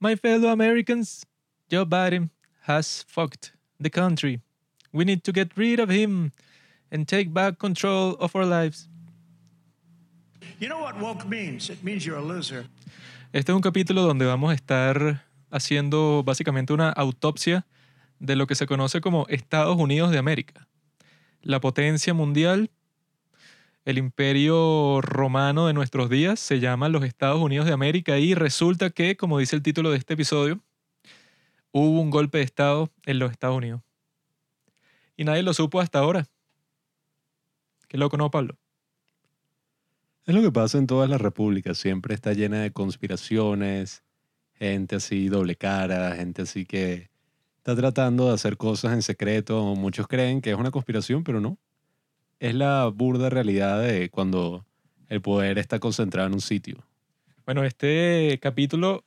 My fellow Americans, Joe Biden has fucked the country. We need to get rid of him and take back control of our lives. You know what woke means? It means you're a loser. Este es un capítulo donde vamos a estar haciendo básicamente una autopsia de lo que se conoce como Estados Unidos de América. La potencia mundial, el imperio romano de nuestros días se llama los Estados Unidos de América y resulta que, como dice el título de este episodio, hubo un golpe de Estado en los Estados Unidos. Y nadie lo supo hasta ahora. Qué loco, ¿no, Pablo? Es lo que pasa en todas las repúblicas. Siempre está llena de conspiraciones, gente así doble cara, gente así que está tratando de hacer cosas en secreto. Muchos creen que es una conspiración, pero no. Es la burda realidad de cuando el poder está concentrado en un sitio. Bueno, este capítulo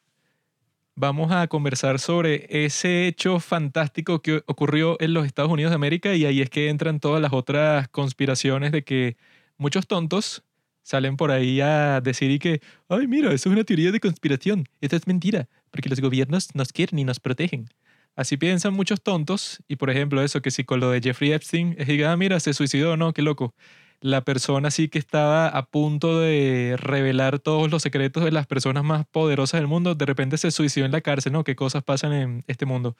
vamos a conversar sobre ese hecho fantástico que ocurrió en los Estados Unidos de América y ahí es que entran todas las otras conspiraciones de que muchos tontos salen por ahí a decir y que, ay, mira, eso es una teoría de conspiración, esto es mentira, porque los gobiernos nos quieren y nos protegen. Así piensan muchos tontos y por ejemplo eso que si con lo de Jeffrey Epstein es que, ah, mira, se suicidó, no, qué loco. La persona sí que estaba a punto de revelar todos los secretos de las personas más poderosas del mundo, de repente se suicidó en la cárcel, ¿no? ¿Qué cosas pasan en este mundo?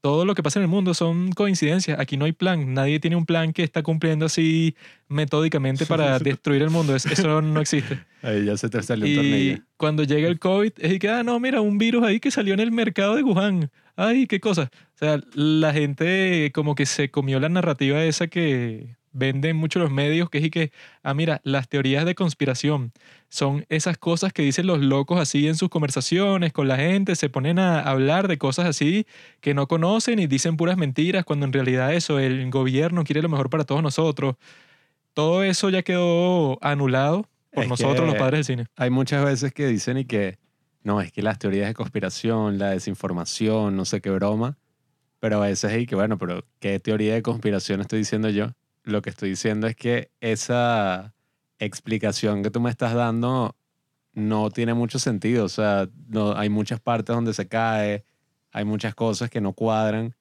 Todo lo que pasa en el mundo son coincidencias. Aquí no hay plan. Nadie tiene un plan que está cumpliendo así metódicamente para destruir el mundo. Eso no existe. Ahí ya se te salió un Y tornillo. cuando llega el COVID, es que, ah, no, mira, un virus ahí que salió en el mercado de Wuhan. Ay, qué cosa. O sea, la gente como que se comió la narrativa esa que venden mucho los medios, que es y que, ah, mira, las teorías de conspiración son esas cosas que dicen los locos así en sus conversaciones con la gente, se ponen a hablar de cosas así que no conocen y dicen puras mentiras, cuando en realidad eso, el gobierno quiere lo mejor para todos nosotros. Todo eso ya quedó anulado por Es nosotros, los padres del cine. Hay muchas veces que dicen y que, no, es que las teorías de conspiración, la desinformación, no sé qué broma, pero a veces es que, bueno, pero ¿qué teoría de conspiración estoy diciendo yo? Lo que estoy diciendo es que esa explicación que tú me estás dando no tiene mucho sentido, o sea, no, hay muchas partes donde se cae, hay muchas cosas que no cuadran.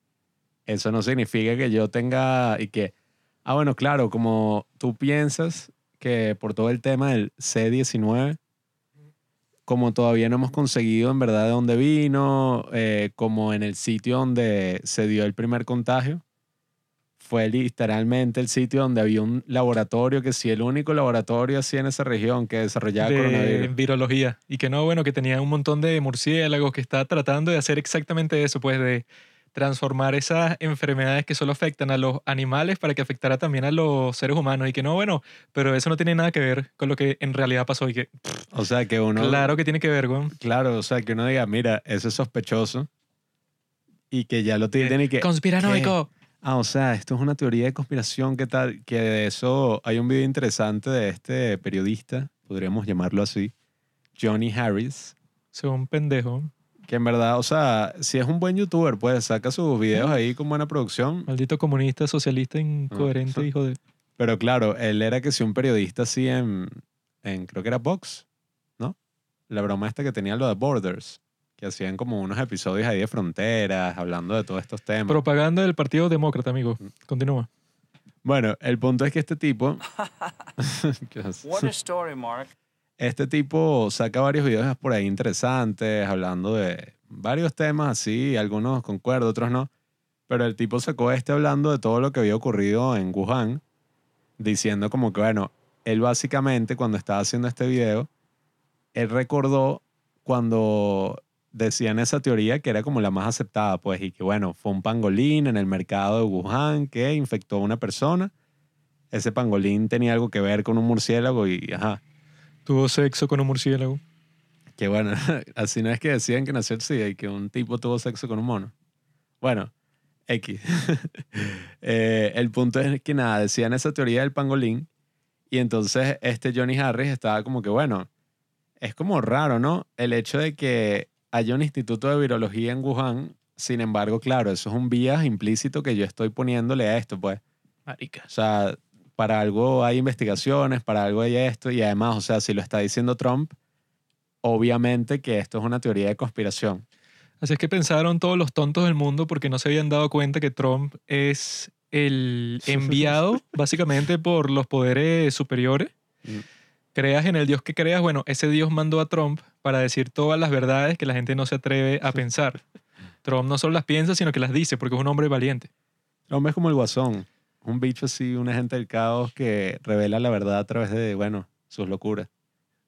Eso no significa que yo tenga y que, ah, bueno, claro, como tú piensas que por todo el tema del C19, como todavía no hemos conseguido en verdad de dónde vino, eh, como en el sitio donde se dio el primer contagio, fue literalmente el sitio donde había un laboratorio, que sí, el único laboratorio así en esa región que desarrollaba de coronavirus. virología. Y que no, bueno, que tenía un montón de murciélagos que está tratando de hacer exactamente eso, pues de transformar esas enfermedades que solo afectan a los animales para que afectara también a los seres humanos. Y que no, bueno, pero eso no tiene nada que ver con lo que en realidad pasó. Y que, O sea, que uno... claro que tiene que ver, güey. Claro, o sea, que uno diga, mira, eso es sospechoso y que ya lo tienen y que... Conspiranoico. Ah, o sea, esto es una teoría de conspiración, ¿qué tal? Que de eso hay un video interesante de este periodista, podríamos llamarlo así, Johnny Harris, Soy un pendejo. que en verdad, o sea, si es un buen youtuber, pues saca sus videos ahí con buena producción, Maldito comunista, socialista, incoherente, Ah. hijo de... pero claro, él era que si un periodista así en, en, creo que era Vox, ¿no? La broma esta que tenía lo de Borders, que hacían como unos episodios ahí de fronteras, hablando de todos estos temas. Propaganda del Partido Demócrata, amigo. Continúa. Bueno, el punto es que este tipo... ¿Qué haces? What a story, Mark. Este tipo saca varios videos por ahí interesantes, hablando de varios temas así, algunos concuerdo, otros no. Pero el tipo sacó este hablando de todo lo que había ocurrido en Wuhan, diciendo como que, bueno, él básicamente cuando estaba haciendo este video, él recordó cuando decían esa teoría que era como la más aceptada, pues, y que bueno, fue un pangolín en el mercado de Wuhan que infectó a una persona. Ese pangolín tenía algo que ver con un murciélago y, ajá, Tuvo sexo con un murciélago. Que bueno, así no es que decían que nació el SIDA y que un tipo tuvo sexo con un mono. Bueno, X. Eh, el punto es que nada, decían esa teoría del pangolín y entonces este Johnny Harris estaba como que, bueno, es como raro, ¿no? El hecho de que haya un instituto de virología en Wuhan, sin embargo, claro, eso es un viaje implícito que yo estoy poniéndole a esto, pues. Marica. O sea, para algo hay investigaciones, para algo hay esto, y además, o sea, si lo está diciendo Trump, obviamente que esto es una teoría de conspiración. Así es que pensaron todos los tontos del mundo porque no se habían dado cuenta que Trump es el enviado básicamente por los poderes superiores. Creas en el Dios que creas, bueno, ese Dios mandó a Trump para decir todas las verdades que la gente no se atreve a pensar. Trump no solo las piensa, sino que las dice porque es un hombre valiente. Hombre, es como el guasón. Un bicho así, un agente del caos que revela la verdad a través de, bueno, sus locuras.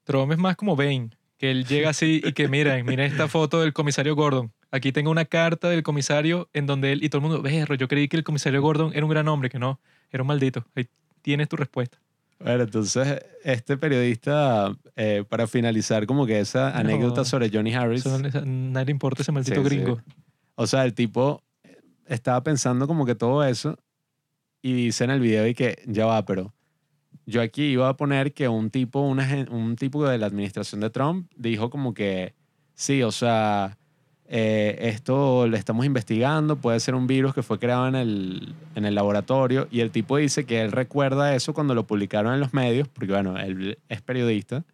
Trump es más como Bane, que él llega así y que miren, miren esta foto del comisario Gordon. Aquí tengo una carta del comisario en donde él y todo el mundo, berro, yo creí que el comisario Gordon era un gran hombre, que no, era un maldito. Ahí tienes tu respuesta. Bueno, entonces, este periodista, eh, para finalizar como que esa No. anécdota sobre Johnny Harris, Eso no- nadie le importa ese maldito Sí, sí. gringo. o sea, el tipo eh, estaba pensando como que todo eso y dice en el video y que ya va, pero yo aquí iba a poner que un tipo, una un tipo de la administración de Trump dijo como que sí, o sea, eh, esto lo estamos investigando, puede ser un virus que fue creado en el, en el laboratorio y el tipo dice que él recuerda eso cuando lo publicaron en los medios, porque bueno, él es periodista.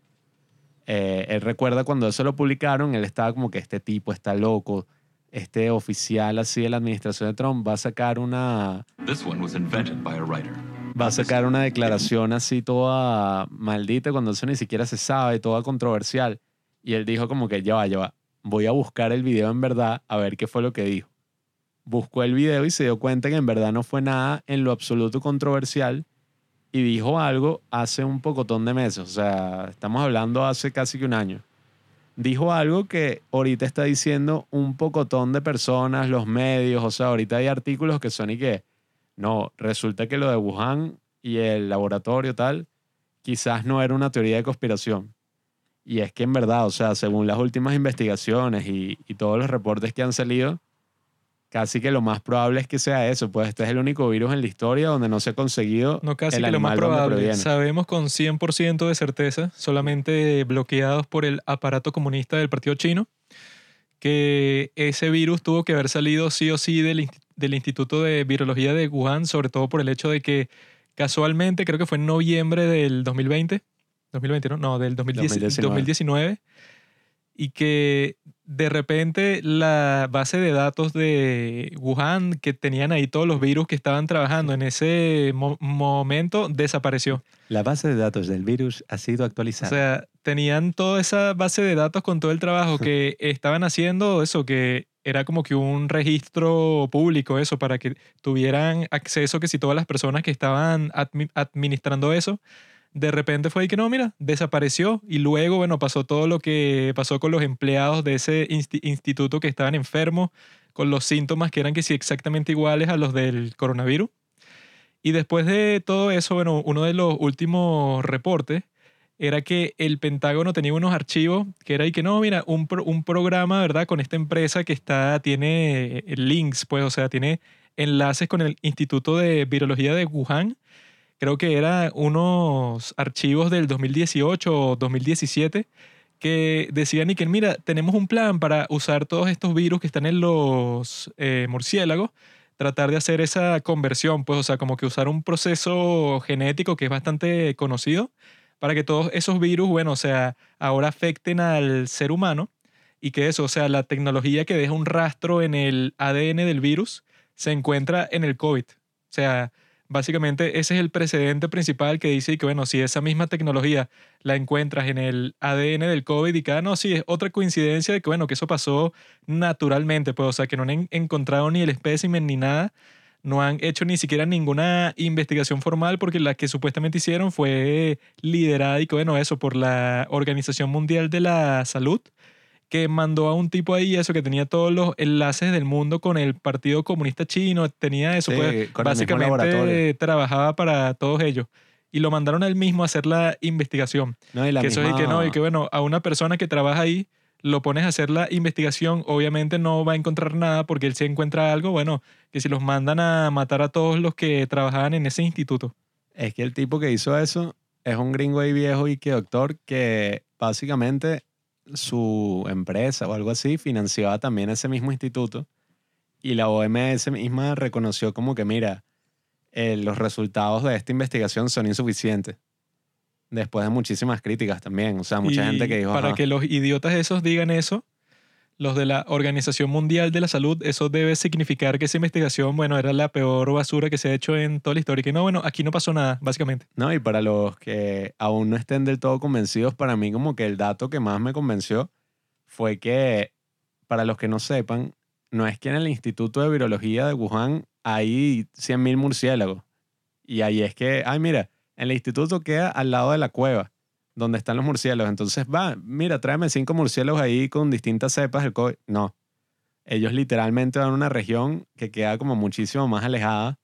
Eh, él recuerda cuando eso lo publicaron, él estaba como que este tipo está loco, este oficial así de la administración de Trump va a sacar una, This one was invented by a writer. va a sacar una declaración así toda maldita cuando eso ni siquiera se sabe, toda controversial. Y él dijo como que ya va, ya va, voy a buscar el video en verdad a ver qué fue lo que dijo. Buscó el video y se dio cuenta que en verdad no fue nada en lo absoluto controversial y dijo algo hace un pocotón de meses, o sea, estamos hablando hace casi que un año. Dijo algo que ahorita está diciendo un pocotón de personas, los medios, o sea, ahorita hay artículos que son y que, no, resulta que lo de Wuhan y el laboratorio tal, quizás no era una teoría de conspiración. Y es que en verdad, o sea, según las últimas investigaciones y, y todos los reportes que han salido, casi que lo más probable es que sea eso. Pues este es el único virus en la historia donde no se ha conseguido No casi el que lo más probable. Sabemos con 100% de certeza, solamente bloqueados por el aparato comunista del partido chino, que ese virus tuvo que haber salido sí o sí del, del Instituto de Virología de Wuhan, sobre todo por el hecho de que casualmente, creo que fue en noviembre del 2020, 2020, ¿no? Del 2010 2019. 2019, y que de repente la base de datos de Wuhan, que tenían ahí todos los virus que estaban trabajando en ese mo- momento, desapareció. La base de datos del virus ha sido O actualizada. sea, tenían toda esa base de datos con todo el trabajo que estaban haciendo, eso que era como que un registro público, eso, para que tuvieran acceso, que si todas las personas que estaban admi- administrando eso, de repente fue ahí que no, mira, desapareció y luego, bueno, pasó todo lo que pasó con los empleados de ese insti- instituto que estaban enfermos, con los síntomas que eran que sí exactamente iguales a los del coronavirus. Y después de todo eso, bueno, uno de los últimos reportes era que el Pentágono tenía unos archivos que era y que no, mira, un, pro- un programa, ¿verdad? Con esta empresa que está, tiene eh, links, pues, o sea, tiene enlaces con el Instituto de Virología de Wuhan. Creo que eran unos archivos del 2018 o 2017 que decían y que, mira, tenemos un plan para usar todos estos virus que están en los eh, murciélagos tratar de hacer esa conversión, pues, o sea, como que usar un proceso genético que es bastante conocido para que todos esos virus, bueno, o sea, ahora afecten al ser humano y que eso, o sea, la tecnología que deja un rastro en el ADN del virus se encuentra en el COVID. O sea, básicamente ese es el precedente principal que dice que, bueno, si esa misma tecnología la encuentras en el ADN del COVID y ah, no, sí, es otra coincidencia de que, bueno, que eso pasó naturalmente, pues, o sea, que no han en- encontrado ni el espécimen ni nada, no han hecho ni siquiera ninguna investigación formal porque la que supuestamente hicieron fue liderada y que, bueno, eso, por la Organización Mundial de la Salud, que mandó a un tipo ahí, eso, que tenía todos los enlaces del mundo con el Partido Comunista Chino, tenía eso, Sí, pues, básicamente trabajaba para todos ellos. Y lo mandaron a él mismo a hacer la investigación No, y la que eso es y que no, y misma- que bueno, a una persona que trabaja ahí, lo pones a hacer la investigación, obviamente no va a encontrar nada porque él si encuentra algo, bueno, que si los mandan a matar a todos los que trabajaban en ese instituto. Es que el tipo que hizo eso es un gringo ahí viejo y que doctor que básicamente su empresa o algo así financiaba también ese mismo instituto y la OMS misma reconoció como que mira, eh, los resultados de esta investigación son insuficientes. Después de muchísimas críticas también, o sea, mucha Y gente que dijo, Para que los idiotas esos digan eso, los de la Organización Mundial de la Salud, eso debe significar que esa investigación, bueno, era la peor basura que se ha hecho en toda la historia. Y que no, bueno, aquí no pasó nada, básicamente. No, y para los que aún no estén del todo convencidos, para mí como que el dato que más me convenció fue que, para los que no sepan, no es que en el Instituto de Virología de Wuhan hay 100.000 murciélagos. Y ahí es que, ay, mira, el instituto queda al lado de la cueva, donde están los murciélagos. Entonces, va, mira, tráeme cinco murciélagos ahí con distintas cepas del COVID. No. Ellos literalmente van a una región que queda como muchísimo más alejada.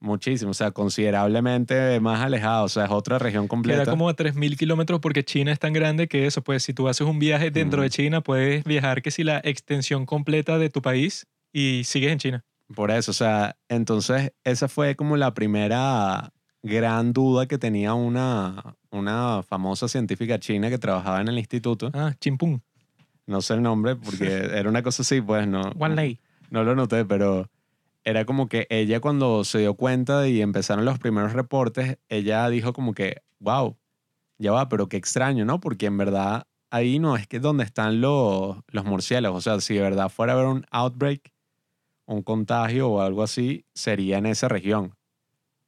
Muchísimo, o sea, considerablemente más alejada. O sea, es otra región completa. Queda como a 3.000 kilómetros porque China es tan grande que eso, pues si tú haces un viaje dentro Mm. de China, puedes viajar que si la extensión completa de tu país y sigues en China. Por eso, o sea, entonces esa fue como la primera gran duda que tenía una, una famosa científica china que trabajaba en el instituto. Ah, chimpún. No sé el nombre porque era una cosa así, pues no, One lay. no lo noté, pero era como que ella cuando se dio cuenta y empezaron los primeros reportes, ella dijo como que, wow, ya va, pero qué extraño, ¿no? Porque en verdad ahí no es que donde están los, los murciélagos. O sea, si de verdad fuera a haber un outbreak, un contagio o algo así, sería en esa región.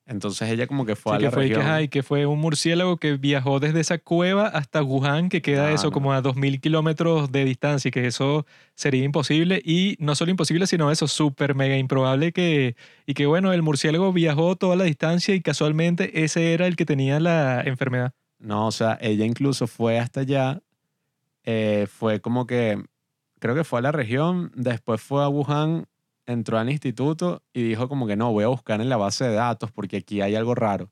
Entonces ella como que fue Sí, a que la que, región. ajá, y que fue un murciélago que viajó desde esa cueva hasta Wuhan, que queda Ah, eso no. como a 2.000 kilómetros de distancia, y que eso sería imposible. Y no solo imposible, sino eso súper mega improbable que... Y que bueno, el murciélago viajó toda la distancia y casualmente ese era el que tenía la enfermedad. No, o sea, ella incluso fue hasta allá, eh, fue como que, creo que fue a la región, después fue a Wuhan, entró al instituto y dijo como que no, voy a buscar en la base de datos porque aquí hay algo raro.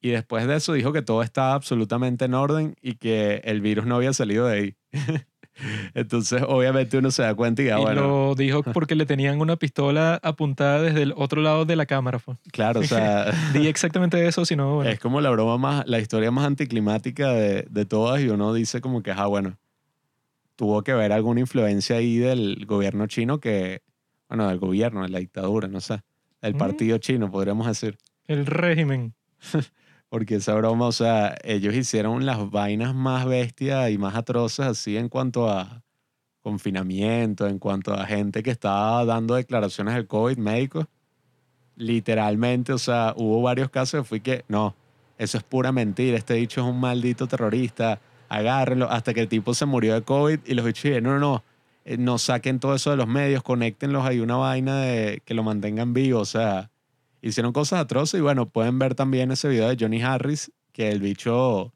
Y después de eso dijo que todo estaba absolutamente en orden y que el virus no había salido de ahí. Entonces, obviamente uno se da cuenta y ya, y Ah, bueno, lo dijo porque le tenían una pistola apuntada desde el otro lado de la cámara. fue. claro, o sea, Di exactamente eso, sino bueno. es como la broma más, la historia más anticlimática de, de todas y uno dice como que, ah, bueno, tuvo que ver alguna influencia ahí del gobierno chino que, bueno, del gobierno, de la dictadura, no sé, del Mm. partido chino, podríamos decir. El régimen. Porque esa broma, o sea, ellos hicieron las vainas más bestias y más atroces así en cuanto a confinamiento, en cuanto a gente que estaba dando declaraciones del COVID médicos. Literalmente, o sea, hubo varios casos que fui que, no, eso es pura mentira, este dicho es un maldito terrorista, agárrenlo, hasta que el tipo se murió de COVID y los bichos dijeron, no, no, no, eh, no saquen todo eso de los medios, conéctenlos ahí una vaina de que lo mantengan vivo, o sea, hicieron cosas atroces y bueno, pueden ver también ese video de Johnny Harris, que el bicho,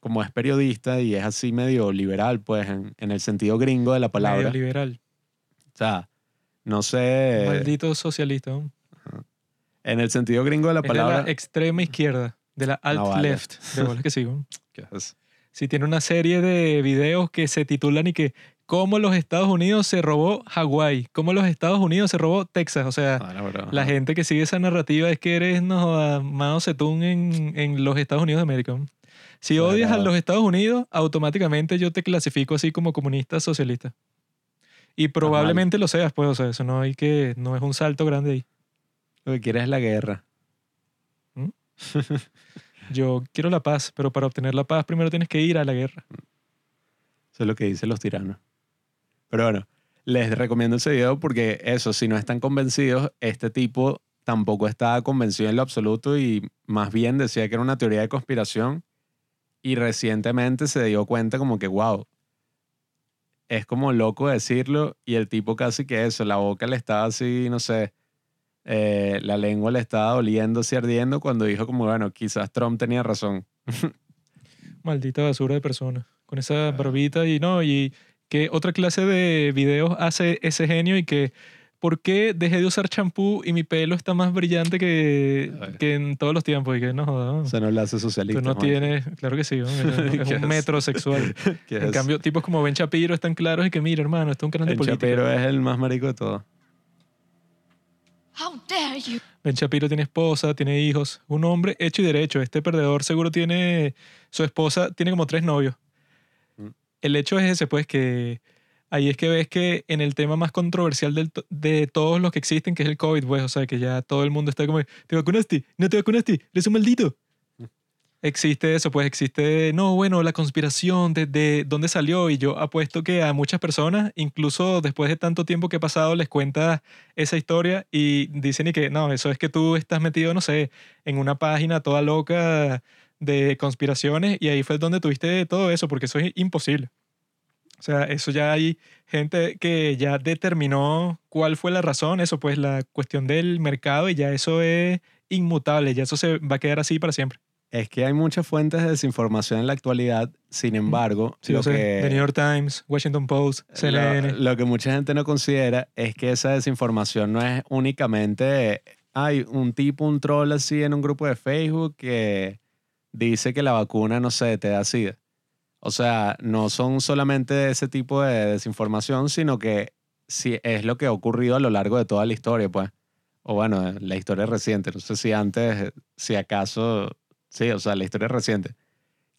como es periodista y es así medio liberal, pues en, en el sentido gringo de la palabra. Medio liberal. O sea, no sé, Maldito socialista. ¿no? en el sentido gringo de la Es de palabra. la extrema izquierda, de la alt vale. left. De bolas que sí. ¿no? ¿Qué es? Sí, tiene una serie de videos que se titulan y que cómo los Estados Unidos se robó Hawái, cómo los Estados Unidos se robó Texas. O sea, Ah, no, la gente que sigue esa narrativa es que eres no, Mao Zedong en, en los Estados Unidos de América. Si odias a los Estados Unidos, automáticamente yo te clasifico así como comunista socialista. Y probablemente lo seas, pues, o sea, eso no hay que, no es un salto grande ahí. Lo que quieres es la guerra. Yo quiero la paz, pero para obtener la paz primero tienes que ir a la guerra. Eso es lo que dicen los tiranos. Pero bueno, les recomiendo ese video porque eso, si no están convencidos, este tipo tampoco estaba convencido en lo absoluto y más bien decía que era una teoría de conspiración y recientemente se dio cuenta como que, wow, es como loco decirlo y el tipo casi que eso, la boca le estaba así, no sé, eh, la lengua le estaba doliendo, así ardiendo cuando dijo como, bueno, quizás Trump tenía razón. Maldita basura de personas. Con esa barbita y no, y qué otra clase de videos hace ese genio y que ¿por qué dejé de usar champú y mi pelo está más brillante que, A ver. que en todos los tiempos? Y que no jodas. ¿no? O sea, no lo hace socialista. Tú no man. tienes, claro que sí, ¿no? es ¿Qué un metrosexual. ¿Qué En es? cambio, tipos como Ben Shapiro están claros y que mira, hermano, esto es un canal de política. Chapero es el más marico de todos. How dare you? Ben Shapiro tiene esposa, tiene hijos, un hombre hecho y derecho. Este perdedor seguro tiene, su esposa tiene como tres novios. Mm. El hecho es ese, pues, que ahí es que ves que en el tema más controversial del to- de todos los que existen, que es el COVID, pues, o sea, que ya todo el mundo está como, ¿te vacunaste? ¿No te vacunaste? ¿Eres un maldito? Existe eso, pues existe, no, bueno, la conspiración, desde dónde salió, y yo apuesto que a muchas personas, incluso después de tanto tiempo que ha pasado, les cuenta esa historia y dicen y que, no, eso es que tú estás metido, no sé, en una página toda loca de conspiraciones y ahí fue donde tuviste todo eso, porque eso es imposible. O sea, eso ya hay gente que ya determinó cuál fue la razón, eso pues la cuestión del mercado y ya eso es inmutable, ya eso se va a quedar así para siempre. Es que hay muchas fuentes de desinformación en la actualidad, sin embargo, Sí, lo, que, The New York Times, Washington Post, CNN. lo, lo que mucha gente no considera es que esa desinformación no es únicamente, hay un tipo, un troll así en un grupo de Facebook que dice que la vacuna, no sé, te da sida. O sea, no son solamente ese tipo de desinformación, sino que sí es lo que ha ocurrido a lo largo de toda la historia, pues. O bueno, la historia reciente. No sé si antes, si acaso, sí, o sea, la historia reciente.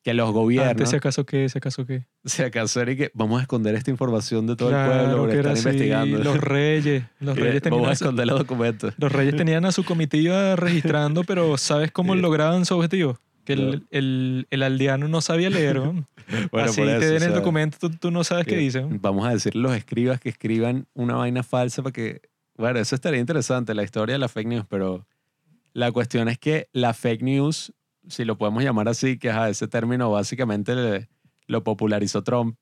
Que los gobiernos, Antes, si acaso qué, si acaso qué. si acaso era y que vamos a esconder esta información de todo Claro, el pueblo que están investigando. Los reyes, los reyes tenían vamos a esconder los documentos. Los reyes tenían a su comitiva registrando, pero ¿sabes cómo Sí. lograban su objetivo? Que el, el, el aldeano no sabía leer. ¿no? Bueno, Así por te eso, den o el sea, documento, tú, tú no sabes qué dice. Vamos a decirle a los escribas que escriban una vaina falsa para que... Bueno, eso estaría interesante, la historia de la fake news, pero la cuestión es que la fake news, si lo podemos llamar así, que ajá, ese término básicamente le- lo popularizó Trump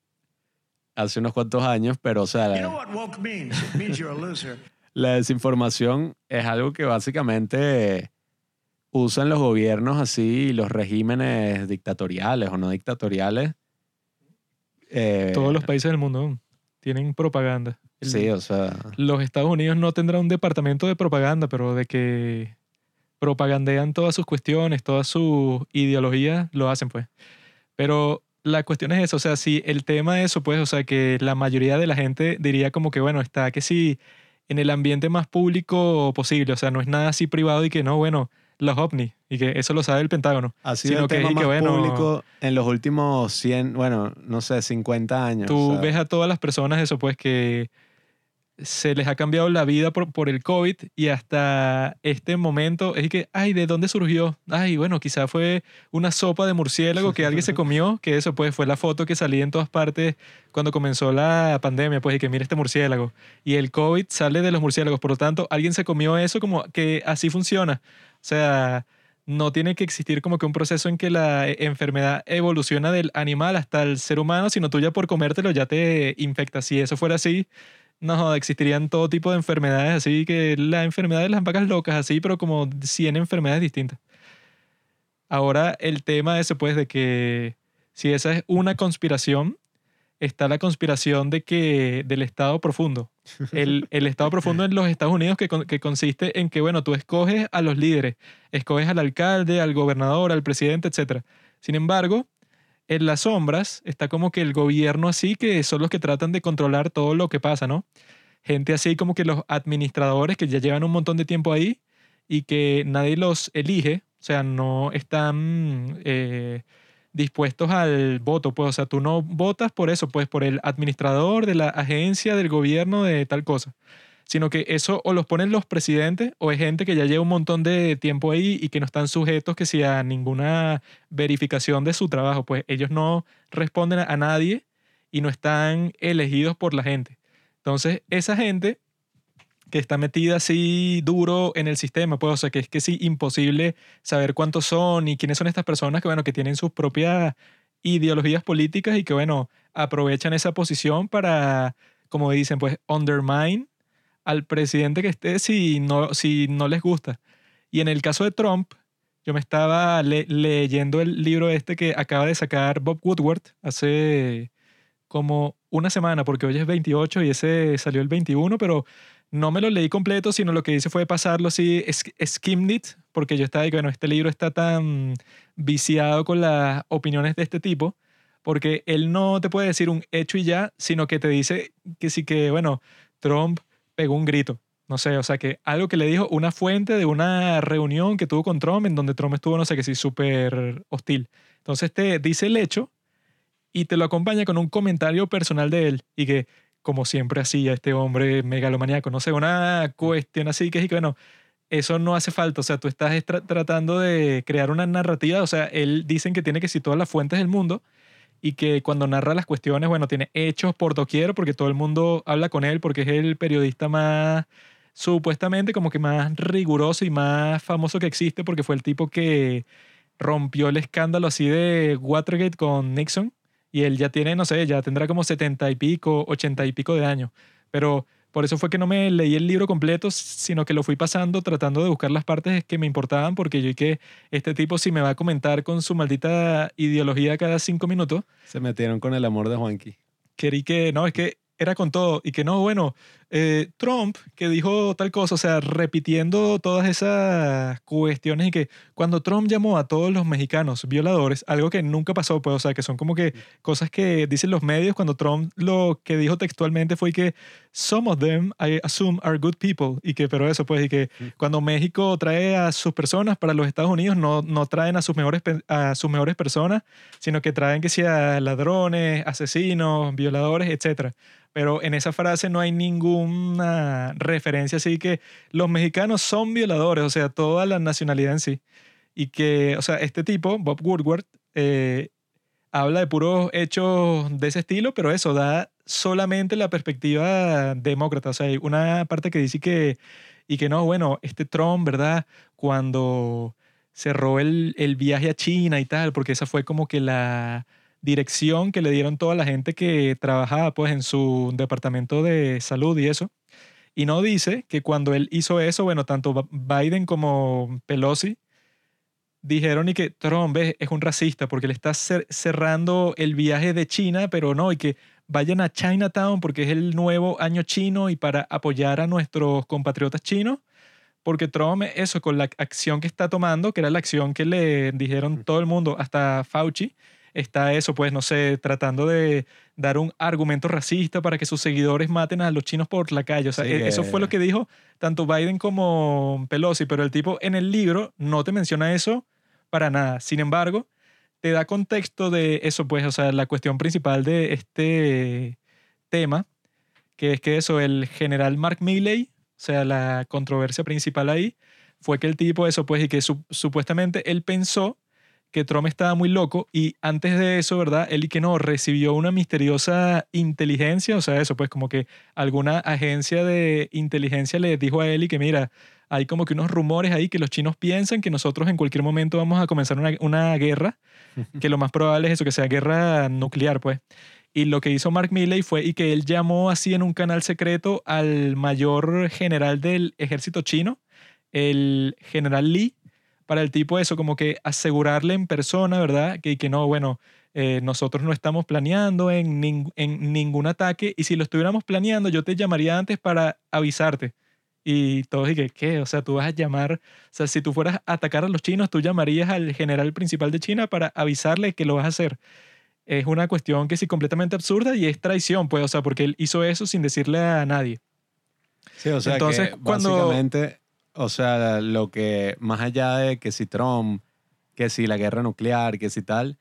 hace unos cuantos años, pero o sea, You know la, what woke means? It means you're a loser. la desinformación es algo que básicamente usan los gobiernos así, los regímenes dictatoriales o no dictatoriales. eh, Todos los países del mundo tienen propaganda. Sí, o sea, Los Estados Unidos no tendrán un departamento de propaganda, pero de que propagandean todas sus cuestiones, todas sus ideologías, lo hacen pues. Pero la cuestión es eso, o sea, si el tema es eso, pues, o sea, que la mayoría de la gente diría como que, bueno, está que sí en el ambiente más público posible, o sea, no es nada así privado y que no, bueno, los ovnis, y que eso lo sabe el Pentágono. ha sido Sino el que- tema que más bueno- público en los últimos 100, bueno, no sé, 50 años. Tú ves a todas las personas eso, pues que se les ha cambiado la vida por, por el COVID y hasta este momento es que, ay, ¿de dónde surgió? Ay, bueno, quizá fue una sopa de murciélago que alguien se comió, que eso pues fue la foto que salía en todas partes cuando comenzó la pandemia, pues y que mira este murciélago. Y el COVID sale de los murciélagos, por lo tanto, alguien se comió eso como que así funciona. Sea, no tiene que existir como que un proceso en que la eh, enfermedad evoluciona del animal hasta el ser humano, sino tú ya por comértelo ya te infectas. Si eso fuera así, no, existirían todo tipo de enfermedades así, que la enfermedad de las vacas locas así, pero como 100 enfermedades distintas. Ahora el tema ese pues de que si esa es una conspiración, está la conspiración de que del Estado profundo. El, el Estado profundo en los Estados Unidos que, que consiste en que, bueno, tú escoges a los líderes, escoges al alcalde, al gobernador, al presidente, etc. Sin embargo, en las sombras está como que el gobierno así, que son los que tratan de controlar todo lo que pasa, ¿no? Gente así como que los administradores que ya llevan un montón de tiempo ahí y que nadie los elige, o sea, no están eh, dispuestos al voto, pues, o sea, tú no votas por eso, pues, por el administrador de la agencia del gobierno de tal cosa, sino que eso o los ponen los presidentes o es gente que ya lleva un montón de tiempo ahí y que no están sujetos que si a ninguna verificación de su trabajo, pues ellos no responden a nadie y no están elegidos por la gente. Entonces, esa gente que está metida así duro en el sistema, pues, o sea, que es que sí imposible saber cuántos son y quiénes son estas personas que, bueno, que tienen sus propias ideologías políticas y que, bueno, aprovechan esa posición para, como dicen, pues, undermine al presidente que esté si no, si no les gusta. Y en el caso de Trump, yo me estaba le- leyendo el libro este que acaba de sacar Bob Woodward hace como una semana, porque hoy es 28 y ese salió el 21, pero no me lo leí completo, sino lo que hice fue pasarlo así, es- skimmed it, porque yo estaba de que, bueno, este libro está tan viciado con las opiniones de este tipo, porque él no te puede decir un hecho y ya, sino que te dice que sí que, bueno, Trump pegó un grito. No sé, o sea, que algo que le dijo una fuente de una reunión que tuvo con Trump, en donde Trump estuvo, no sé qué, sí, súper hostil. Entonces te dice el hecho y te lo acompaña con un comentario personal de él y que, como siempre hacía este hombre megalomaníaco, no sé, una cuestión así que es que, bueno, eso no hace falta. O sea, tú estás tra- tratando de crear una narrativa. O sea, él dicen que tiene que citar todas las fuentes del mundo y que cuando narra las cuestiones, bueno, tiene hechos por doquier porque todo el mundo habla con él porque es el periodista más, supuestamente como que más riguroso y más famoso que existe porque fue el tipo que rompió el escándalo así de Watergate con Nixon y él ya tiene, no sé, ya tendrá como 70 y pico, 80 y pico de años. Pero por eso fue que no me leí el libro completo, sino que lo fui pasando tratando de buscar las partes que me importaban, porque yo y que este tipo si me va a comentar con su maldita ideología cada cinco minutos, Se metieron con el amor de Juanqui. querí que, no, es que era con todo y que no, bueno, eh, Trump que dijo tal cosa, o sea, repitiendo todas esas cuestiones y que cuando Trump llamó a todos los mexicanos violadores, algo que nunca pasó, pues, o sea, que son como que cosas que dicen los medios cuando Trump lo que dijo textualmente fue que some of them I assume are good people y que, pero eso pues, y que cuando México trae a sus personas para los Estados Unidos no, no traen a sus mejores a sus mejores personas, sino que traen que sea ladrones, asesinos, violadores, etcétera. Pero en esa frase no hay ninguna referencia así que los mexicanos son violadores, o sea, toda la nacionalidad en sí. Y que, o sea, este tipo, Bob Woodward, eh, habla de puros hechos de ese estilo, pero eso da solamente la perspectiva demócrata. O sea, hay una parte que dice que, y que no, bueno, este Trump, ¿verdad? Cuando cerró el, el viaje a China y tal, porque esa fue como que la dirección que le dieron toda la gente que trabajaba pues en su departamento de salud y eso. Y no dice que cuando él hizo eso, bueno, tanto Biden como Pelosi dijeron y que Trump es un racista porque le está cer- cerrando el viaje de China, pero no, y que vayan a Chinatown porque es el nuevo año chino y para apoyar a nuestros compatriotas chinos, porque Trump, eso, con la acción que está tomando, que era la acción que le dijeron todo el mundo, hasta Fauci, está eso, pues, no sé, tratando de dar un argumento racista para que sus seguidores maten a los chinos por la calle. O sea, Sí, e- eso que- fue lo que dijo tanto Biden como Pelosi, pero el tipo en el libro no te menciona eso para nada. Sin embargo, te da contexto de eso, pues, o sea, la cuestión principal de este tema, que es que eso, el general Mark Milley, o sea, la controversia principal ahí, fue que el tipo, eso, pues, y que su- supuestamente él pensó que Trump estaba muy loco y antes de eso, ¿verdad? Él y que no, recibió una misteriosa inteligencia, o sea, eso, pues como que alguna agencia de inteligencia le dijo a él y que mira, hay como que unos rumores ahí que los chinos piensan que nosotros en cualquier momento vamos a comenzar una, una guerra, que lo más probable es eso, que sea guerra nuclear, pues. Y lo que hizo Mark Milley fue y que él llamó así en un canal secreto al mayor general del ejército chino, el general Lee, para el tipo eso, como que asegurarle en persona, ¿verdad? Que, que no, bueno, eh, nosotros no estamos planeando en, en ningún ataque y si lo estuviéramos planeando, yo te llamaría antes para avisarte. Y todos dije, ¿qué? O sea, tú vas a llamar, o sea, si tú fueras a atacar a los chinos, tú llamarías al general principal de China para avisarle que lo vas a hacer. Es una cuestión que sí completamente absurda y es traición, pues, o sea, porque él hizo eso sin decirle a nadie. Sí, o sea, Entonces, que cuando- básicamente, o sea, lo que más allá de que si Trump, que si la guerra nuclear, que si tal,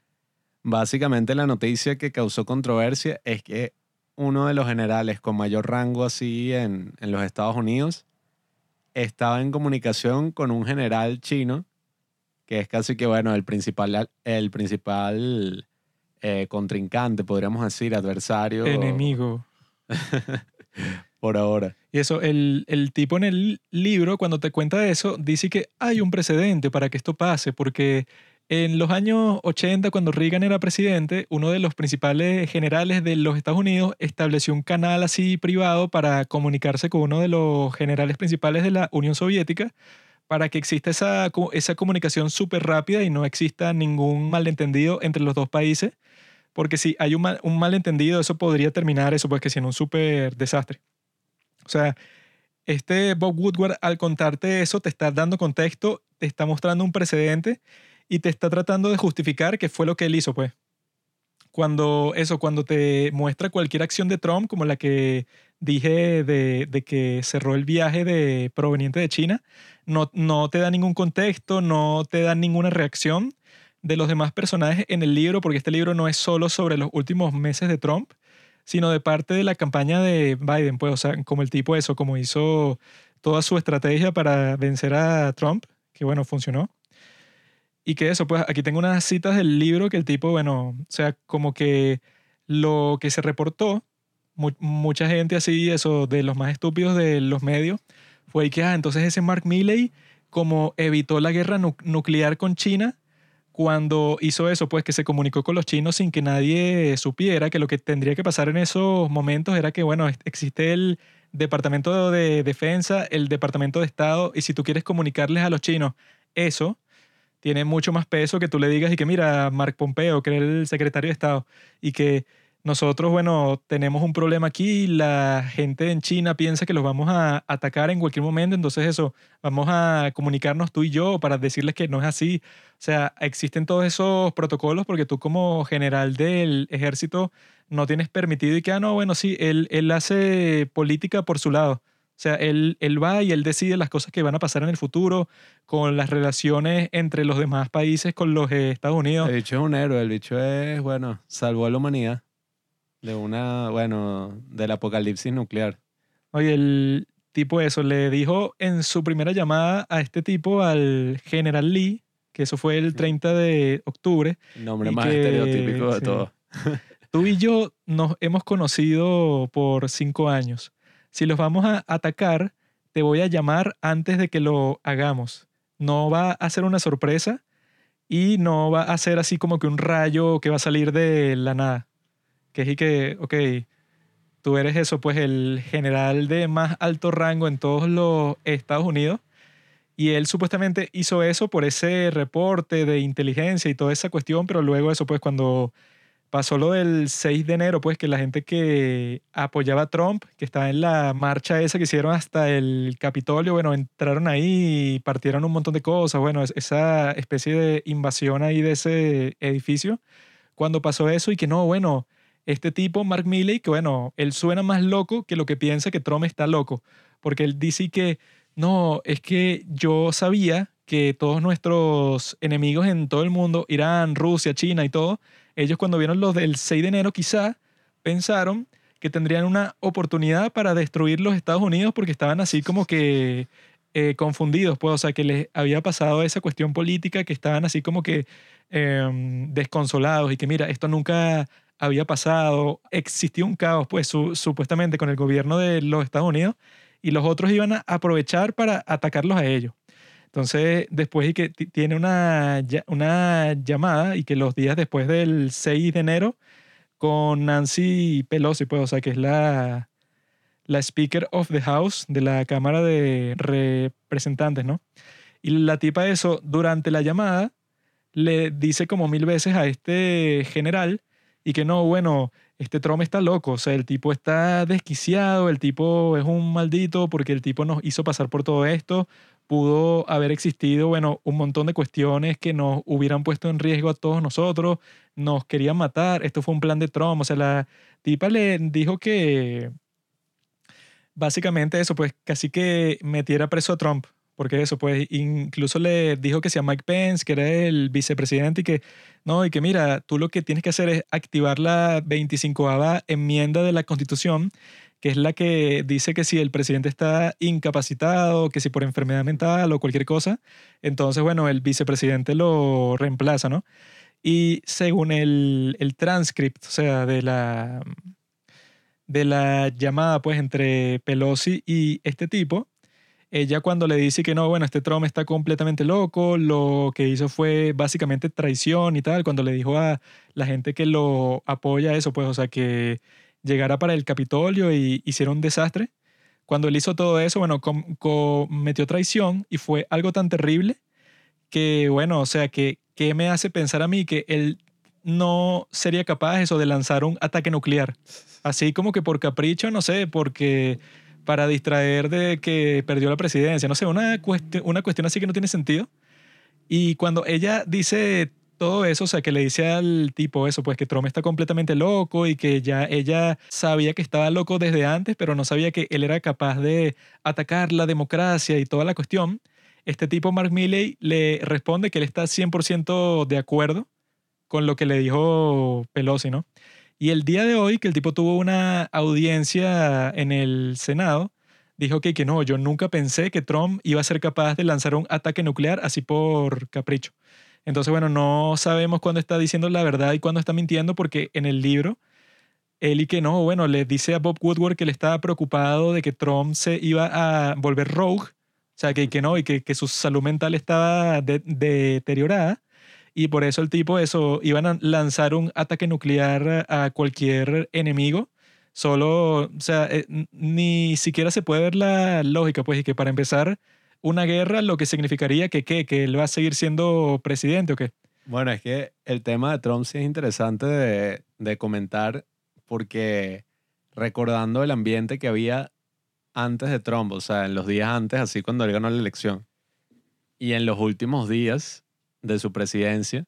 básicamente la noticia que causó controversia es que uno de los generales con mayor rango así en, en los Estados Unidos estaba en comunicación con un general chino que es casi que, bueno, el principal, el principal eh, contrincante, podríamos decir, adversario. Enemigo. Por ahora. Y eso, el, el tipo en el libro, cuando te cuenta eso, dice que hay un precedente para que esto pase, porque en los años 80, cuando Reagan era presidente, uno de los principales generales de los Estados Unidos estableció un canal así privado para comunicarse con uno de los generales principales de la Unión Soviética para que exista esa, esa comunicación súper rápida y no exista ningún malentendido entre los dos países, porque si hay un, mal- un malentendido, eso podría terminar eso, pues que si en un súper desastre. O sea, este Bob Woodward al contarte eso te está dando contexto, te está mostrando un precedente y te está tratando de justificar qué fue lo que él hizo, pues. Cuando eso, cuando te muestra cualquier acción de Trump, como la que dije de, de que cerró el viaje de proveniente de China, no, no te da ningún contexto, no te da ninguna reacción de los demás personajes en el libro, porque este libro no es solo sobre los últimos meses de Trump, sino de parte de la campaña de Biden, pues, o sea, como el tipo eso, como hizo toda su estrategia para vencer a Trump, que bueno, funcionó. Y que eso, pues aquí tengo unas citas del libro que el tipo, bueno, o sea, como que lo que se reportó, mu- mucha gente así, eso, de los más estúpidos de los medios, fue que, ah, entonces ese Mark Milley, como evitó la guerra nu- nuclear con China, cuando hizo eso, pues que se comunicó con los chinos sin que nadie supiera que lo que tendría que pasar en esos momentos era que, bueno, existe el Departamento de Defensa, el Departamento de Estado, y si tú quieres comunicarles a los chinos eso, tiene mucho más peso que tú le digas y que mira, Mark Pompeo, que era el secretario de Estado, y que nosotros, bueno, tenemos un problema aquí, la gente en China piensa que los vamos a atacar en cualquier momento, entonces eso, vamos a comunicarnos tú y yo para decirles que no es así. O sea, existen todos esos protocolos porque tú como general del ejército no tienes permitido y que, ah, no, bueno, sí, él, él hace política por su lado. O sea, él, él va y él decide las cosas que van a pasar en el futuro con las relaciones entre los demás países con los Estados Unidos. El bicho es un héroe, el bicho es, bueno, salvó a la humanidad de una, bueno, del apocalipsis nuclear. Oye, el tipo eso le dijo en su primera llamada a este tipo, al general Lee, que eso fue el 30 de octubre, nombre más que- estereotípico de sí. todo. Tú y yo nos hemos conocido por cinco años. Si los vamos a atacar, te voy a llamar antes de que lo hagamos. No va a ser una sorpresa y no va a ser así como que un rayo que va a salir de la nada. Que es y que, ok, tú eres eso, pues el general de más alto rango en todos los Estados Unidos. Y él supuestamente hizo eso por ese reporte de inteligencia y toda esa cuestión, pero luego eso, pues cuando pasó lo del 6 de enero, pues que la gente que apoyaba a Trump, que estaba en la marcha esa que hicieron hasta el Capitolio, bueno, entraron ahí y partieron un montón de cosas, bueno, es- esa especie de invasión ahí de ese edificio, cuando pasó eso y que no, bueno, este tipo, Mark Milley, que bueno, él suena más loco que lo que piensa que Trump está loco, porque él dice que, no, es que yo sabía que todos nuestros enemigos en todo el mundo, Irán, Rusia, China y todo, ellos cuando vieron los del 6 de enero quizá pensaron que tendrían una oportunidad para destruir los Estados Unidos porque estaban así como que eh, confundidos, pues, o sea, que les había pasado esa cuestión política, que estaban así como que em, desconsolados y que mira, esto nunca había pasado, existía un caos, pues, su- supuestamente con el gobierno de los Estados Unidos y los otros iban a aprovechar para atacarlos a ellos. Entonces, después y que ti- tiene una, una llamada y que los días después del 6 de enero con Nancy Pelosi, pues, o sea, que es la, la Speaker of the House de la Cámara de Representantes, ¿no? Y la tipa eso, durante la llamada, le dice como mil veces a este general y que no, bueno, este Trump está loco, o sea, el tipo está desquiciado, el tipo es un maldito porque el tipo nos hizo pasar por todo esto, pudo haber existido, bueno, un montón de cuestiones que nos hubieran puesto en riesgo a todos nosotros, nos querían matar, esto fue un plan de Trump, o sea, la tipa le dijo que básicamente eso, pues casi que metiera preso a Trump, porque eso, pues incluso le dijo que si a Mike Pence, que era el vicepresidente, y que no, y que mira, tú lo que tienes que hacer es activar la 25 enmienda de la Constitución, que es la que dice que si el presidente está incapacitado, que si por enfermedad mental o cualquier cosa, entonces, bueno, el vicepresidente lo reemplaza, ¿no? Y según el, el transcript, o sea, de la, de la llamada, pues, entre Pelosi y este tipo, ella cuando le dice que no, bueno, este Trump está completamente loco, lo que hizo fue básicamente traición y tal, cuando le dijo a la gente que lo apoya eso, pues, o sea, que llegara para el Capitolio y hiciera un desastre. Cuando él hizo todo eso, bueno, com- cometió traición y fue algo tan terrible que, bueno, o sea, que, que me hace pensar a mí que él no sería capaz eso de lanzar un ataque nuclear. Así como que por capricho, no sé, porque para distraer de que perdió la presidencia, no sé, una, cuestión una cuestión así que no tiene sentido. Y cuando ella dice todo eso, o sea, que le dice al tipo eso, pues que Trump está completamente loco y que ya ella sabía que estaba loco desde antes, pero no sabía que él era capaz de atacar la democracia y toda la cuestión. Este tipo, Mark Milley, le responde que él está 100% de acuerdo con lo que le dijo Pelosi, ¿no? Y el día de hoy, que el tipo tuvo una audiencia en el Senado, dijo que, que no, yo nunca pensé que Trump iba a ser capaz de lanzar un ataque nuclear así por capricho. Entonces, bueno, no sabemos cuándo está diciendo la verdad y cuándo está mintiendo porque en el libro, él y que no, bueno, le dice a Bob Woodward que él estaba preocupado de que Trump se iba a volver rogue, o sea, que, que no, y que, que su salud mental estaba de- deteriorada. Y por eso el tipo, eso, iban a lanzar un ataque nuclear a cualquier enemigo. Solo, o sea, eh, ni siquiera se puede ver la lógica, pues, y que para empezar una guerra, lo que significaría que, ¿qué? que él va a seguir siendo presidente o qué. Bueno, es que el tema de Trump sí es interesante de, de comentar porque recordando el ambiente que había antes de Trump, o sea, en los días antes, así cuando él ganó la elección, y en los últimos días de su presidencia,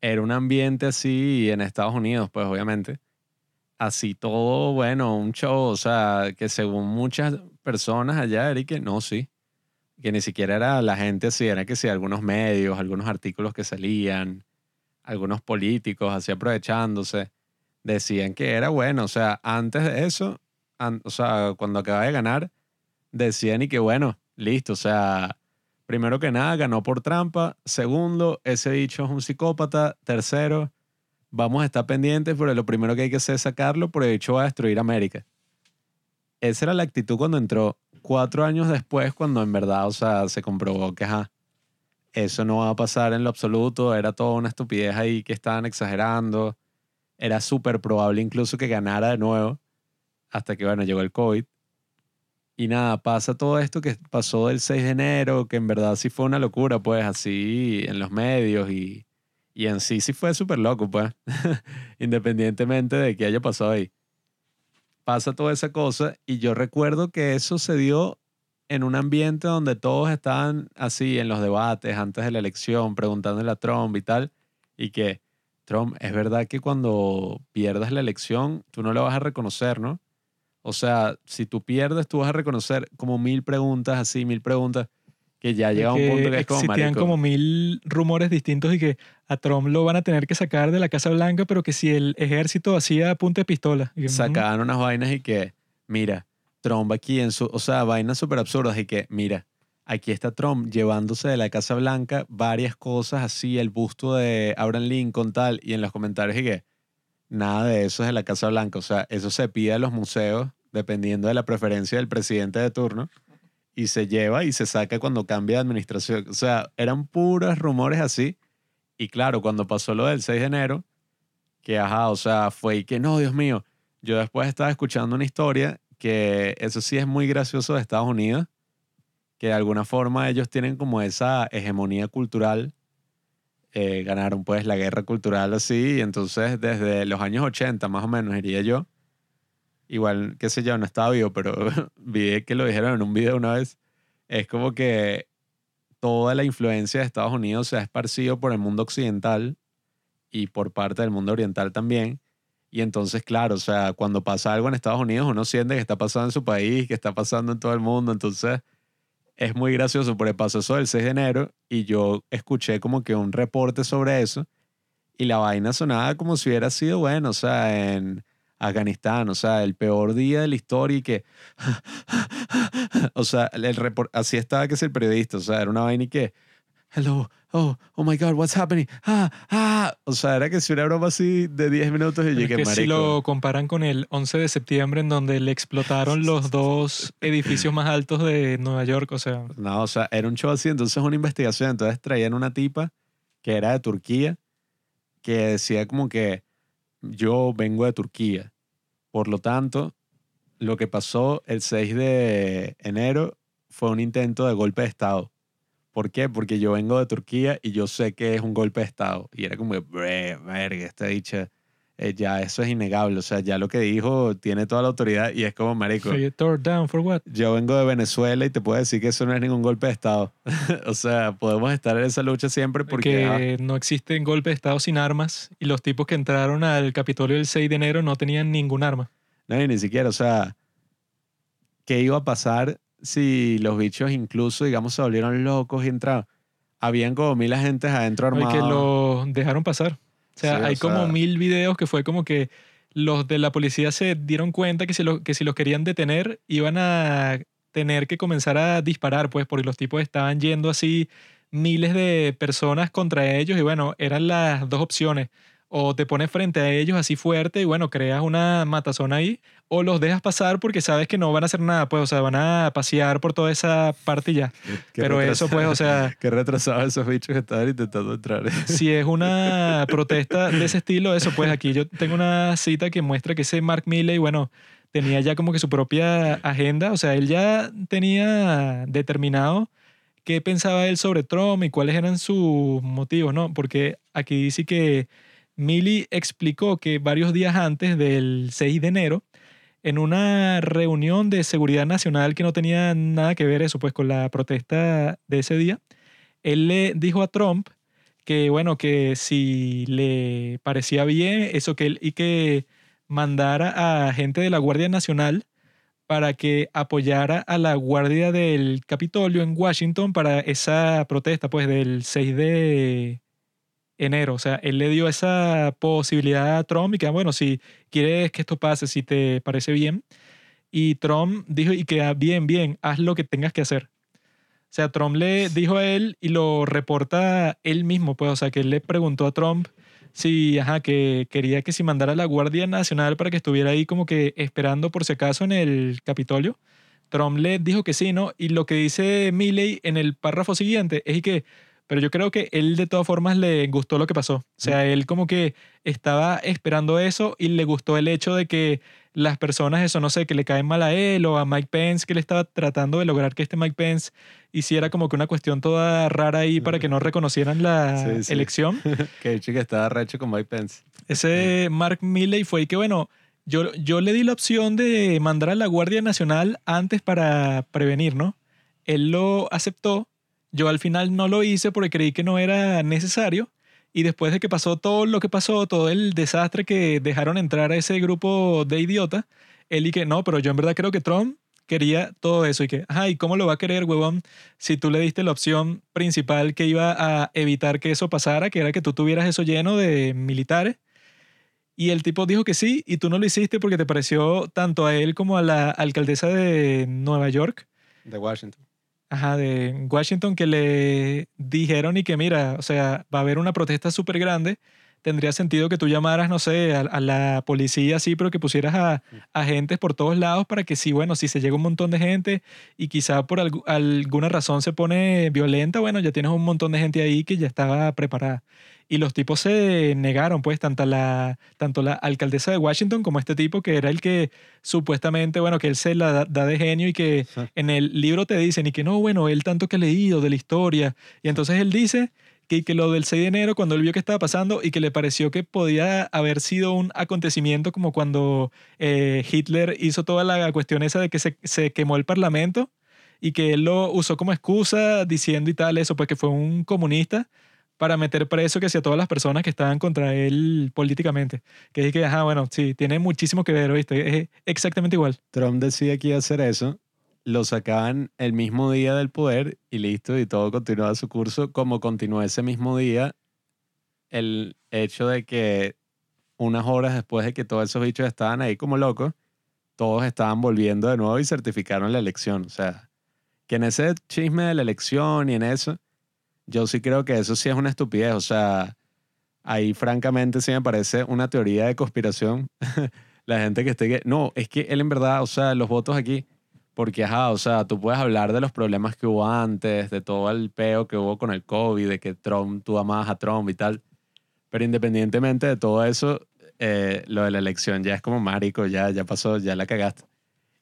era un ambiente así en Estados Unidos, pues obviamente, así todo, bueno, un show, o sea, que según muchas personas allá, que no, sí, que ni siquiera era la gente así, era que sí, algunos medios, algunos artículos que salían, algunos políticos así aprovechándose, decían que era bueno, o sea, antes de eso, o sea, cuando acaba de ganar, decían y que bueno, listo, o sea, primero que nada ganó por trampa, segundo, ese bicho es un psicópata, tercero, vamos a estar pendientes, pero lo primero que hay que hacer es sacarlo, porque el bicho va a destruir América. Esa era la actitud cuando entró. Cuatro años después, cuando en verdad, o sea, se comprobó que, eso no va a pasar en lo absoluto, era toda una estupidez ahí que estaban exagerando, era súper probable incluso que ganara de nuevo, hasta que, bueno, llegó el COVID. Y nada, pasa todo esto que pasó el 6 de enero, que en verdad sí fue una locura, pues, así en los medios y, y en sí sí fue súper loco, pues, independientemente de qué haya pasado ahí pasa toda esa cosa y yo recuerdo que eso se dio en un ambiente donde todos estaban así en los debates antes de la elección, preguntándole a Trump y tal, y que Trump, es verdad que cuando pierdas la elección, tú no lo vas a reconocer, ¿no? O sea, si tú pierdes, tú vas a reconocer como mil preguntas, así, mil preguntas, que ya llega un punto que es como existían como mil rumores distintos y que a Trump lo van a tener que sacar de la Casa Blanca, pero que si el ejército hacía a punta de pistola. Y que, ujú. sacaban unas vainas y que, mira, Trump aquí en su, o sea, vainas súper absurdas y que, mira, aquí está Trump llevándose de la Casa Blanca varias cosas así, el busto de Abraham Lincoln tal, y en los comentarios y que, nada de eso es de la Casa Blanca, o sea, eso se pide a los museos dependiendo de la preferencia del presidente de turno y se lleva y se saca cuando cambia de administración, o sea, eran puros rumores así, y claro, cuando pasó lo del 6 de enero, que ajá, o sea, fue y que no, Dios mío, yo después estaba escuchando una historia que eso sí es muy gracioso de Estados Unidos, que de alguna forma ellos tienen como esa hegemonía cultural, eh, ganaron pues la guerra cultural así, y entonces desde los años 80 más o menos diría yo, igual, qué sé yo, no estaba vivo, pero vi que lo dijeron en un video una vez, es como que toda la influencia de Estados Unidos se ha esparcido por el mundo occidental y por parte del mundo oriental también. Y entonces, claro, o sea, cuando pasa algo en Estados Unidos, uno siente que está pasando en su país, que está pasando en todo el mundo. Entonces, es muy gracioso porque pasó eso del 6 de enero y yo escuché como que un reporte sobre eso y la vaina sonaba como si hubiera sido, bueno, o sea, en Afganistán, o sea, el peor día de la historia y que, o sea, el report, así estaba que es el periodista, o sea, era una vaina y que, hello, oh, oh my God, what's happening? Ah, ah, o sea, era que si una broma así de 10 minutos y Pero es llegué, que si marico. lo comparan con el 11 de septiembre en donde le explotaron los dos edificios más altos de Nueva York, o sea, No, o sea, era un show así, entonces una investigación, entonces traían una tipa que era de Turquía, que decía como que yo vengo de Turquía, por lo tanto, lo que pasó el 6 de enero fue un intento de golpe de Estado. ¿Por qué? Porque yo vengo de Turquía y yo sé que es un golpe de Estado. Y era como, que, "Bre, verga, esta dicha, eh, ya eso es innegable. O sea, ya lo que dijo tiene toda la autoridad y es como, marico, "So you tore down for what? yo vengo de Venezuela y te puedo decir que eso no es ningún golpe de Estado. o sea, podemos estar en esa lucha siempre porque... ah, que no existen golpes de Estado sin armas y los tipos que entraron al Capitolio el 6 de enero no tenían ningún arma. No, ni siquiera, o sea, ¿qué iba a pasar si los bichos incluso, digamos, se volvieron locos y entraron? Habían como mil agentes adentro No, y armados. que lo dejaron pasar. O sea, Sí, o hay como sea- mil videos que fue como que los de la policía se dieron cuenta que si, lo- que si los querían detener iban a tener que comenzar a disparar, pues porque los tipos estaban yendo así miles de personas contra ellos y bueno, eran las dos opciones. O te pones frente a ellos así fuerte y bueno, creas una matazón ahí, o los dejas pasar porque sabes que no van a hacer nada, pues, o sea, van a pasear por toda esa parte y ya. Pero eso, pues, o sea, Qué retrasados esos bichos que estaban intentando entrar. si es una protesta de ese estilo, eso, pues aquí yo tengo una cita que muestra que ese Mark Milley, bueno, tenía ya como que su propia agenda, o sea, él ya tenía determinado qué pensaba él sobre Trump y cuáles eran sus motivos, ¿no? Porque aquí dice que Milley explicó que varios días antes del 6 de enero, en una reunión de seguridad nacional que no tenía nada que ver eso, pues con la protesta de ese día, él le dijo a Trump que bueno, que si le parecía bien eso que él y que mandara a gente de la Guardia Nacional para que apoyara a la Guardia del Capitolio en Washington para esa protesta pues del 6 de enero. O sea, él le dio esa posibilidad a Trump y que, bueno, si quieres que esto pase, si te parece bien. Y Trump dijo, y que ah, bien, bien, haz lo que tengas que hacer. O sea, Trump le dijo a él y lo reporta él mismo, pues, o sea, que él le preguntó a Trump si, ajá, que quería que si mandara a la Guardia Nacional para que estuviera ahí como que esperando por si acaso en el Capitolio. Trump le dijo que sí, ¿no? Y lo que dice Milley en el párrafo siguiente es que, pero yo creo que él de todas formas le gustó lo que pasó. O sea, él como que estaba esperando eso y le gustó el hecho de que las personas, eso no sé, que le caen mal a él o a Mike Pence, que él estaba tratando de lograr que este Mike Pence hiciera como que una cuestión toda rara ahí para que no reconocieran la Sí, sí. elección. que chica estaba recho con Mike Pence. Ese Mark Milley fue y que, bueno, yo, yo le di la opción de mandar a la Guardia Nacional antes para prevenir, ¿no? Él lo aceptó. Yo al final no lo hice porque creí que no era necesario. Y después de que pasó todo lo que pasó, todo el desastre que dejaron entrar a ese grupo de idiotas, él y que no, pero yo en verdad creo que Trump quería todo eso y que, ajá, ¿y cómo lo va a querer, huevón, si tú le diste la opción principal que iba a evitar que eso pasara, que era que tú tuvieras eso lleno de militares? Y el tipo dijo que sí, y tú no lo hiciste porque te pareció tanto a él como a la alcaldesa de Nueva York, De Washington. Ajá, de Washington, que le dijeron y que mira, o sea, va a haber una protesta súper grande. Tendría sentido que tú llamaras, no sé, a, a la policía así, pero que pusieras a agentes por todos lados para que sí, bueno, si se llega un montón de gente y quizá por algu- alguna razón se pone violenta, bueno, ya tienes un montón de gente ahí que ya estaba preparada. Y los tipos se negaron, pues, tanto la, tanto la alcaldesa de Washington como este tipo que era el que supuestamente, bueno, que él se la da, da de genio y que en el libro te dicen y que no, bueno, él tanto que ha leído de la historia. Y entonces él dice que, que lo del 6 de enero, cuando él vio que estaba pasando y que le pareció que podía haber sido un acontecimiento como cuando eh, Hitler hizo toda la cuestión esa de que se, se quemó el parlamento y que él lo usó como excusa diciendo y tal eso, pues que fue un comunista para meter preso que sea todas las personas que estaban contra él políticamente. Que es que, ajá, bueno, sí, tiene muchísimo que ver, ¿viste? Es exactamente igual. Trump decía que iba a hacer eso, lo sacaban el mismo día del poder y listo, y todo continuaba su curso, como continuó ese mismo día el hecho de que unas horas después de que todos esos bichos estaban ahí como locos, todos estaban volviendo de nuevo y certificaron la elección. O sea, que en ese chisme de la elección y en eso, yo sí creo que eso sí es una estupidez. O sea, ahí francamente sí me parece una teoría de conspiración. la gente que esté que... No, es que él en verdad, o sea, los votos aquí, porque ajá, o sea, tú puedes hablar de los problemas que hubo antes, de todo el peo que hubo con el COVID, de que Trump, tú amabas a Trump y tal. Pero independientemente de todo eso, eh, lo de la elección ya es como marico, ya, ya pasó, ya la cagaste.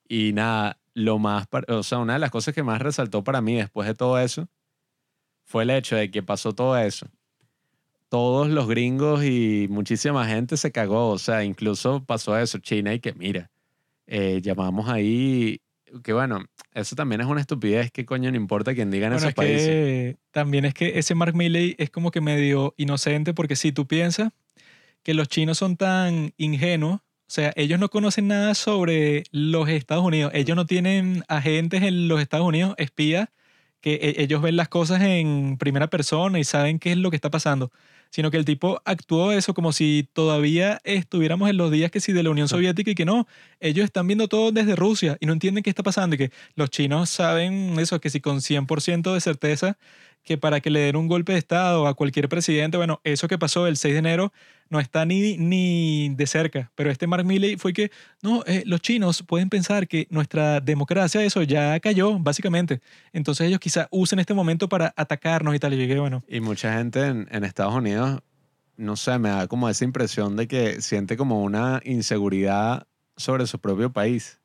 Y nada, lo más, o sea, una de las cosas que más resaltó para mí después de todo eso fue el hecho de que pasó todo eso. Todos los gringos y muchísima gente se cagó, o sea, incluso pasó eso, China, y que mira, eh, llamamos ahí, que bueno, eso también es una estupidez, que coño no importa quién diga en Bueno, esos es países. que también es que ese Mark Milley es como que medio inocente porque si tú piensas que los chinos son tan ingenuos, o sea, ellos no conocen nada sobre los Estados Unidos, ellos no tienen agentes en los Estados Unidos, espías que e- ellos ven las cosas en primera persona y saben qué es lo que está pasando, sino que el tipo actuó eso como si todavía estuviéramos en los días que sí de la Unión Soviética y que no, ellos están viendo todo desde Rusia y no entienden qué está pasando y que los chinos saben eso, que si con 100% de certeza que para que le den un golpe de Estado a cualquier presidente, bueno, eso que pasó el 6 de enero no está ni, ni de cerca, pero este Mark Milley fue que, no, eh, los chinos pueden pensar que nuestra democracia, eso ya cayó, básicamente. Entonces ellos quizá usen este momento para atacarnos y tal. Y dije, bueno, Y mucha gente en, en Estados Unidos, no sé, me da como esa impresión de que siente como una inseguridad sobre su propio país.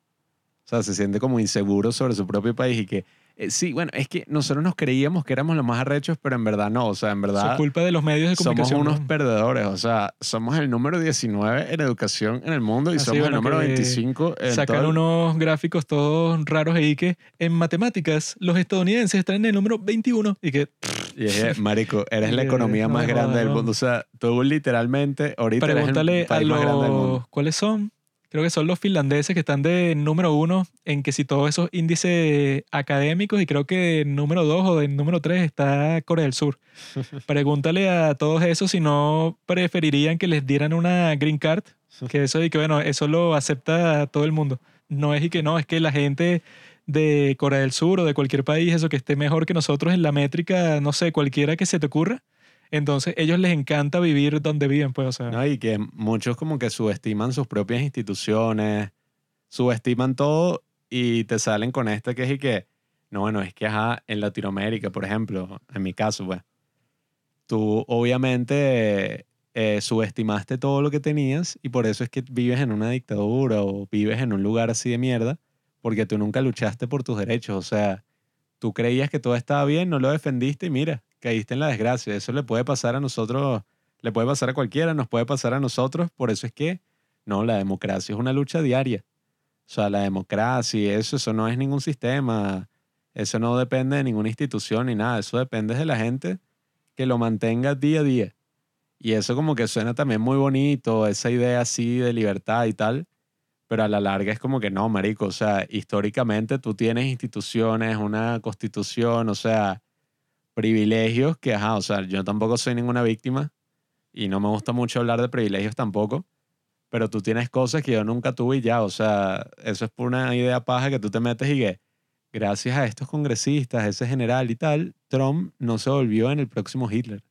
O sea, se siente como inseguro sobre su propio país y que, eh, sí, bueno, es que nosotros nos creíamos que éramos los más arrechos, pero en verdad no. O sea, en verdad es culpa de los medios de somos comunicación. unos ¿no? perdedores. O sea, somos el número 19 en educación en el mundo y Así, somos bueno, el número que 25 en Sacan todo unos gráficos todos raros ahí que en matemáticas los estadounidenses están en el número 21 y que Y dije, marico, eres la Eh, economía no más me grande jodas, del no. mundo. O sea, tú literalmente ahorita eres pregúntale el a país más grande del mundo. los... ¿Cuáles son? Creo que son los finlandeses que están de número uno en que si todos esos índices académicos y creo que número dos o de número tres está Corea del Sur. Pregúntale a todos esos si no preferirían que les dieran una green card, que eso y que bueno, eso lo acepta todo el mundo. No es y que no, es que la gente de Corea del Sur o de cualquier país, eso que esté mejor que nosotros en la métrica, no sé, cualquiera que se te ocurra. Entonces, ellos les encanta vivir donde viven, pues, o sea. ¿no? Y que muchos como que subestiman sus propias instituciones, subestiman todo y te salen con esta que es y que, no, bueno, es que ajá, en Latinoamérica, por ejemplo, en mi caso, pues, tú obviamente eh, subestimaste todo lo que tenías y por eso es que vives en una dictadura o vives en un lugar así de mierda, porque tú nunca luchaste por tus derechos, o sea, tú creías que todo estaba bien, no lo defendiste y mira, caíste en la desgracia. Eso le puede pasar a nosotros, le puede pasar a cualquiera, nos puede pasar a nosotros. Por eso es que, no, la democracia es una lucha diaria. O sea, la democracia, eso, eso no es ningún sistema, eso no depende de ninguna institución ni nada, eso depende de la gente que lo mantenga día a día. Y eso como que suena también muy bonito, esa idea así de libertad y tal, pero a la larga es como que no, marico, o sea, históricamente tú tienes instituciones, una constitución, o sea, privilegios que, ajá, o sea, yo tampoco soy ninguna víctima y no me gusta mucho hablar de privilegios tampoco, pero tú tienes cosas que yo nunca tuve y ya, o sea, eso es por una idea paja que tú te metes y que gracias a estos congresistas, ese general y tal, Trump no se volvió en el próximo Hitler.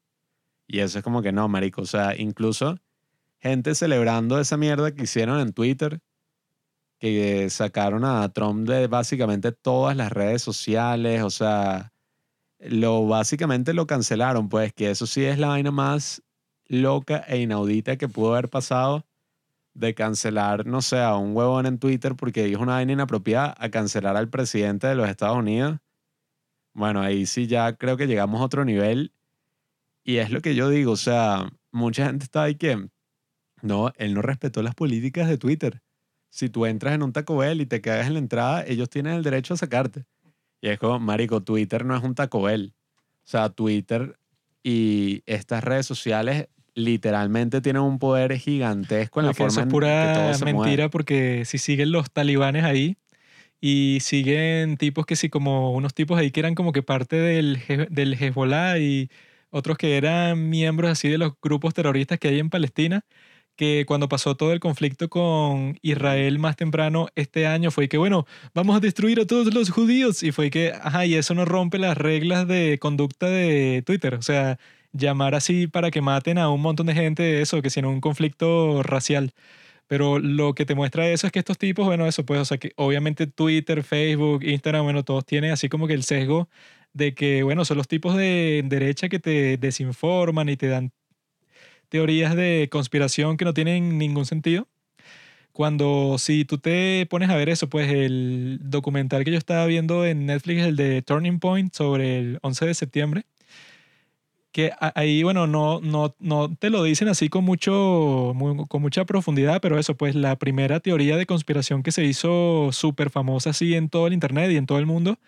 Y eso es como que no, marico, o sea, incluso gente celebrando esa mierda que hicieron en Twitter, que sacaron a Trump de básicamente todas las redes sociales, o sea, lo básicamente lo cancelaron, pues que eso sí es la vaina más loca e inaudita que pudo haber pasado de cancelar, no sé, a un huevón en Twitter porque dijo una vaina inapropiada a cancelar al presidente de los Estados Unidos. Bueno, ahí sí ya creo que llegamos a otro nivel y es lo que yo digo, o sea, mucha gente está ahí que no, él no respetó las políticas de Twitter. Si tú entras en un Taco Bell y te cagas en la entrada, ellos tienen el derecho a sacarte. Y es como, marico, Twitter no es un Taco Bell. O sea, Twitter y estas redes sociales literalmente tienen un poder gigantesco en la Porque eso forma es en que pura todo se mueve. mentira porque si siguen los talibanes ahí y siguen tipos que sí, como unos tipos ahí que eran como que parte del, del Hezbollah y otros que eran miembros así de los grupos terroristas que hay en Palestina, que cuando pasó todo el conflicto con Israel más temprano este año fue que, bueno, vamos a destruir a todos los judíos. Y fue que, ajá, y eso no rompe las reglas de conducta de Twitter. O sea, llamar así para que maten a un montón de gente, eso, que si en un conflicto racial. Pero lo que te muestra eso es que estos tipos, bueno, eso pues, o sea, que obviamente Twitter, Facebook, Instagram, bueno, todos tienen así como que el sesgo de que, bueno, son los tipos de derecha que te desinforman y te dan teorías de conspiración que no tienen ningún sentido. Cuando si tú te pones a ver eso, pues el documental que yo estaba viendo en Netflix, el de Turning Point sobre el 11 de septiembre, que ahí, bueno, no, no, no te lo dicen así con, mucho, mu- con mucha profundidad, pero eso, pues la primera teoría de conspiración que se hizo súper famosa así en todo el Internet y en todo el mundo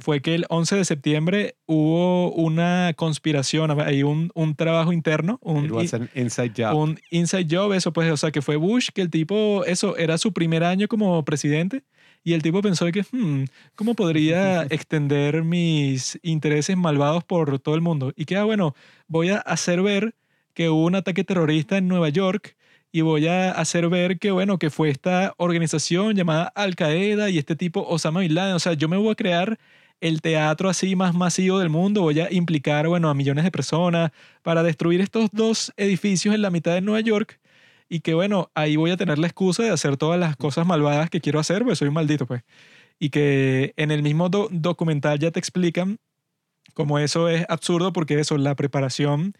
fue que el 11 de septiembre hubo una conspiración, hay un, un trabajo interno, un, It was an inside job. un inside job, eso pues, o sea, que fue Bush, que el tipo, eso, era su primer año como presidente y el tipo pensó que, hmm, ¿cómo podría extender mis intereses malvados por todo el mundo? Y que, ah, bueno, voy a hacer ver que hubo un ataque terrorista en Nueva York y voy a hacer ver que, bueno, que fue esta organización llamada Al Qaeda y este tipo Osama Bin Laden. O sea, yo me voy a crear el teatro así más masivo del mundo, voy a implicar, bueno, a millones de personas para destruir estos dos edificios en la mitad de Nueva York y que, bueno, ahí voy a tener la excusa de hacer todas las cosas malvadas que quiero hacer, pues soy un maldito, pues. Y que en el mismo do- documental ya te explican cómo eso es absurdo porque eso, la preparación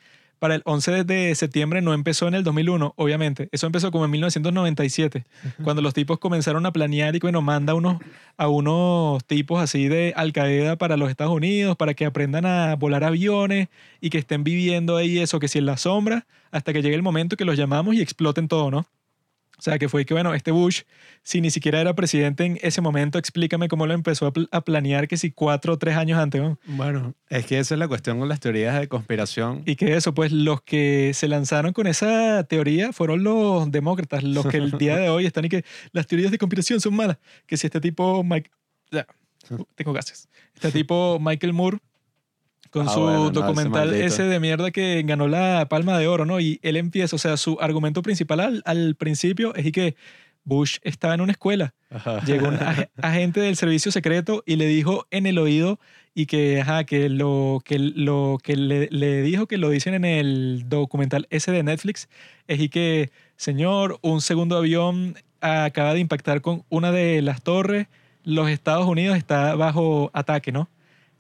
para el 11 de septiembre no empezó en el 2001, obviamente. Eso empezó como en 1997, cuando los tipos comenzaron a planear y bueno, manda unos, a unos tipos así de Al Qaeda para los Estados Unidos, para que aprendan a volar aviones y que estén viviendo ahí eso, que si en la sombra, hasta que llegue el momento que los llamamos y exploten todo, ¿no? O sea, que fue que, bueno, este Bush, si ni siquiera era presidente en ese momento, explícame cómo lo empezó a, pl- a planear, que si cuatro o tres años antes, ¿no? Bueno, es que esa es la cuestión con las teorías de conspiración. Y que eso, pues los que se lanzaron con esa teoría fueron los demócratas, los que el día de hoy están y que las teorías de conspiración son malas. Que si este tipo, Mike, ya, tengo gases. Este tipo, Michael Moore, con Ah, su bueno, no, ese documental maldito. ese de mierda que ganó la Palma de Oro, ¿no? Y él empieza, o sea, su argumento principal al, al principio es y que Bush estaba en una escuela Llegó un ag- agente del servicio secreto y le dijo en el oído y que, ajá, que lo que, lo que le, le dijo que lo dicen en el documental ese de Netflix es y que, señor, un segundo avión acaba de impactar con una de las torres, los Estados Unidos está bajo ataque, ¿no?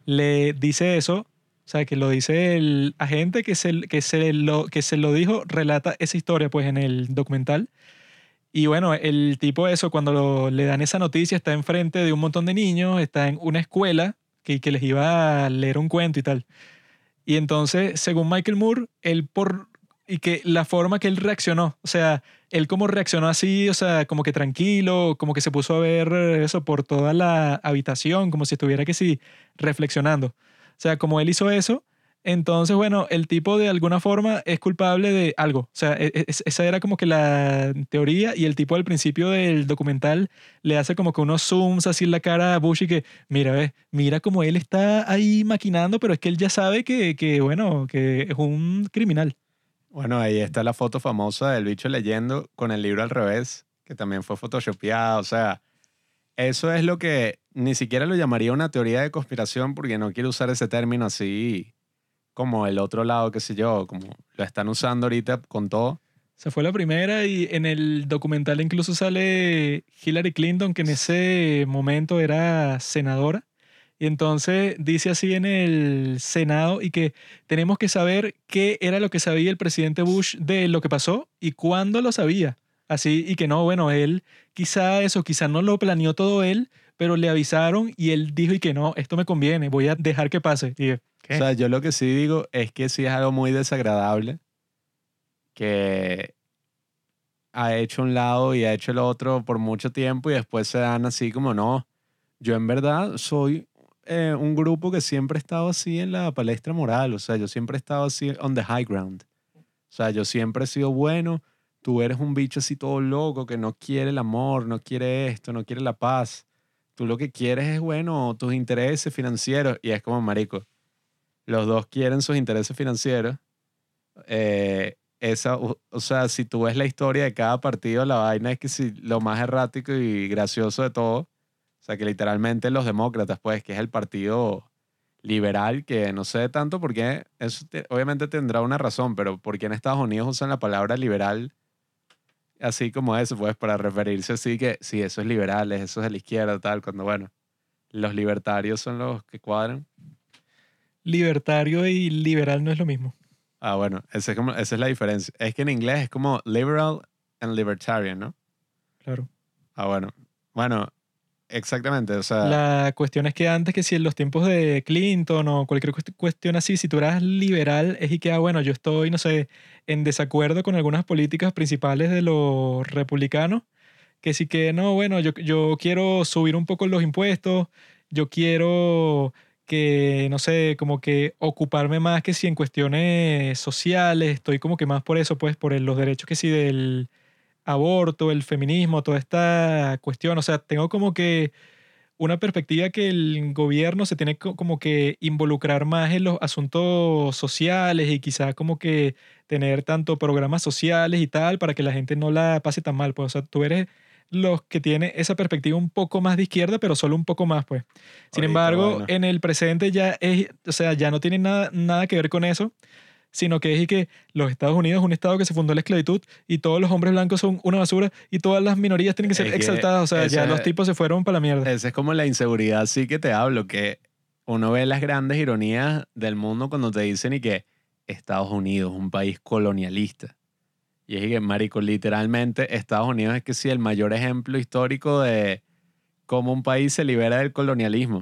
Le dice eso, o sea, que lo dice el agente que se, que se, lo, que se lo dijo, relata esa historia pues en el documental. Y bueno, el tipo eso, cuando le dan esa noticia, está enfrente de un montón de niños, está en una escuela que, que les iba a leer un cuento y tal. Y entonces, según Michael Moore, él por... Y que la forma que él reaccionó, o sea, él como reaccionó así, o sea, como que tranquilo, como que se puso a ver eso por toda la habitación, como si estuviera que sí, reflexionando. O sea, como él hizo eso, entonces, bueno, el tipo de alguna forma es culpable de algo. O sea, e- e- esa era como que la teoría y el tipo al principio del documental le hace como que unos zooms así en la cara a Bush que, mira, ve, mira como él está ahí maquinando, pero es que él ya sabe que, que bueno, que es un criminal. Bueno, ahí está la foto famosa del bicho leyendo con el libro al revés, que también fue photoshopeado. O sea, eso es lo que ni siquiera lo llamaría una teoría de conspiración porque no quiero usar ese término así como el otro lado, qué sé yo, como lo están usando ahorita con todo. Se fue la primera y en el documental incluso sale Hillary Clinton, que en ese momento era senadora. Y entonces dice así en el Senado y que tenemos que saber qué era lo que sabía el presidente Bush de lo que pasó y cuándo lo sabía. Así y que no, bueno, él quizá eso, quizá no lo planeó todo él, pero le avisaron y él dijo y que no, esto me conviene, voy a dejar que pase. Y yo. O sea, yo lo que sí digo es que sí es algo muy desagradable que ha hecho un lado y ha hecho el otro por mucho tiempo y después se dan así como, no, yo en verdad soy eh, un grupo que siempre ha estado así en la palestra moral, o sea, yo siempre he estado así on the high ground. O sea, yo siempre he sido bueno, tú eres un bicho así todo loco que no quiere el amor, no quiere esto, no quiere la paz. Tú lo que quieres es, bueno, tus intereses financieros y es como, marico, los dos quieren sus intereses financieros. Eh, esa, o, sea, si tú ves la historia de cada partido, la vaina es que si lo más errático y gracioso de todo, o sea, que literalmente los demócratas, pues, que es el partido liberal, que no sé tanto por qué, eso te- obviamente tendrá una razón, pero ¿por qué en Estados Unidos usan la palabra liberal así como eso, pues, para referirse así que, sí, eso es liberales, eso es de la izquierda, tal, cuando, bueno, los libertarios son los que cuadran. Libertario y liberal no es lo mismo. Ah, bueno, esa es, como, esa es la diferencia. Es que en inglés es como liberal and libertarian, ¿no? Claro. Ah, bueno. Bueno, exactamente, o sea, La cuestión es que antes que si en los tiempos de Clinton o cualquier cuest- cuestión así, si tú eras liberal, es y que, ah, bueno, yo estoy, no sé, en desacuerdo con algunas políticas principales de los republicanos, que sí que, no, bueno, yo, yo quiero subir un poco los impuestos, yo quiero que, no sé, como que ocuparme más que si en cuestiones sociales, estoy como que más por eso, pues, por los derechos que sí del aborto, el feminismo, toda esta cuestión. O sea, tengo como que una perspectiva que el gobierno se tiene co- como que involucrar más en los asuntos sociales y quizás como que tener tanto programas sociales y tal para que la gente no la pase tan mal. Pues, o sea, tú eres los que tiene esa perspectiva un poco más de izquierda, pero solo un poco más, pues. Sin embargo, bueno. en el presente ya es, o sea, ya no tiene nada, nada que ver con eso, sino que es y que los Estados Unidos es un estado que se fundó en la esclavitud y todos los hombres blancos son una basura y todas las minorías tienen que ser Es que exaltadas. O sea, ya los tipos se fueron para la mierda. esa es como la inseguridad sí que te hablo, que uno ve las grandes ironías del mundo cuando te dicen y que Estados Unidos es un país colonialista. Y es que, marico, literalmente Estados Unidos es que sí el mayor ejemplo histórico de cómo un país se libera del colonialismo.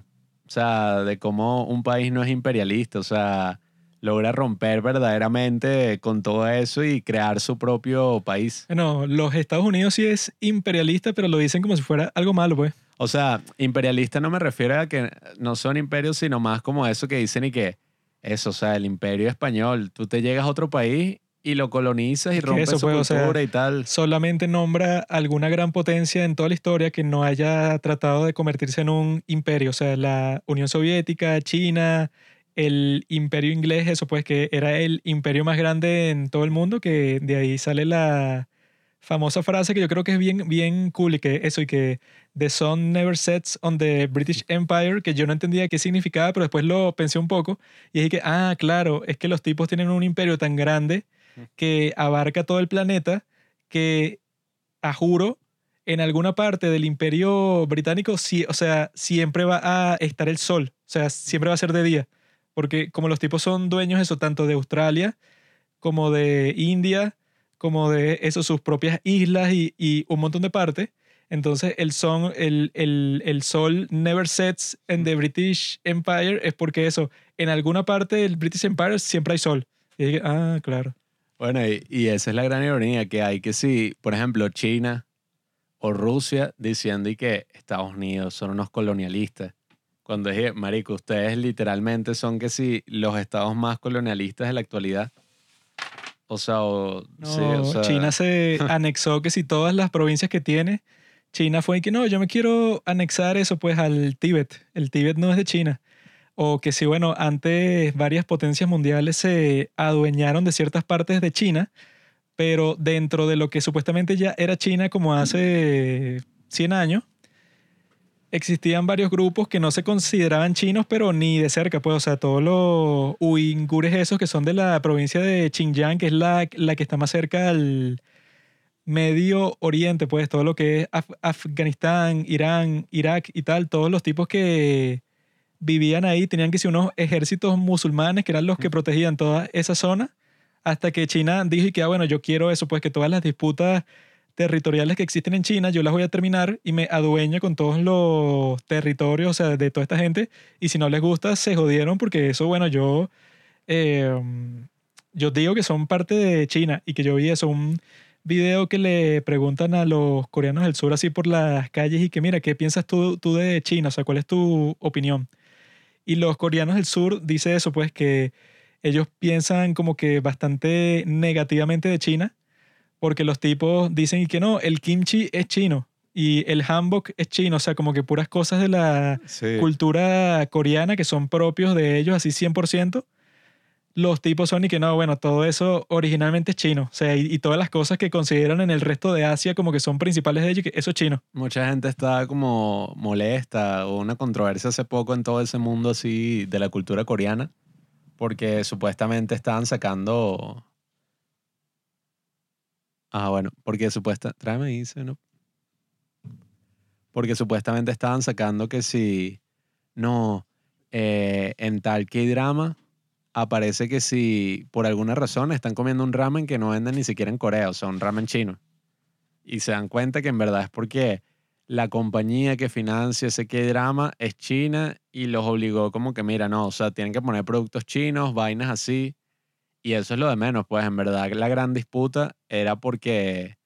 O sea, de cómo un país no es imperialista. O sea, logra romper verdaderamente con todo eso y crear su propio país. Bueno, los Estados Unidos sí es imperialista, pero lo dicen como si fuera algo malo, pues. O sea, imperialista no me refiero a que no son imperios, sino más como eso que dicen y que eso, o sea, el imperio español, tú te llegas a otro país y lo colonizas y rompes eso, su pues, o sea, cultura y tal. Solamente nombra alguna gran potencia en toda la historia que no haya tratado de convertirse en un imperio. O sea, la Unión Soviética, China, el imperio inglés, eso pues que era el imperio más grande en todo el mundo, que de ahí sale la famosa frase que yo creo que es bien, bien cool y que eso y que The sun never sets on the British Empire, que yo no entendía qué significaba, pero después lo pensé un poco y dije que, ah, claro, es que los tipos tienen un imperio tan grande que abarca todo el planeta que, a juro, en alguna parte del imperio británico, sí, o sea, siempre va a estar el sol, o sea, siempre va a ser de día, porque como los tipos son dueños eso tanto de Australia como de India, como de eso, sus propias islas y, y un montón de partes, entonces el, son, el, el, el sol never sets en the British Empire es porque eso, en alguna parte del British Empire siempre hay sol. Y ah, claro. Bueno, y, y esa es la gran ironía que hay que si, por ejemplo, China o Rusia diciendo y que Estados Unidos son unos colonialistas. Cuando dije, marico, ustedes literalmente son que si los estados más colonialistas de la actualidad. O sea, o, No, sí, o sea, China se anexó que si todas las provincias que tiene, China fue y que no, yo me quiero anexar eso pues al Tíbet. El Tíbet no es de China. O que si, bueno, antes varias potencias mundiales se adueñaron de ciertas partes de China, pero dentro de lo que supuestamente ya era China como hace 100 años, existían varios grupos que no se consideraban chinos, pero ni de cerca, pues, o sea, todos los uigures esos que son de la provincia de Xinjiang, que es la, la que está más cerca al Medio Oriente, pues, todo lo que es Af- Afganistán, Irán, Irak y tal, todos los tipos que vivían ahí tenían que ser unos ejércitos musulmanes que eran los que protegían toda esa zona, hasta que China dijo y que, ah, bueno, yo quiero eso, pues que todas las disputas territoriales que existen en China, yo las voy a terminar y me adueño con todos los territorios, o sea, de toda esta gente. Y si no les gusta, se jodieron porque eso, bueno, yo, eh, yo digo que son parte de China y que yo vi eso, un video que le preguntan a los coreanos del sur así por las calles y que mira, ¿qué piensas tú, tú de China? O sea, ¿cuál es tu opinión? Y los coreanos del sur dice eso, pues que ellos piensan como que bastante negativamente de China porque los tipos dicen que no, el kimchi es chino y el hanbok es chino, o sea, como que puras cosas de la sí. cultura coreana que son propios de ellos, así 100%. Los tipos son y que no, bueno, todo eso originalmente es chino, o sea, y, y todas las cosas que consideran en el resto de Asia como que son principales de ellos, que eso es chino. Mucha gente está como molesta o una controversia hace poco en todo ese mundo así de la cultura coreana porque supuestamente estaban sacando... Ah, bueno, porque supuesta... Tráeme dice, ¿no? Porque supuestamente estaban sacando que si... No, eh, en tal K-drama aparece que si por alguna razón están comiendo un ramen que no venden ni siquiera en Corea, o sea, un ramen chino. Y se dan cuenta que en verdad es porque la compañía que financia ese qué drama es China y los obligó como que, mira, no, o sea, tienen que poner productos chinos, vainas así. Y eso es lo de menos, pues en verdad la gran disputa era porque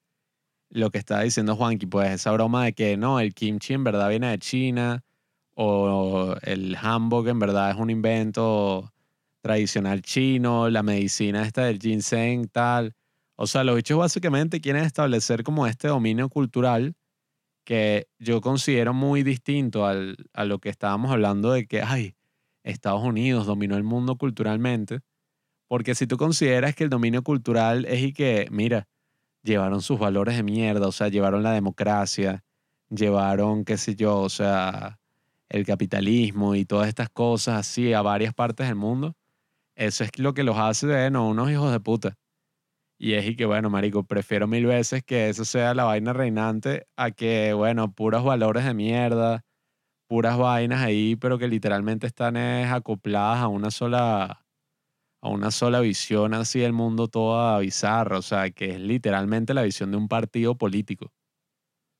lo que estaba diciendo Juanqui, pues esa broma de que no, el kimchi en verdad viene de China o el hamburg en verdad es un invento tradicional chino, la medicina esta del ginseng, tal. O sea, los bichos básicamente quieren establecer como este dominio cultural que yo considero muy distinto al, a lo que estábamos hablando de que, ay, Estados Unidos dominó el mundo culturalmente. Porque si tú consideras que el dominio cultural es y que, mira, llevaron sus valores de mierda, o sea, llevaron la democracia, llevaron, qué sé yo, o sea, el capitalismo y todas estas cosas así a varias partes del mundo, eso es lo que los hace, bueno, unos hijos de puta. Y es y que, bueno, marico, prefiero mil veces que eso sea la vaina reinante a que, bueno, puros valores de mierda, puras vainas ahí, pero que literalmente están acopladas a una sola a una sola visión así del mundo toda bizarra, o sea, que es literalmente la visión de un partido político.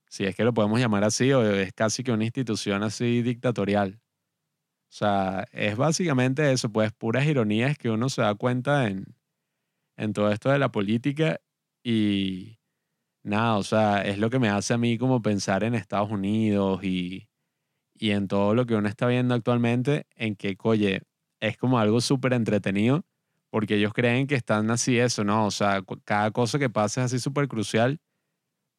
Si es que lo podemos llamar así, o es casi que una institución así dictatorial. O sea, es básicamente eso, pues puras ironías que uno se da cuenta en, en todo esto de la política y nada, o sea, es lo que me hace a mí como pensar en Estados Unidos y, y en todo lo que uno está viendo actualmente, en que, oye, es como algo súper entretenido porque ellos creen que están así eso, ¿no? O sea, cada cosa que pasa es así súper crucial,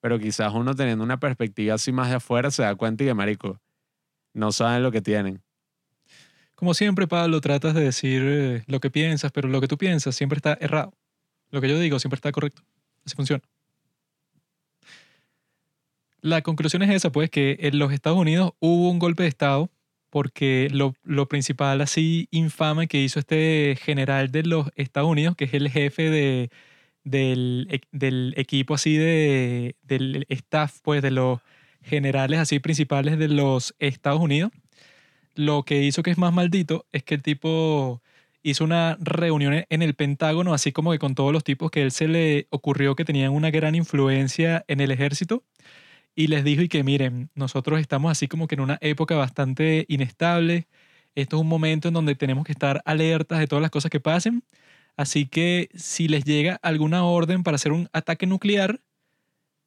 pero quizás uno teniendo una perspectiva así más de afuera se da cuenta y que, marico, no saben lo que tienen. Como siempre, Pablo, tratas de decir eh, lo que piensas, pero lo que tú piensas siempre está errado. Lo que yo digo siempre está correcto. Así funciona. La conclusión es esa, pues, que en los Estados Unidos hubo un golpe de Estado porque lo, principal así infame que hizo este general de los Estados Unidos, que es el jefe de, del, e, del equipo así de, del staff, pues, de los generales así principales de los Estados Unidos, lo que hizo que es más maldito es que el tipo hizo una reunión en el Pentágono, así como que con todos los tipos que él se le ocurrió que tenían una gran influencia en el ejército, y les dijo y que miren, nosotros estamos así como que en una época bastante inestable, esto es un momento en donde tenemos que estar alertas de todas las cosas que pasen, así que si les llega alguna orden para hacer un ataque nuclear,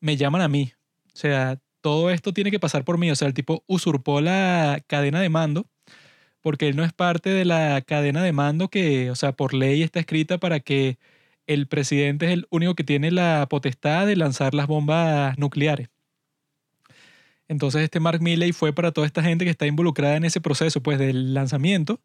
me llaman a mí. O sea, todo esto tiene que pasar por mí, o sea, el tipo usurpó la cadena de mando porque él no es parte de la cadena de mando que, o sea, por ley está escrita para que el presidente es el único que tiene la potestad de lanzar las bombas nucleares. Entonces este Mark Milley fue para toda esta gente que está involucrada en ese proceso, pues del lanzamiento,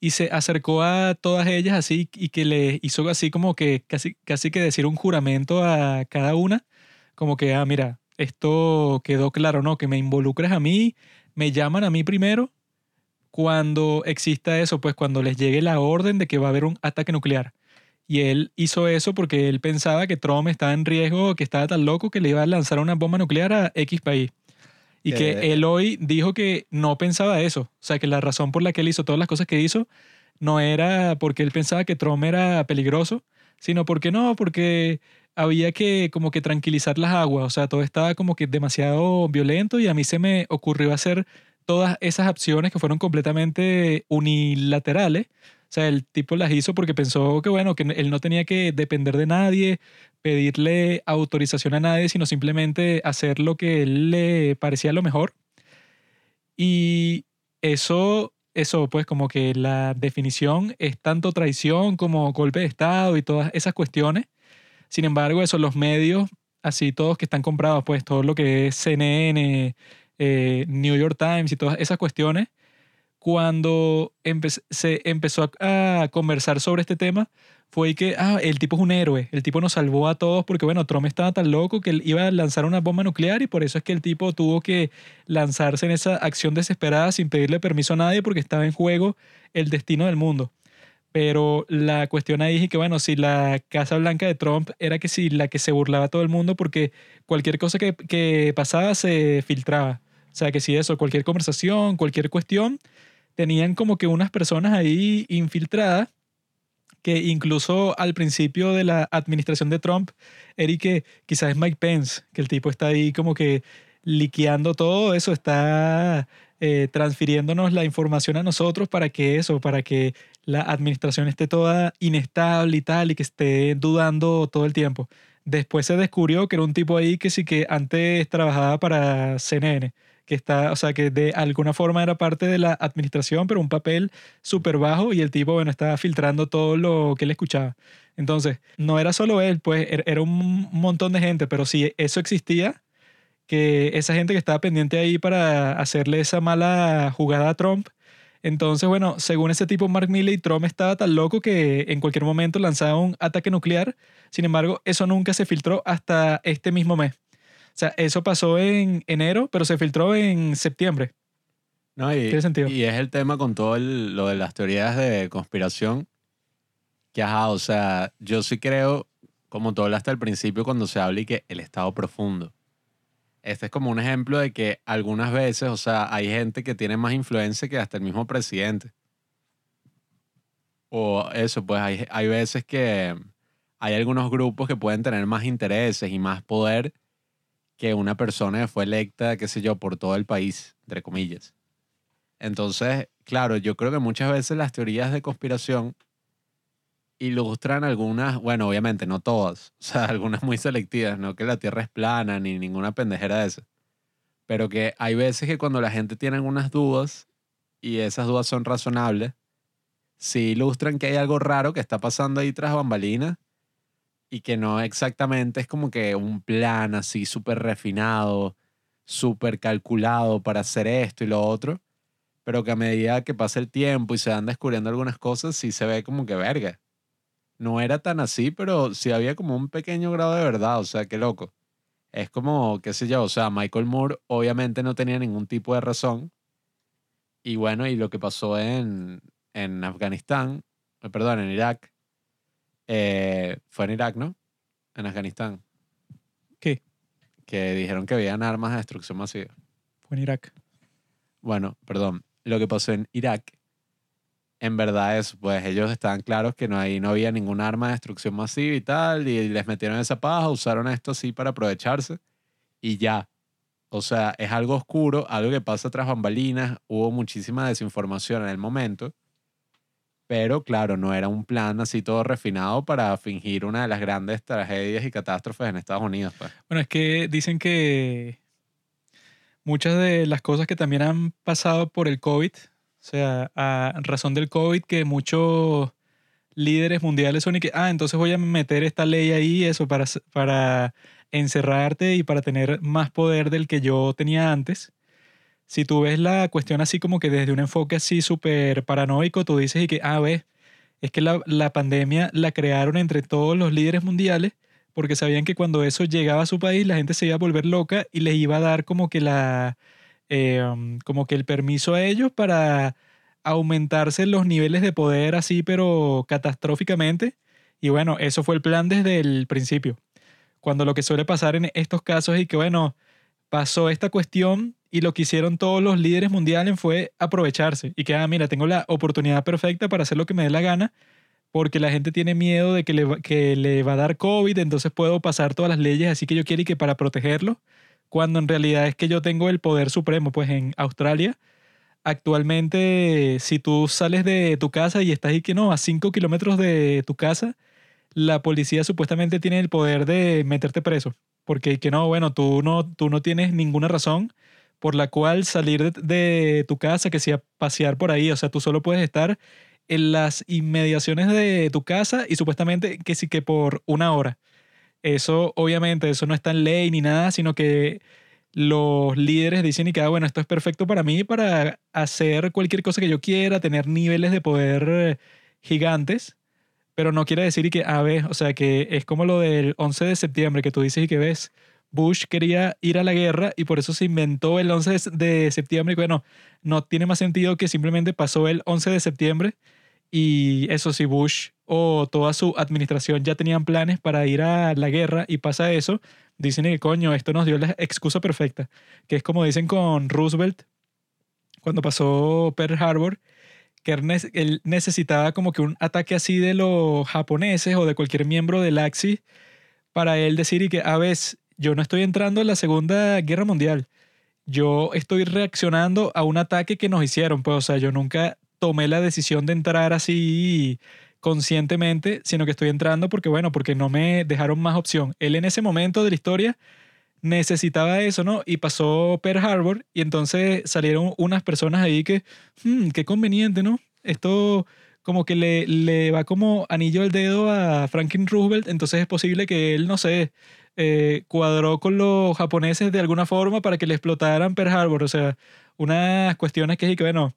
y se acercó a todas ellas así y que le hizo así como que casi, casi que decir un juramento a cada una, como que, ah, mira, esto quedó claro, ¿no? Que me involucres a mí, me llaman a mí primero cuando exista eso, pues cuando les llegue la orden de que va a haber un ataque nuclear. Y él hizo eso porque él pensaba que Trump estaba en riesgo, que estaba tan loco que le iba a lanzar una bomba nuclear a X país. Y que él hoy dijo que no pensaba eso. O sea, que la razón por la que él hizo todas las cosas que hizo no era porque él pensaba que Trump era peligroso, sino porque no, porque había que como que tranquilizar las aguas. O sea, todo estaba como que demasiado violento y a mí se me ocurrió hacer todas esas acciones que fueron completamente unilaterales. O sea, el tipo las hizo porque pensó que, bueno, que él no tenía que depender de nadie, pedirle autorización a nadie, sino simplemente hacer lo que él le parecía lo mejor. Y eso, eso, pues como que la definición es tanto traición como golpe de Estado y todas esas cuestiones. Sin embargo, eso, los medios, así todos que están comprados, pues todo lo que es CNN, eh, New York Times y todas esas cuestiones, cuando se empezó a, conversar sobre este tema, fue que ah, el tipo es un héroe, el tipo nos salvó a todos porque, bueno, Trump estaba tan loco que él iba a lanzar una bomba nuclear y por eso es que el tipo tuvo que lanzarse en esa acción desesperada sin pedirle permiso a nadie porque estaba en juego el destino del mundo. Pero la cuestión ahí es que, bueno, si la Casa Blanca de Trump era que si la que se burlaba a todo el mundo porque cualquier cosa que, que pasaba se filtraba. O sea, que si eso, cualquier conversación, cualquier cuestión, tenían como que unas personas ahí infiltradas que incluso al principio de la administración de Trump, Eric, quizás es Mike Pence, que el tipo está ahí como que liqueando todo eso, está eh, transfiriéndonos la información a nosotros para que eso, para que la administración esté toda inestable y tal, y que esté dudando todo el tiempo. Después se descubrió que era un tipo ahí que sí que antes trabajaba para CNN, que está, o sea, que de alguna forma era parte de la administración, pero un papel súper bajo y el tipo, bueno, estaba filtrando todo lo que él escuchaba. Entonces, no era solo él, pues er- era un montón de gente, pero si eso existía, que esa gente que estaba pendiente ahí para hacerle esa mala jugada a Trump, entonces, bueno, según ese tipo Mark Milley, Trump estaba tan loco que en cualquier momento lanzaba un ataque nuclear. Sin embargo, eso nunca se filtró hasta este mismo mes. O sea, eso pasó en enero, pero se filtró en septiembre. No, y, Tiene sentido. y es el tema con todo el- lo de las teorías de conspiración. Que, ajá, o sea, yo sí creo, como tú hablaste al principio cuando se habla y que el estado profundo. Este es como un ejemplo de que algunas veces, o sea, hay gente que tiene más influencia que hasta el mismo presidente. O eso, pues hay, hay veces que hay algunos grupos que pueden tener más intereses y más poder que una persona fue electa, qué sé yo, por todo el país, entre comillas. Entonces, claro, yo creo que muchas veces las teorías de conspiración ilustran algunas, bueno, obviamente no todas, o sea, algunas muy selectivas, no que la Tierra es plana ni ninguna pendejera de esa, pero que hay veces que cuando la gente tiene algunas dudas y esas dudas son razonables, sí ilustran que hay algo raro que está pasando ahí tras bambalinas y que no exactamente es como que un plan así súper refinado, súper calculado para hacer esto y lo otro, pero que a medida que pasa el tiempo y se van descubriendo algunas cosas, sí se ve como que verga. No era tan así, pero sí había como un pequeño grado de verdad, o sea, qué loco. Es como, qué sé yo, o sea, Michael Moore obviamente no tenía ningún tipo de razón. Y bueno, y lo que pasó en, en Afganistán, eh, perdón, en Irak, eh, fue en Irak, ¿no? En Afganistán. ¿Qué? Que dijeron que habían armas de destrucción masiva. Fue en Irak. Bueno, perdón, lo que pasó en Irak, en verdad es, pues ellos estaban claros que no, ahí no había ningún arma de destrucción masiva y tal, y les metieron esa paja, usaron esto así para aprovecharse y ya. O sea, es algo oscuro, algo que pasa tras bambalinas, hubo muchísima desinformación en el momento, pero claro, no era un plan así todo refinado para fingir una de las grandes tragedias y catástrofes en Estados Unidos. pues. Bueno, es que dicen que muchas de las cosas que también han pasado por el COVID, o sea, a razón del COVID, que muchos líderes mundiales son y que, ah, entonces voy a meter esta ley ahí, eso, para, para encerrarte y para tener más poder del que yo tenía antes. Si tú ves la cuestión así como que desde un enfoque así súper paranoico, tú dices y que, ah, ves, es que la, la pandemia la crearon entre todos los líderes mundiales porque sabían que cuando eso llegaba a su país la gente se iba a volver loca y les iba a dar como que la um, como que el permiso a ellos para aumentarse los niveles de poder así pero catastróficamente. Y bueno eso fue el plan desde el principio. Cuando lo que suele pasar en estos casos es que bueno pasó esta cuestión y lo que hicieron todos los líderes mundiales fue aprovecharse y que ah mira tengo la oportunidad perfecta para hacer lo que me dé la gana porque la gente tiene miedo de que le, va, que le va a dar COVID, entonces puedo pasar todas las leyes así que yo quiero y que para protegerlo, cuando en realidad es que yo tengo el poder supremo. Pues en Australia, actualmente, si tú sales de tu casa y estás ahí que no, a 5 kilómetros de tu casa, la policía supuestamente tiene el poder de meterte preso, porque que no, bueno, tú no, tú no tienes ninguna razón por la cual salir de, tu casa, que sea pasear por ahí, o sea, tú solo puedes estar en las inmediaciones de tu casa y supuestamente que sí que por una hora. Eso, obviamente, eso no está en ley ni nada, sino que los líderes dicen y que, ah, bueno, esto es perfecto para mí para hacer cualquier cosa que yo quiera, tener niveles de poder eh, gigantes, pero no quiere decir y que, a ver, o sea, que es como lo del 11 de septiembre que tú dices y que ves, Bush quería ir a la guerra y por eso se inventó el 11 de septiembre. Y bueno, no tiene más sentido que simplemente pasó el 11 de septiembre y eso si Bush o toda su administración ya tenían planes para ir a la guerra y pasa eso, dicen que coño, esto nos dio la excusa perfecta, que es como dicen con Roosevelt cuando pasó Pearl Harbor, que él necesitaba como que un ataque así de los japoneses o de cualquier miembro del Axis para él decir y que a veces yo no estoy entrando en la Segunda Guerra Mundial. yo estoy reaccionando a un ataque que nos hicieron, pues, o sea, yo nunca tomé la decisión de entrar así conscientemente, sino que estoy entrando porque, bueno, porque no me dejaron más opción. Él en ese momento de la historia necesitaba eso, ¿no? Y pasó Pearl Harbor y entonces salieron unas personas ahí que, hmm, qué conveniente, ¿no? Esto como que le, le va como anillo al dedo a Franklin Roosevelt, entonces es posible que él, no sé, eh, cuadró con los japoneses de alguna forma para que le explotaran Pearl Harbor. O sea, unas cuestiones que es que, bueno,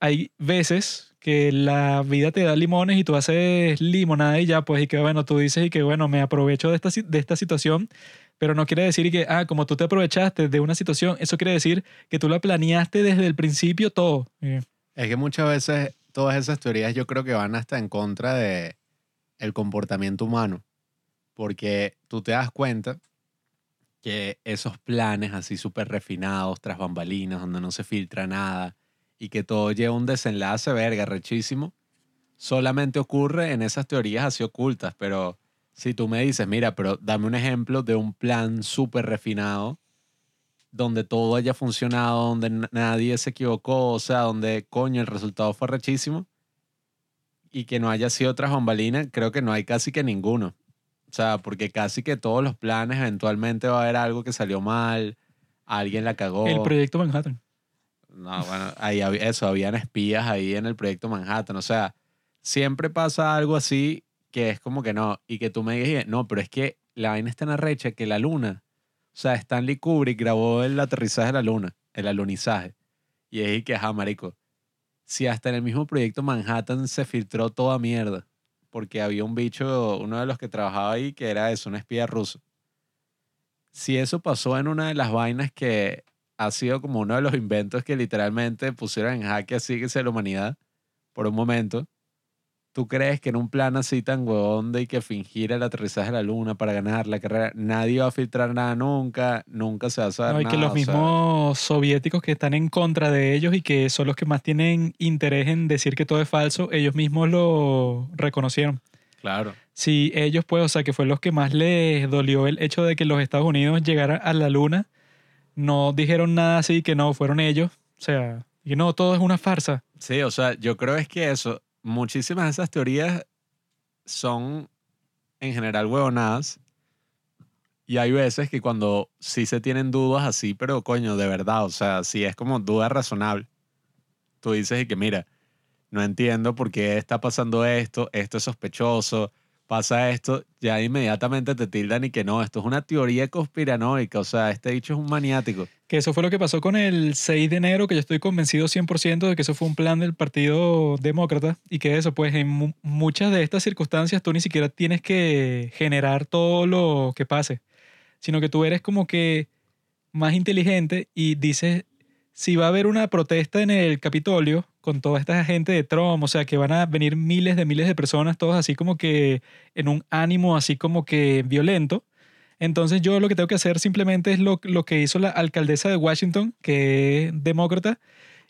hay veces que la vida te da limones y tú haces limonada y ya, pues, y que, bueno, tú dices y que, bueno, me aprovecho de esta, de esta situación, pero no quiere decir que, ah, como tú te aprovechaste de una situación, eso quiere decir que tú la planeaste desde el principio todo. Es que muchas veces todas esas teorías yo creo que van hasta en contra de el comportamiento humano, porque tú te das cuenta que esos planes así súper refinados, tras bambalinas, donde no se filtra nada y que todo lleva un desenlace verga rechísimo, solamente ocurre en esas teorías así ocultas, pero si tú me dices, mira, pero dame un ejemplo de un plan súper refinado donde todo haya funcionado, donde nadie se equivocó, o sea, donde coño el resultado fue rechísimo y que no haya sido tras bambalina, creo que no hay casi que ninguno. O sea, porque casi que todos los planes eventualmente va a haber algo que salió mal, alguien la cagó. El proyecto Manhattan. No, bueno, ahí había eso, habían espías ahí en el proyecto Manhattan. O sea, siempre pasa algo así que es como que no, y que tú me digas, no, pero es que la vaina es tan arrecha que la luna, o sea, Stanley Kubrick grabó el aterrizaje de la luna, el alunizaje. Y es que, ajá, marico, si hasta en el mismo proyecto Manhattan se filtró toda mierda, porque había un bicho, uno de los que trabajaba ahí, que era eso, un espía ruso. Si eso pasó en una de las vainas que ha sido como uno de los inventos que literalmente pusieron en jaque así que la humanidad por un momento. ¿Tú crees que en un plan así tan huevón de que fingir el aterrizaje de la luna para ganar la carrera, nadie va a filtrar nada nunca, nunca se va a saber No, y nada? que los sea, mismos soviéticos que están en contra de ellos y que son los que más tienen interés en decir que todo es falso, ellos mismos lo reconocieron. claro. Si ellos, pues, o sea, que fue los que más les dolió el hecho de que los Estados Unidos llegaran a la luna, no dijeron nada así que no, fueron ellos. O sea, y no, todo es una farsa. Sí, o sea, yo creo es que eso, muchísimas de esas teorías son en general huevonadas. Y hay veces que cuando sí se tienen dudas así, pero coño, de verdad, o sea, si es como duda razonable, tú dices y que mira, no entiendo por qué está pasando esto, esto es sospechoso, pasa esto, ya inmediatamente te tildan y que no, esto es una teoría conspiranoica, o sea, este dicho es un maniático. Que eso fue lo que pasó con el 6 de enero, que yo estoy convencido 100% de que eso fue un plan del Partido Demócrata y que eso, pues en mu- muchas de estas circunstancias tú ni siquiera tienes que generar todo lo que pase, sino que tú eres como que más inteligente y dices, si va a haber una protesta en el Capitolio con toda esta gente de Trump, o sea, que van a venir miles de miles de personas, todos así como que en un ánimo así como que violento, entonces yo lo que tengo que hacer simplemente es lo, lo que hizo la alcaldesa de Washington, que es demócrata,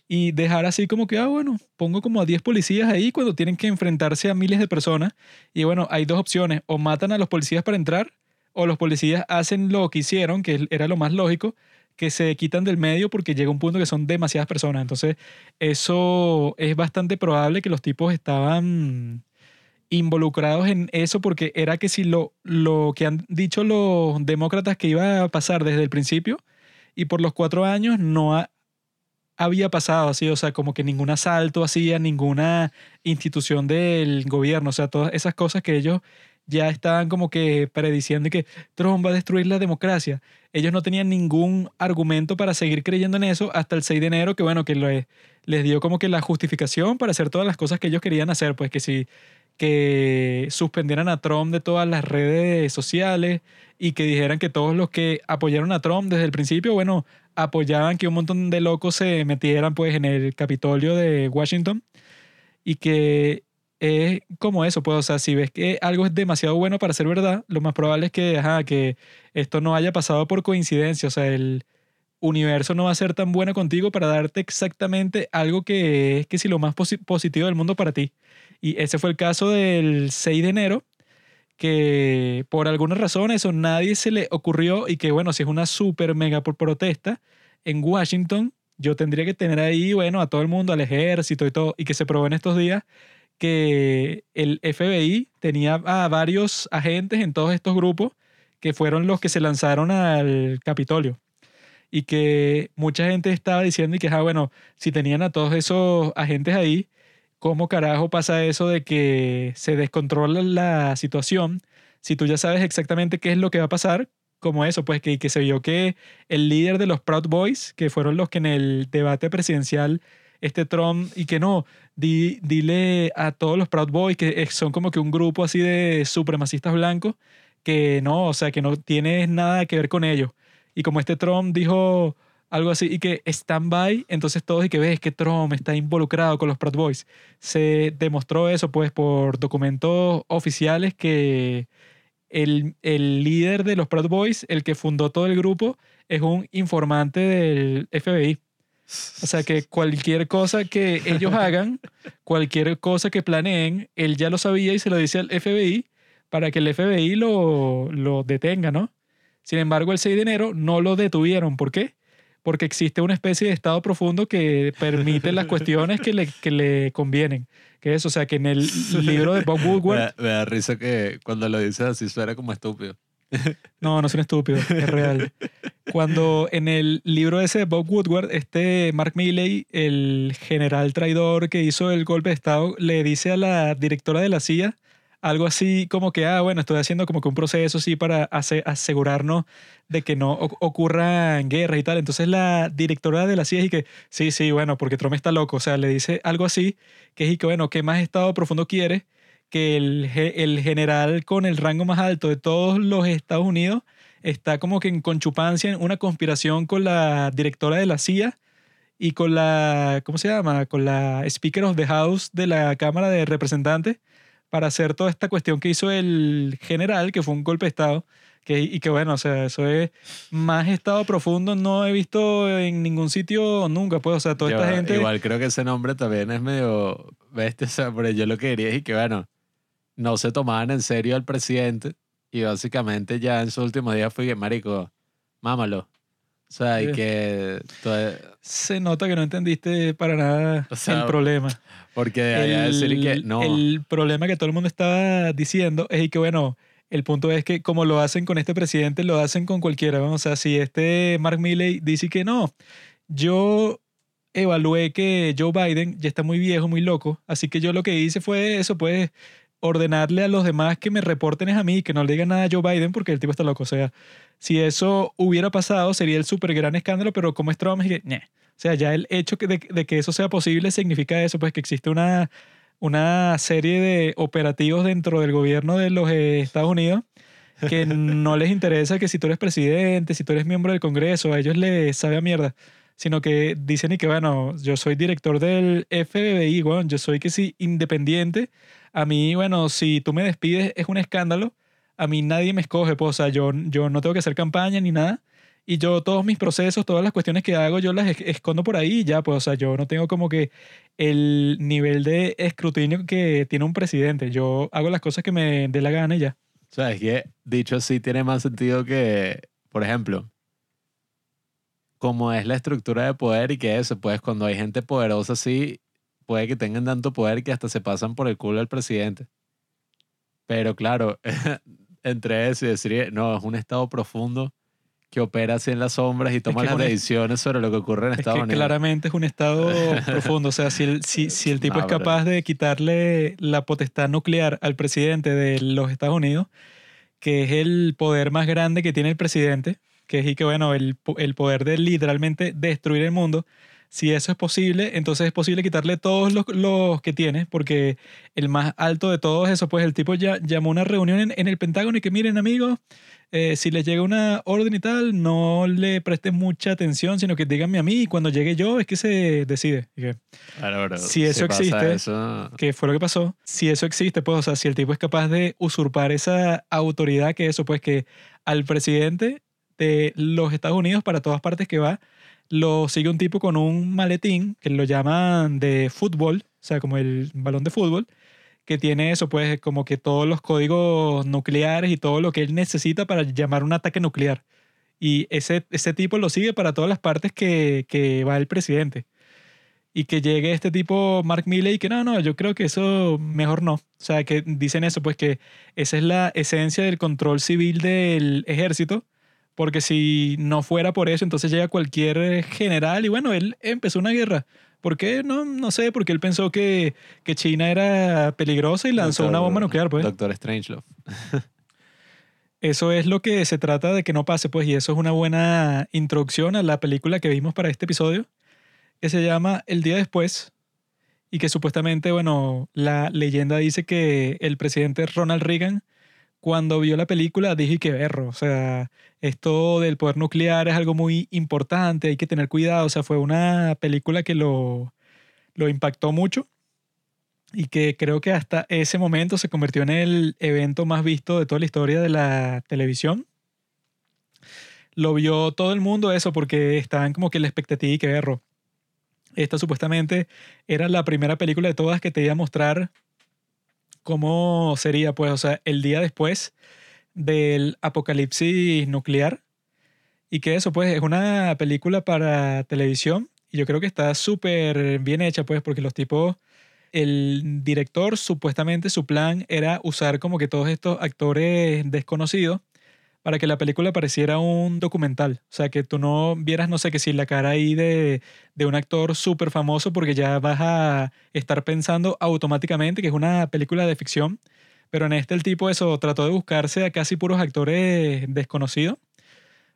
y dejar así como que, ah, bueno, pongo como a 10 policías ahí cuando tienen que enfrentarse a miles de personas. Y bueno, hay dos opciones, o matan a los policías para entrar, o los policías hacen lo que hicieron, que era lo más lógico, que se quitan del medio porque llega un punto que son demasiadas personas. Entonces, eso es bastante probable que los tipos estaban involucrados en eso porque era que si lo, lo que han dicho los demócratas que iba a pasar desde el principio y por los cuatro años no ha- había pasado así, o sea, como que ningún asalto hacía, ninguna institución del gobierno, o sea, todas esas cosas que ellos ya estaban como que prediciendo que Trump va a destruir la democracia. Ellos no tenían ningún argumento para seguir creyendo en eso hasta el 6 de enero, que bueno, que lo- les dio como que la justificación para hacer todas las cosas que ellos querían hacer, pues que si que suspendieran a Trump de todas las redes sociales y que dijeran que todos los que apoyaron a Trump desde el principio, bueno, apoyaban que un montón de locos se metieran pues en el Capitolio de Washington y que es como eso, pues, o sea, si ves que algo es demasiado bueno para ser verdad, lo más probable es que, ajá, que esto no haya pasado por coincidencia, o sea, el universo no va a ser tan bueno contigo para darte exactamente algo que es que si lo más posi- positivo del mundo para ti. Y ese fue el caso del 6 de enero, que por alguna razón eso nadie se le ocurrió y que bueno, si es una super mega por protesta, en Washington yo tendría que tener ahí, bueno, a todo el mundo, al ejército y todo, y que se probó en estos días que el FBI tenía a varios agentes en todos estos grupos que fueron los que se lanzaron al Capitolio. Y que mucha gente estaba diciendo y que, ah, bueno, si tenían a todos esos agentes ahí, ¿cómo carajo pasa eso de que se descontrola la situación? Si tú ya sabes exactamente qué es lo que va a pasar, como eso, pues que, que se vio que el líder de los Proud Boys, que fueron los que en el debate presidencial este Trump y que no, di, dile a todos los Proud Boys que son como que un grupo así de supremacistas blancos que no, o sea, que no tiene nada que ver con ellos. Y como este Trump dijo algo así y que stand by, entonces todos y que ves que Trump está involucrado con los Proud Boys. Se demostró eso pues por documentos oficiales que el, el, líder de los Proud Boys, el que fundó todo el grupo, es un informante del FBI. O sea que cualquier cosa que ellos hagan, cualquier cosa que planeen, él ya lo sabía y se lo dice al FBI para que el FBI lo, lo detenga, ¿no? Sin embargo, el 6 de enero no lo detuvieron. ¿Por qué? Porque existe una especie de estado profundo que permite las cuestiones que le, que le convienen que es, o sea, que en el libro de Bob Woodward... me, da, risa que cuando lo dices así suena como estúpido. No, no un estúpido, es real. Cuando en el libro ese de Bob Woodward, este Mark Milley, el general traidor que hizo el golpe de Estado, le dice a la directora de la CIA algo así como que, ah, bueno, estoy haciendo como que un proceso así para asegurarnos de que no ocurran guerras y tal. Entonces la directora de la CIA y que, sí, sí, bueno, porque Trump está loco. O sea, le dice algo así, que es y que, bueno, ¿qué más estado profundo quiere? Que el, el general con el rango más alto de todos los Estados Unidos está como que en conchupancia, en una conspiración con la directora de la CIA y con la, ¿cómo se llama? Con la Speaker of the House de la Cámara de Representantes para hacer toda esta cuestión que hizo el general, que fue un golpe de Estado, que, y que bueno, o sea, eso es más estado profundo, no he visto en ningún sitio nunca, pues, o sea, toda esta gente... Igual creo que ese nombre también es medio bestia, o sea, pero yo lo que diría es que, bueno, no se tomaban en serio al presidente y básicamente ya en sus últimos días fue que, marico, mámalo. O sea, y que... Se nota que no entendiste para nada el problema. Porque el, que no. El problema que todo el mundo estaba diciendo es que, bueno, el punto es que como lo hacen con este presidente, lo hacen con cualquiera. O sea, si este Mark Milley dice que no, yo evalué que Joe Biden ya está muy viejo, muy loco, así que yo lo que hice fue eso, pues ordenarle a los demás que me reporten es a mí, que no le digan nada a Joe Biden porque el tipo está loco. O sea, si eso hubiera pasado, sería el súper gran escándalo, pero como es Trump, es que, o sea, ya el hecho de, de, que eso sea posible significa eso, pues que existe una, una serie de operativos dentro del gobierno de los Estados Unidos que no les interesa que si tú eres presidente, si tú eres miembro del Congreso, a ellos les sabe a mierda, sino que dicen y que, bueno, yo soy director del FBI, bueno, yo soy que sí independiente, a mí, bueno, si tú me despides es un escándalo. A mí nadie me escoge, pues, o sea, yo, yo no tengo que hacer campaña ni nada. Y yo todos mis procesos, todas las cuestiones que hago, yo las escondo por ahí y ya, pues, o sea, yo no tengo como que el nivel de escrutinio que tiene un presidente. Yo hago las cosas que me dé la gana y ya. O sea, es que dicho así tiene más sentido que, por ejemplo, como es la estructura de poder y que eso, pues cuando hay gente poderosa así, puede que tengan tanto poder que hasta se pasan por el culo al presidente. Pero claro, entre eso y decir, no, es un estado profundo que opera así en las sombras y toma las decisiones sobre lo que ocurre en Estados Unidos. Claramente es un estado profundo. O sea, si el, si, si el tipo es capaz de quitarle la potestad nuclear al presidente de los Estados Unidos, que es el poder más grande que tiene el presidente, que es y que, bueno, el, el poder de literalmente destruir el mundo, si eso es posible, entonces es posible quitarle todos los, los, que tiene, porque el más alto de todos eso, pues el tipo ya llamó una reunión en, el Pentágono y que miren amigos, eh, si les llega una orden y tal, no le presten mucha atención, sino que díganme a mí y cuando llegue yo es que se decide. si eso existe, que fue lo que pasó, si eso existe, pues, o sea, si el tipo es capaz de usurpar esa autoridad que eso, pues que al presidente de los Estados Unidos para todas partes que va, lo sigue un tipo con un maletín que lo llaman de fútbol, o sea, como el balón de fútbol, que tiene eso, pues, como que todos los códigos nucleares y todo lo que él necesita para llamar un ataque nuclear. Y ese, ese tipo lo sigue para todas las partes que, que va el presidente. Y que llegue este tipo, Mark Milley, que no, no, yo creo que eso mejor no. O sea, que dicen eso, pues que esa es la esencia del control civil del ejército. Porque si no fuera por eso, entonces llega cualquier general y bueno, él empezó una guerra. ¿Por qué? No, no sé, porque él pensó que, que China era peligrosa y lanzó Doctor- una bomba nuclear, pues. Doctor Strangelove. Eso es lo que se trata de que no pase, pues, y eso es una buena introducción a la película que vimos para este episodio, que se llama El día después, y que supuestamente, bueno, la leyenda dice que el presidente Ronald Reagan, cuando vio la película, dije que berro, o sea, esto del poder nuclear es algo muy importante, hay que tener cuidado, o sea, fue una película que lo, lo impactó mucho y que creo que hasta ese momento se convirtió en el evento más visto de toda la historia de la televisión. Lo vio todo el mundo eso porque estaban como que la expectativa y que berro. Esta supuestamente era la primera película de todas que te iba a mostrar cómo sería, pues, o sea, el día después del apocalipsis nuclear. Y que eso, pues, es una película para televisión. Y yo creo que está súper bien hecha, pues, porque los tipos el director supuestamente su plan era usar como que todos estos actores desconocidos para que la película pareciera un documental. O sea, que tú no vieras, no sé, que si la cara ahí de, de un actor súper famoso porque ya vas a estar pensando automáticamente que es una película de ficción. Pero en este el tipo eso trató de buscarse a casi puros actores desconocidos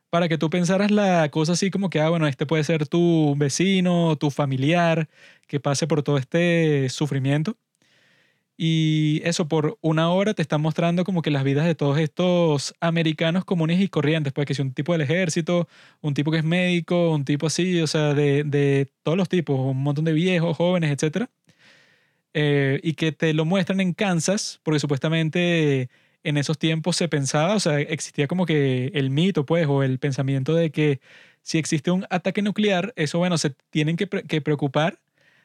para que tú pensaras la cosa así como que, ah, bueno, este puede ser tu vecino, tu familiar, que pase por todo este sufrimiento. Y eso por una hora te están mostrando como que las vidas de todos estos americanos comunes y corrientes, pues que si un tipo del ejército, un tipo que es médico, un tipo así, o sea, de, de todos los tipos, un montón de viejos, jóvenes, etcétera. Eh, y que te lo muestran en Kansas, porque supuestamente en esos tiempos se pensaba, o sea, existía como que el mito, pues, o el pensamiento de que si existe un ataque nuclear, eso, bueno, se tienen que preocupar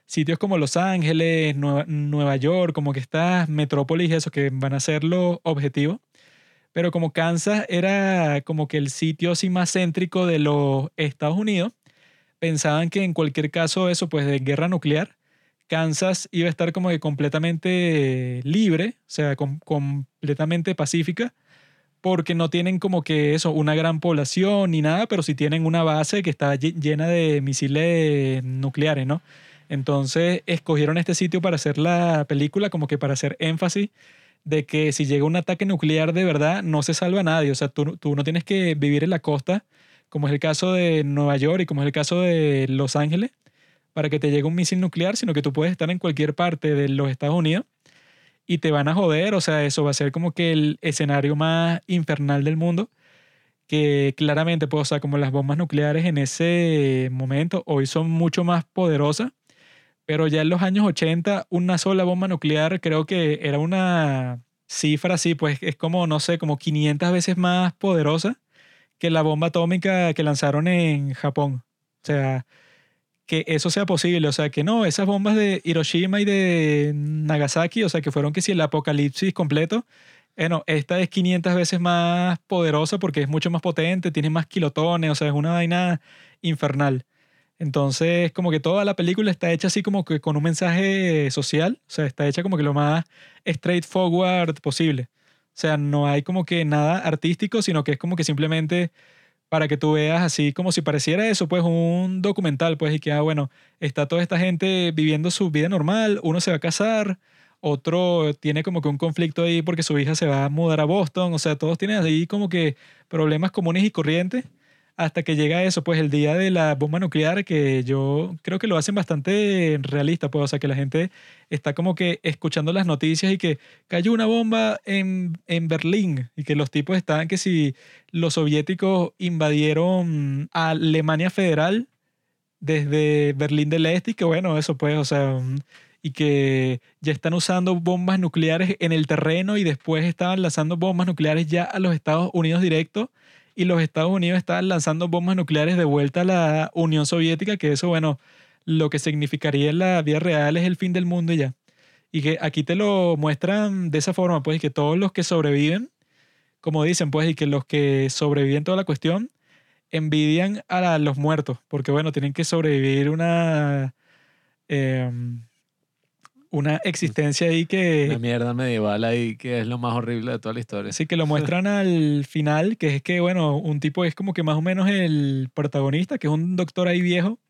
sitios como Los Ángeles, Nueva, Nueva York, como que estas metrópolis, eso, que van a ser los objetivos. Pero como Kansas era como que el sitio así más céntrico de los Estados Unidos, pensaban que en cualquier caso eso, pues de guerra nuclear, Kansas iba a estar como que completamente libre, o sea, com- completamente pacífica, porque no tienen como que eso, una gran población ni nada, pero sí tienen una base que está lle- llena de misiles nucleares, ¿no? Entonces escogieron este sitio para hacer la película, como que para hacer énfasis de que si llega un ataque nuclear de verdad, no se salva a nadie. O sea, tú, tú no tienes que vivir en la costa, como es el caso de Nueva York y como es el caso de Los Ángeles, para que te llegue un misil nuclear, sino que tú puedes estar en cualquier parte de los Estados Unidos y te van a joder. O sea, eso va a ser como que el escenario más infernal del mundo. Que claramente, pues, o sea, como las bombas nucleares en ese momento hoy son mucho más poderosas, pero ya en los años 80 una sola bomba nuclear creo que era una cifra así, pues es como, no sé, como 500 veces más poderosa que la bomba atómica que lanzaron en Japón. O sea, que eso sea posible, o sea, que no, esas bombas de Hiroshima y de Nagasaki, o sea, que fueron que si el apocalipsis completo, bueno, esta es 500 veces más poderosa porque es mucho más potente, tiene más kilotones, o sea, es una vaina infernal. Entonces, como que toda la película está hecha así como que con un mensaje social, o sea, está hecha como que lo más straightforward posible. O sea, no hay como que nada artístico, sino que es como que simplemente para que tú veas así como si pareciera eso, pues un documental, pues, y que, ah, bueno, está toda esta gente viviendo su vida normal, uno se va a casar, otro tiene como que un conflicto ahí porque su hija se va a mudar a Boston, o sea, todos tienen ahí como que problemas comunes y corrientes hasta que llega eso, pues el día de la bomba nuclear, que yo creo que lo hacen bastante realista, pues, o sea, que la gente está como que escuchando las noticias y que cayó una bomba en, en Berlín y que los tipos estaban que si los soviéticos invadieron Alemania Federal desde Berlín del Este y que bueno, eso pues, o sea, y que ya están usando bombas nucleares en el terreno y después estaban lanzando bombas nucleares ya a los Estados Unidos directo y los Estados Unidos estaban lanzando bombas nucleares de vuelta a la Unión Soviética, que eso, bueno, lo que significaría en la vida real es el fin del mundo y ya. Y que aquí te lo muestran de esa forma, pues, y que todos los que sobreviven, como dicen, pues, y que los que sobreviven toda la cuestión, envidian a la- los muertos, porque bueno, tienen que sobrevivir una, em, una existencia ahí que... Una mierda medieval ahí que es lo más horrible de toda la historia. Así que lo muestran al final, que es que, bueno, un tipo es como que más o menos el protagonista, que es un doctor ahí viejo.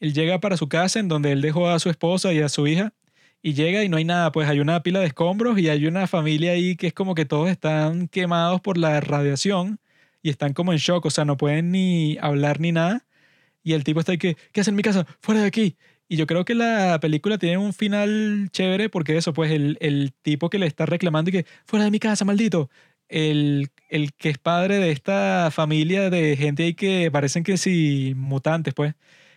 Él llega para su casa en donde él dejó a su esposa y a su hija. Y llega y no hay nada, pues hay una pila de escombros y hay una familia ahí que es como que todos están quemados por la radiación y están como en shock, o sea, no pueden ni hablar ni nada. Y el tipo está ahí que, ¿qué hace en mi casa? Fuera de aquí. Y yo creo que la película tiene un final chévere porque eso, pues el, el tipo que le está reclamando y que, fuera de mi casa, maldito. El, el que es padre de esta familia de gente ahí que parecen que sí, mutantes, pues.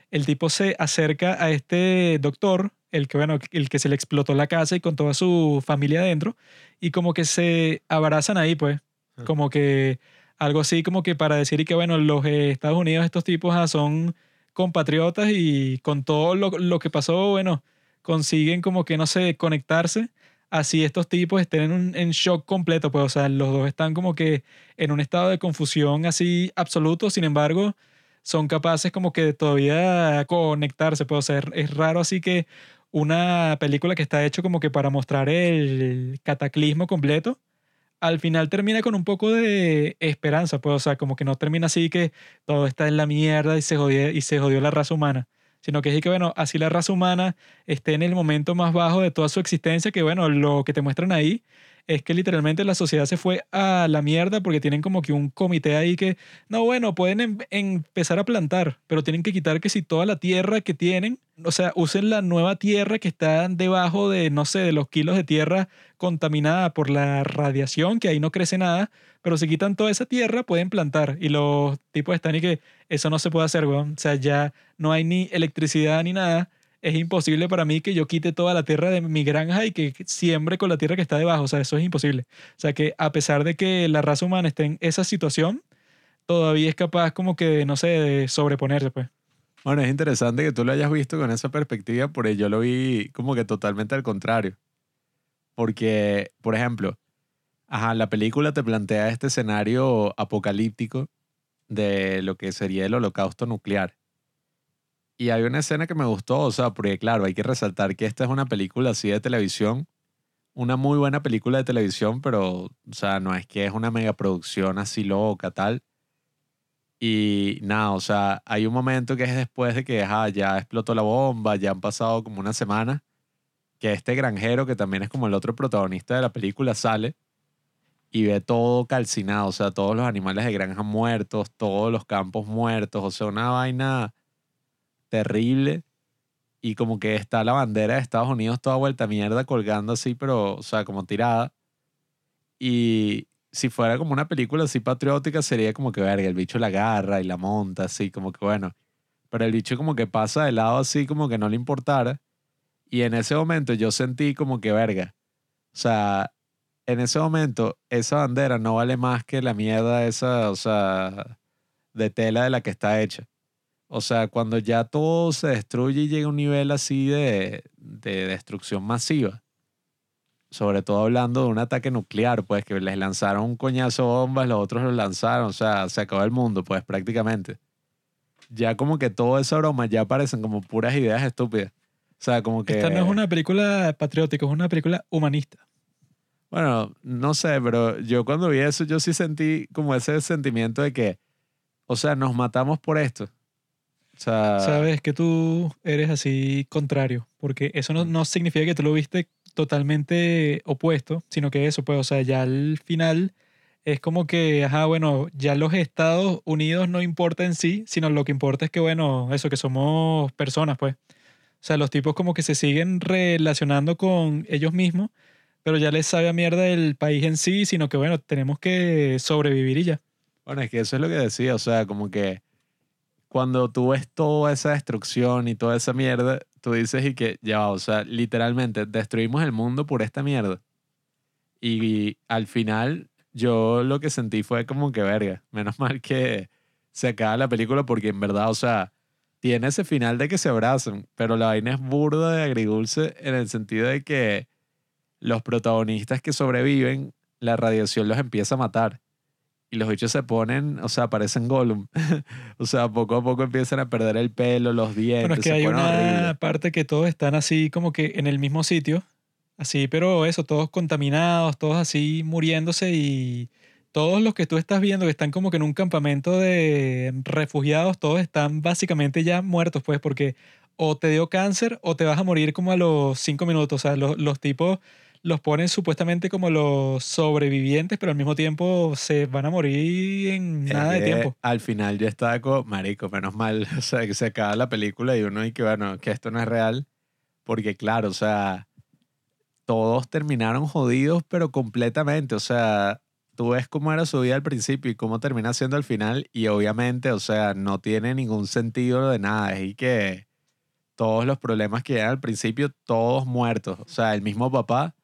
El tipo se acerca a este doctor, el que, bueno, el que se le explotó la casa y con toda su familia adentro, y como que se abrazan ahí, pues. Como que algo así como que para decir y que, bueno, los Estados Unidos, estos tipos ah, son compatriotas y con todo lo, lo que pasó, bueno, consiguen como que, no sé, conectarse. Así estos tipos estén en, un- shock completo, pues, o sea, los dos están como que en un estado de confusión así absoluto, sin embargo, son capaces como que todavía conectarse, pues, o sea, es raro así que una película que está hecho como que para mostrar el cataclismo completo, al final termina con un poco de esperanza, pues, o sea, como que no termina así que todo está en la mierda y se jodió, y se jodió la raza humana, sino que es que, bueno, así la raza humana esté en el momento más bajo de toda su existencia, que, bueno, lo que te muestran ahí es que literalmente la sociedad se fue a la mierda porque tienen como que un comité ahí que, no, bueno, pueden em- empezar a plantar, pero tienen que quitar que si toda la tierra que tienen, o sea, usen la nueva tierra que está debajo de, no sé, de los kilos de tierra contaminada por la radiación, que ahí no crece nada, pero si quitan toda esa tierra pueden plantar y los tipos están y que eso no se puede hacer, weón. O sea, ya no hay ni electricidad ni nada. Es imposible para mí que yo quite toda la tierra de mi granja y que siembre con la tierra que está debajo. O sea, eso es imposible. O sea, que a pesar de que la raza humana esté en esa situación, todavía es capaz como que, no sé, de sobreponerse, pues. Bueno, es interesante que tú lo hayas visto con esa perspectiva, porque yo lo vi como que totalmente al contrario. Porque, por ejemplo, ajá, la película te plantea este escenario apocalíptico de lo que sería el holocausto nuclear. Y hay una escena que me gustó, o sea, porque claro, hay que resaltar que esta es una película así de televisión, una muy buena película de televisión, pero, o sea, no es que es una megaproducción así loca, tal. Y nada, o sea, hay un momento que es después de que ajá, ya explotó la bomba, ya han pasado como una semana, que este granjero, que también es como el otro protagonista de la película, sale y ve todo calcinado, o sea, todos los animales de granja muertos, todos los campos muertos, o sea, una vaina terrible. Y como que está la bandera de Estados Unidos toda vuelta mierda colgando así, pero, o sea, como tirada. Y si fuera como una película así patriótica, sería como que, verga, el bicho la agarra y la monta, así como que, bueno. Pero el bicho como que pasa de lado así, como que no le importara. Y en ese momento yo sentí como que, verga. O sea, en ese momento esa bandera no vale más que la mierda esa, o sea, de tela de la que está hecha. O sea, cuando ya todo se destruye y llega a un nivel así de, de destrucción masiva, sobre todo hablando de un ataque nuclear, pues que les lanzaron un coñazo de bombas, los otros los lanzaron, o sea, se acabó el mundo, pues prácticamente. Ya como que toda esa broma ya parecen como puras ideas estúpidas. O sea, como que... Esta no es una película patriótica, es una película humanista. Bueno, no sé, pero yo cuando vi eso, yo sí sentí como ese sentimiento de que, o sea, nos matamos por esto. Sea, Sabes que tú eres así contrario, porque eso no, no significa que tú lo viste totalmente opuesto, sino que eso, pues, o sea, ya al final es como que, ajá, bueno, ya los Estados Unidos no importa en sí, sino lo que importa es que, bueno, eso, que somos personas, pues. O sea, los tipos como que se siguen relacionando con ellos mismos, pero ya les sabe a mierda el país en sí, sino que, bueno, tenemos que sobrevivir y ya. Bueno, es que eso es lo que decía, o sea, como que cuando tú ves toda esa destrucción y toda esa mierda, tú dices y que ya, o sea, literalmente destruimos el mundo por esta mierda. Y al final yo lo que sentí fue como que verga, menos mal que se acaba la película porque en verdad, o sea, tiene ese final de que se abrazan, pero la vaina es burda de agridulce en el sentido de que los protagonistas que sobreviven, la radiación los empieza a matar. Y los bichos se ponen, o sea, parecen Gollum. o sea, poco a poco empiezan a perder el pelo, los dientes. Bueno, es que se hay ponen una parte que todos están así como que en el mismo sitio, así, pero eso, todos contaminados, todos así muriéndose y todos los que tú estás viendo que están como que en un campamento de refugiados, todos están básicamente ya muertos, pues, porque o te dio cáncer o te vas a morir como a los cinco minutos. O sea, los, los tipos los ponen supuestamente como los sobrevivientes, pero al mismo tiempo se van a morir en nada de que tiempo. Al final yo estaba como, marico, menos mal, o sea, que se acaba la película y uno y que, bueno, que esto no es real. Porque claro, o sea, todos terminaron jodidos, pero completamente. O sea, tú ves cómo era su vida al principio y cómo termina siendo al final y obviamente, o sea, no tiene ningún sentido de nada. Es que todos los problemas que eran al principio, todos muertos. O sea, el mismo papá,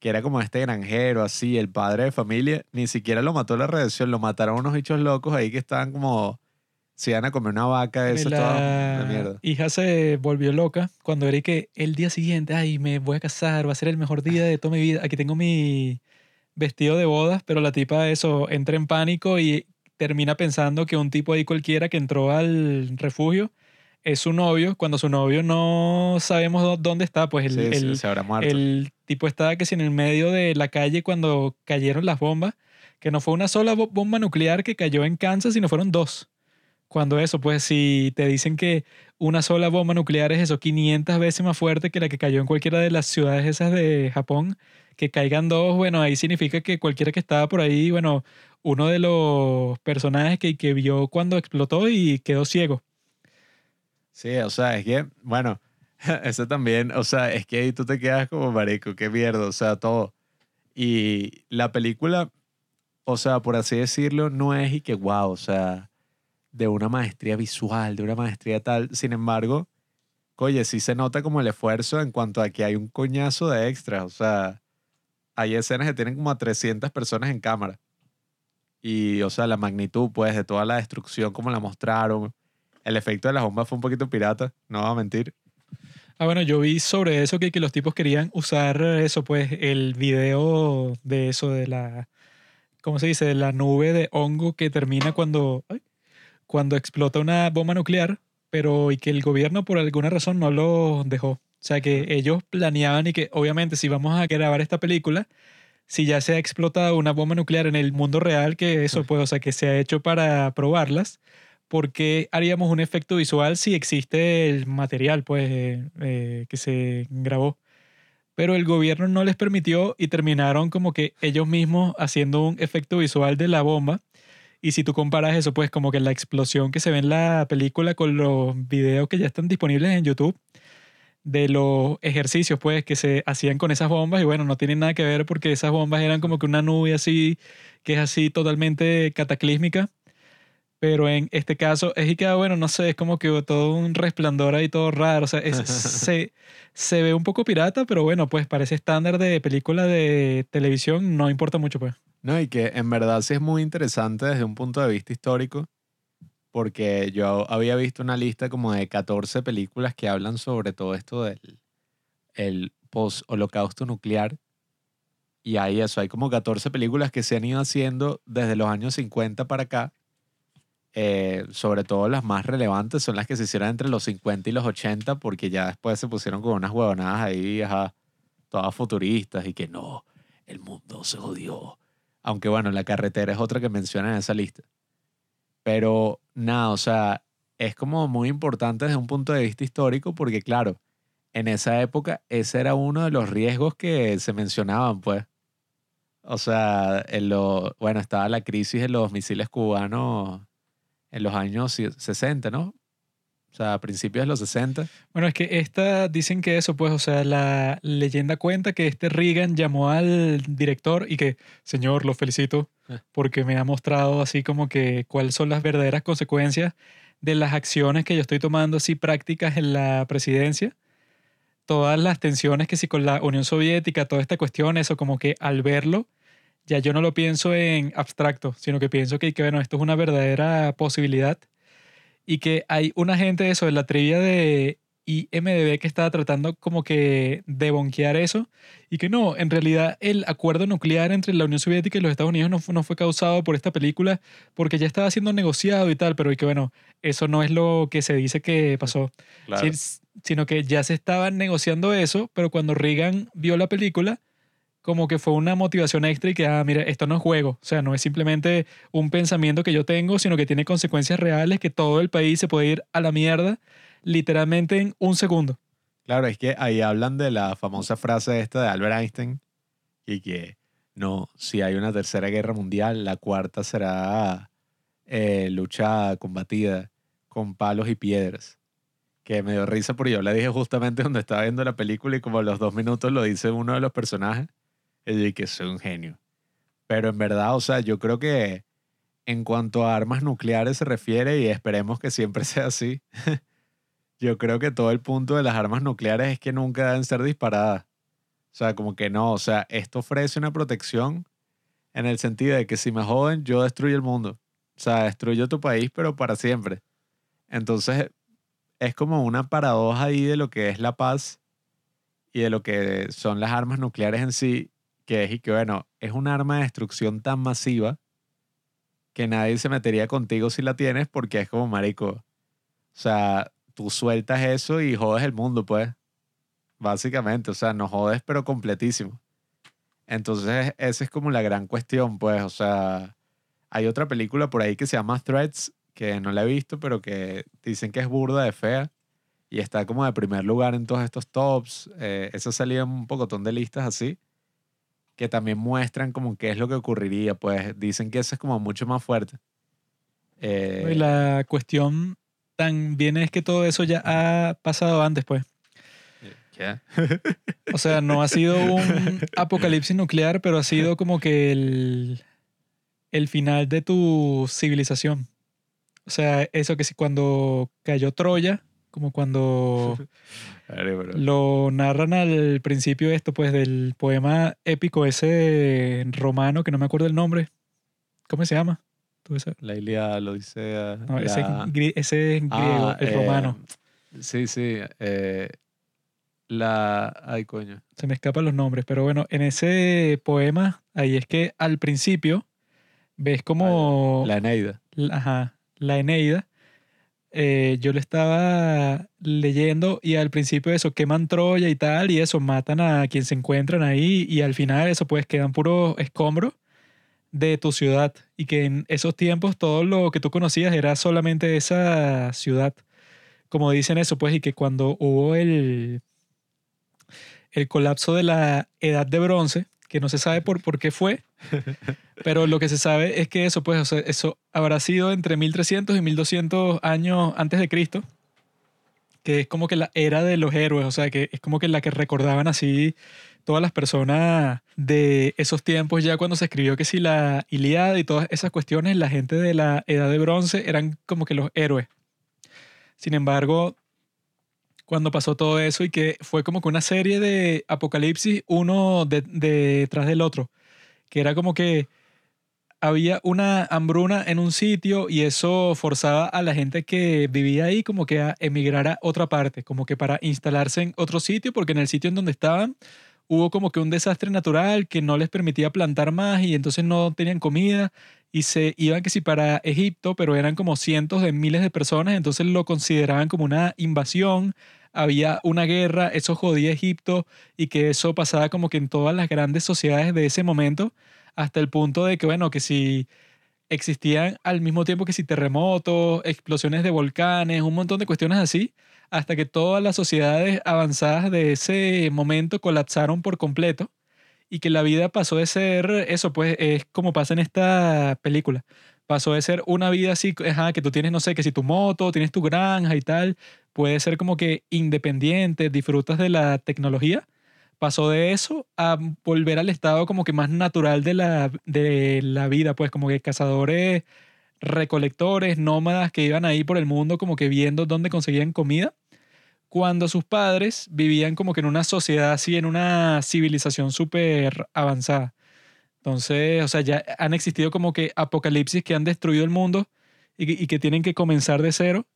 que era como este granjero, así, el padre de familia, ni siquiera lo mató la redención, lo mataron unos bichos locos ahí que estaban como, se iban a comer una vaca de eso, la de mierda. hija se volvió loca cuando era que el día siguiente, ay, me voy a casar, va a ser el mejor día de toda mi vida. Aquí tengo mi vestido de bodas, pero la tipa eso entra en pánico y termina pensando que un tipo ahí cualquiera que entró al refugio es su novio, cuando su novio no sabemos dó- dónde está, pues el, Sí, sí, el- se habrá muerto. el tipo estaba que si en el medio de la calle cuando cayeron las bombas, que no fue una sola bo- bomba nuclear que cayó en Kansas, sino fueron dos. Cuando eso, pues si te dicen que una sola bomba nuclear es eso, 500 veces más fuerte que la que cayó en cualquiera de las ciudades esas de Japón, que caigan dos, bueno, ahí significa que cualquiera que estaba por ahí, bueno, uno de los personajes que, que vio cuando explotó y quedó ciego. Sí, o sea, es que, bueno, eso también, o sea, es que ahí tú te quedas como marico, qué mierda, o sea, todo. Y la película, o sea, por así decirlo, no es y que wow, o sea, de una maestría visual, de una maestría tal. Sin embargo, oye, sí se nota como el esfuerzo en cuanto a que hay un coñazo de extras, o sea, hay escenas que tienen como a 300 personas en cámara. Y, o sea, la magnitud, pues, de toda la destrucción, como la mostraron. El efecto de las bombas fue un poquito pirata, no voy a mentir. Ah, bueno, yo vi sobre eso que, que los tipos querían usar eso, pues, el video de eso, de la, ¿cómo se dice? De la nube de hongo que termina cuando, ay, cuando explota una bomba nuclear, pero y que el gobierno por alguna razón no lo dejó. O sea, que ellos planeaban y que, obviamente, si vamos a grabar esta película, si ya se ha explotado una bomba nuclear en el mundo real, que eso, pues, o sea, que se ha hecho para probarlas, ¿por qué haríamos un efecto visual si existe el material pues, eh, eh, que se grabó? Pero el gobierno no les permitió y terminaron como que ellos mismos haciendo un efecto visual de la bomba. Y si tú comparas eso, pues como que la explosión que se ve en la película con los videos que ya están disponibles en YouTube de los ejercicios pues que se hacían con esas bombas y bueno, no tienen nada que ver porque esas bombas eran como que una nube así que es así totalmente cataclísmica pero en este caso es y que, ah, bueno, no sé, es como que todo un resplandor ahí todo raro. O sea, es- se, se ve un poco pirata, pero bueno, pues parece estándar de película de televisión, no importa mucho, pues. No, y que en verdad sí es muy interesante desde un punto de vista histórico, porque yo había visto una lista como de 14 películas que hablan sobre todo esto del el post-holocausto nuclear. Y hay eso, hay como 14 películas que se han ido haciendo desde los años 50 para acá. Eh, sobre todo las más relevantes son las que se hicieron entre los 50 y los 80, porque ya después se pusieron con unas huevonadas ahí, ajá, todas futuristas y que no, el mundo se jodió. Aunque bueno, la carretera es otra que menciona en esa lista. Pero nada, o sea, es como muy importante desde un punto de vista histórico porque claro, en esa época ese era uno de los riesgos que se mencionaban, pues. O sea, en lo, bueno, estaba la crisis de los misiles cubanos en los años 60, ¿no? O sea, a principios de los 60. Bueno, es que esta, dicen que eso, pues, o sea, la leyenda cuenta que este Reagan llamó al director y que, señor, lo felicito Ah. porque me ha mostrado así como que cuáles son las verdaderas consecuencias de las acciones que yo estoy tomando así prácticas en la presidencia. Todas las tensiones que sí con la Unión Soviética, toda esta cuestión, eso como que al verlo, ya yo no lo pienso en abstracto, sino que pienso que, que bueno, esto es una verdadera posibilidad y que hay una gente de eso de la trivia de IMDB que estaba tratando como que de bonquear eso y que no, en realidad el acuerdo nuclear entre la Unión Soviética y los Estados Unidos no fue, no fue causado por esta película porque ya estaba siendo negociado y tal, pero y que bueno, eso no es lo que se dice que pasó, Claro. Sí, sino que ya se estaban negociando eso, pero cuando Reagan vio la película, como que fue una motivación extra y que, ah, mira, esto no es juego, o sea, no es simplemente un pensamiento que yo tengo, sino que tiene consecuencias reales, que todo el país se puede ir a la mierda literalmente en un segundo. Claro, es que ahí hablan de la famosa frase esta de Albert Einstein y que no, si hay una tercera guerra mundial, la cuarta será eh, lucha combatida con palos y piedras. Que me dio risa porque yo le dije justamente donde estaba viendo la película y como a los dos minutos lo dice uno de los personajes. Y yo que soy un genio. Pero en verdad, o sea, yo creo que en cuanto a armas nucleares se refiere, y esperemos que siempre sea así, yo creo que todo el punto de las armas nucleares es que nunca deben ser disparadas. O sea, como que no, o sea, esto ofrece una protección en el sentido de que si me joden, yo destruyo el mundo. O sea, destruyo tu país, pero para siempre. Entonces, es como una paradoja ahí de lo que es la paz y de lo que son las armas nucleares en sí, que es y que, bueno, es un arma de destrucción tan masiva que nadie se metería contigo si la tienes porque es como marico. O sea, tú sueltas eso y jodes el mundo, pues. Básicamente, o sea, no jodes, pero completísimo. Entonces, esa es como la gran cuestión, pues. O sea, hay otra película por ahí que se llama Threads, que no la he visto, pero que dicen que es burda de fea. Y está como de primer lugar en todos estos tops. Eh, esa salía en un pocotón de listas así. Que también muestran como qué es lo que ocurriría. Pues dicen que eso es como mucho más fuerte. Eh, Y la cuestión también es que todo eso ya ha pasado antes, pues. ¿qué? O sea, no ha sido un apocalipsis nuclear, pero ha sido como que el, el final de tu civilización. O sea, eso que si cuando cayó Troya, como cuando lo narran al principio esto, pues, del poema épico ese romano, que no me acuerdo el nombre. ¿Cómo se llama? ¿Tú esa- La Ilíada, la Odisea. No, ese, la- ese es griego, Ah, el eh, romano. Sí, sí. eh, la. Ay, coño. Se me escapan los nombres, pero bueno, en ese poema, ahí es que al principio ves como La Eneida. la, ajá, la Eneida. Eh, yo lo estaba leyendo y al principio eso queman Troya y tal, y eso matan a quien se encuentran ahí, y al final eso pues quedan puros escombros de tu ciudad, y que en esos tiempos todo lo que tú conocías era solamente esa ciudad. Como dicen eso, pues, y que cuando hubo el, el colapso de la edad de bronce, que no se sabe por, por qué fue, pero lo que se sabe es que eso, pues, o sea, eso habrá sido entre 1300 y 1200 años antes de Cristo, que es como que la era de los héroes, o sea, que es como que la que recordaban así todas las personas de esos tiempos, ya cuando se escribió que si la Ilíada y todas esas cuestiones, la gente de la edad de bronce eran como que los héroes. Sin embargo, cuando pasó todo eso y que fue como que una serie de apocalipsis uno de- detrás del otro, que era como que había una hambruna en un sitio y eso forzaba a la gente que vivía ahí como que a emigrar a otra parte, como que para instalarse en otro sitio, porque en el sitio en donde estaban hubo como que un desastre natural que no les permitía plantar más y entonces no tenían comida y se iban que si para Egipto, pero eran como cientos de miles de personas, entonces lo consideraban como una invasión, había una guerra, eso jodía Egipto y que eso pasaba como que en todas las grandes sociedades de ese momento, hasta el punto de que, bueno, que si existían al mismo tiempo que si terremotos, explosiones de volcanes, un montón de cuestiones así, hasta que todas las sociedades avanzadas de ese momento colapsaron por completo y que la vida pasó de ser eso, pues es como pasa en esta película. Pasó de ser una vida así, ajá, que tú tienes, no sé, que si tu moto, tienes tu granja y tal, puede ser como que independiente, disfrutas de la tecnología. Pasó de eso a volver al estado como que más natural de la, de la vida, pues como que cazadores, recolectores, nómadas que iban ahí por el mundo como que viendo dónde conseguían comida cuando sus padres vivían como que en una sociedad así, en una civilización súper avanzada. Entonces, o sea, ya han existido como que apocalipsis que han destruido el mundo y que, y que tienen que comenzar de cero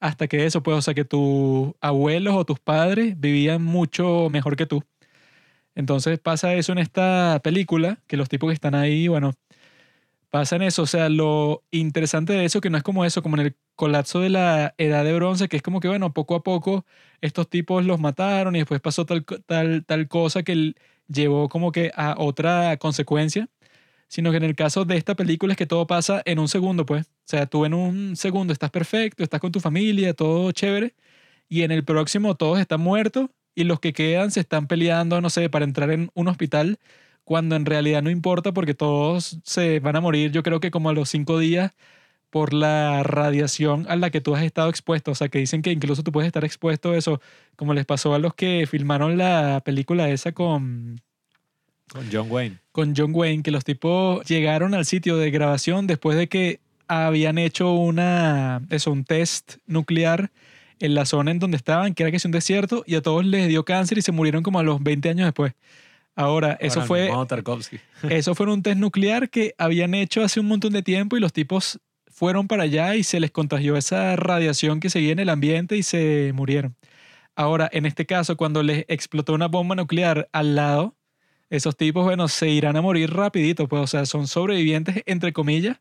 hasta que eso, pues, o sea, que tus abuelos o tus padres vivían mucho mejor que tú. Entonces pasa eso en esta película, que los tipos que están ahí, bueno, pasan eso. O sea, lo interesante de eso, que no es como eso, como en el colapso de la edad de bronce, que es como que, bueno, poco a poco estos tipos los mataron y después pasó tal, tal, tal cosa que llevó como que a otra consecuencia. Sino que en el caso de esta película es que todo pasa en un segundo, pues. O sea, tú en un segundo estás perfecto, estás con tu familia, todo chévere. Y en el próximo todos están muertos y los que quedan se están peleando, no sé, para entrar en un hospital cuando en realidad no importa porque todos se van a morir, yo creo que como a los cinco días por la radiación a la que tú has estado expuesto. O sea, que dicen que incluso tú puedes estar expuesto a eso, como les pasó a los que filmaron la película esa con, Con John Wayne. con John Wayne, que los tipos llegaron al sitio de grabación después de que habían hecho una, eso, un test nuclear en la zona en donde estaban, que era que es un desierto, y a todos les dio cáncer y se murieron como a los 20 años después. Ahora, eso fue, eso fue un test nuclear que habían hecho hace un montón de tiempo y los tipos fueron para allá y se les contagió esa radiación que seguía en el ambiente y se murieron. Ahora, en este caso, cuando les explotó una bomba nuclear al lado, esos tipos, bueno, se irán a morir rapidito, pues, o sea, son sobrevivientes, entre comillas,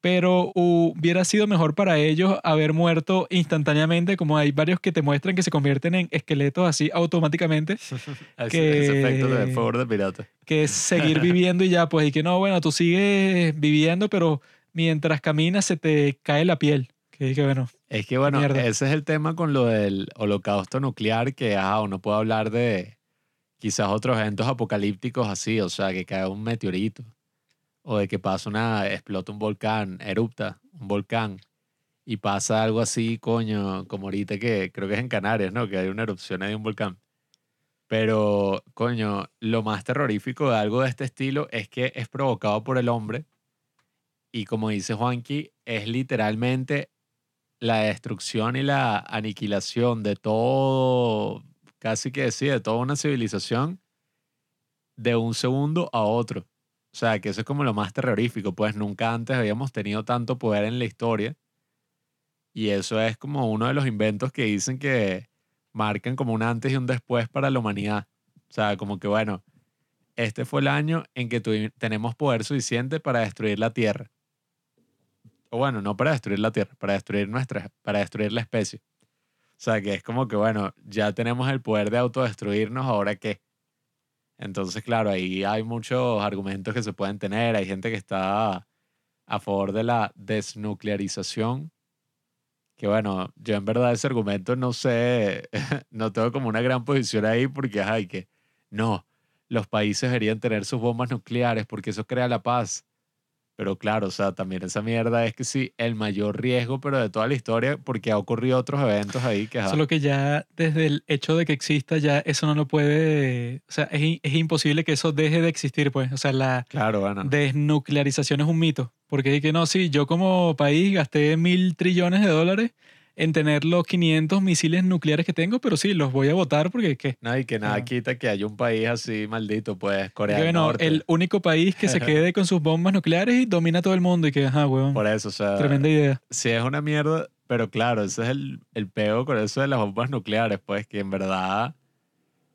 pero hubiera sido mejor para ellos haber muerto instantáneamente, como hay varios que te muestran que se convierten en esqueletos así automáticamente, Que- ese efecto de favor de pirata. que es seguir viviendo y ya, pues, y que no, bueno, tú sigues viviendo, pero mientras caminas se te cae la piel. Que, que bueno, Es que bueno, Mierda. ese es el tema con lo del holocausto nuclear, que ah, uno puede hablar de quizás otros eventos apocalípticos así, o sea, que cae un meteorito, o de que pasa una, explota un volcán, erupta un volcán, y pasa algo así, coño, como ahorita que creo que es en Canarias, ¿no? Que hay una erupción de un volcán. Pero, coño, lo más terrorífico de algo de este estilo es que es provocado por el hombre, y como dice Juanqui, es literalmente la destrucción y la aniquilación de todo, casi que sí, de toda una civilización de un segundo a otro. O sea, que eso es como lo más terrorífico, pues nunca antes habíamos tenido tanto poder en la historia. Y eso es como uno de los inventos que dicen que marcan como un antes y un después para la humanidad. O sea, como que bueno, este fue el año en que tenemos poder suficiente para destruir la Tierra. O bueno, no para destruir la Tierra, para destruir nuestra, para destruir la especie. O sea, que es como que, bueno, ya tenemos el poder de autodestruirnos, ¿ahora qué? Entonces, claro, ahí hay muchos argumentos que se pueden tener. Hay gente que está a favor de la desnuclearización. Que bueno, yo en verdad ese argumento no sé, no tengo como una gran posición ahí porque hay que, no, los países deberían tener sus bombas nucleares porque eso crea la paz. Pero claro, o sea, también esa mierda es que sí, el mayor riesgo, pero de toda la historia, porque ha ocurrido otros eventos ahí que... solo que ya desde el hecho de que exista, ya eso no lo puede, o sea, es, es imposible que eso deje de existir, pues, o sea, la Claro, bueno. desnuclearización es un mito, porque es que no, sí, yo como país gasté mil trillones de dólares en tener los 500 misiles nucleares que tengo, pero sí, los voy a votar porque, ¿qué? No, y que nada Ah. quita que haya un país así maldito, pues Corea del Norte. el único país que se quede con sus bombas nucleares y domina todo el mundo y que, ajá, weón, Por eso, o sea, tremenda idea. sí es una mierda, pero claro, ese es el, el peo con eso de las bombas nucleares, pues que en verdad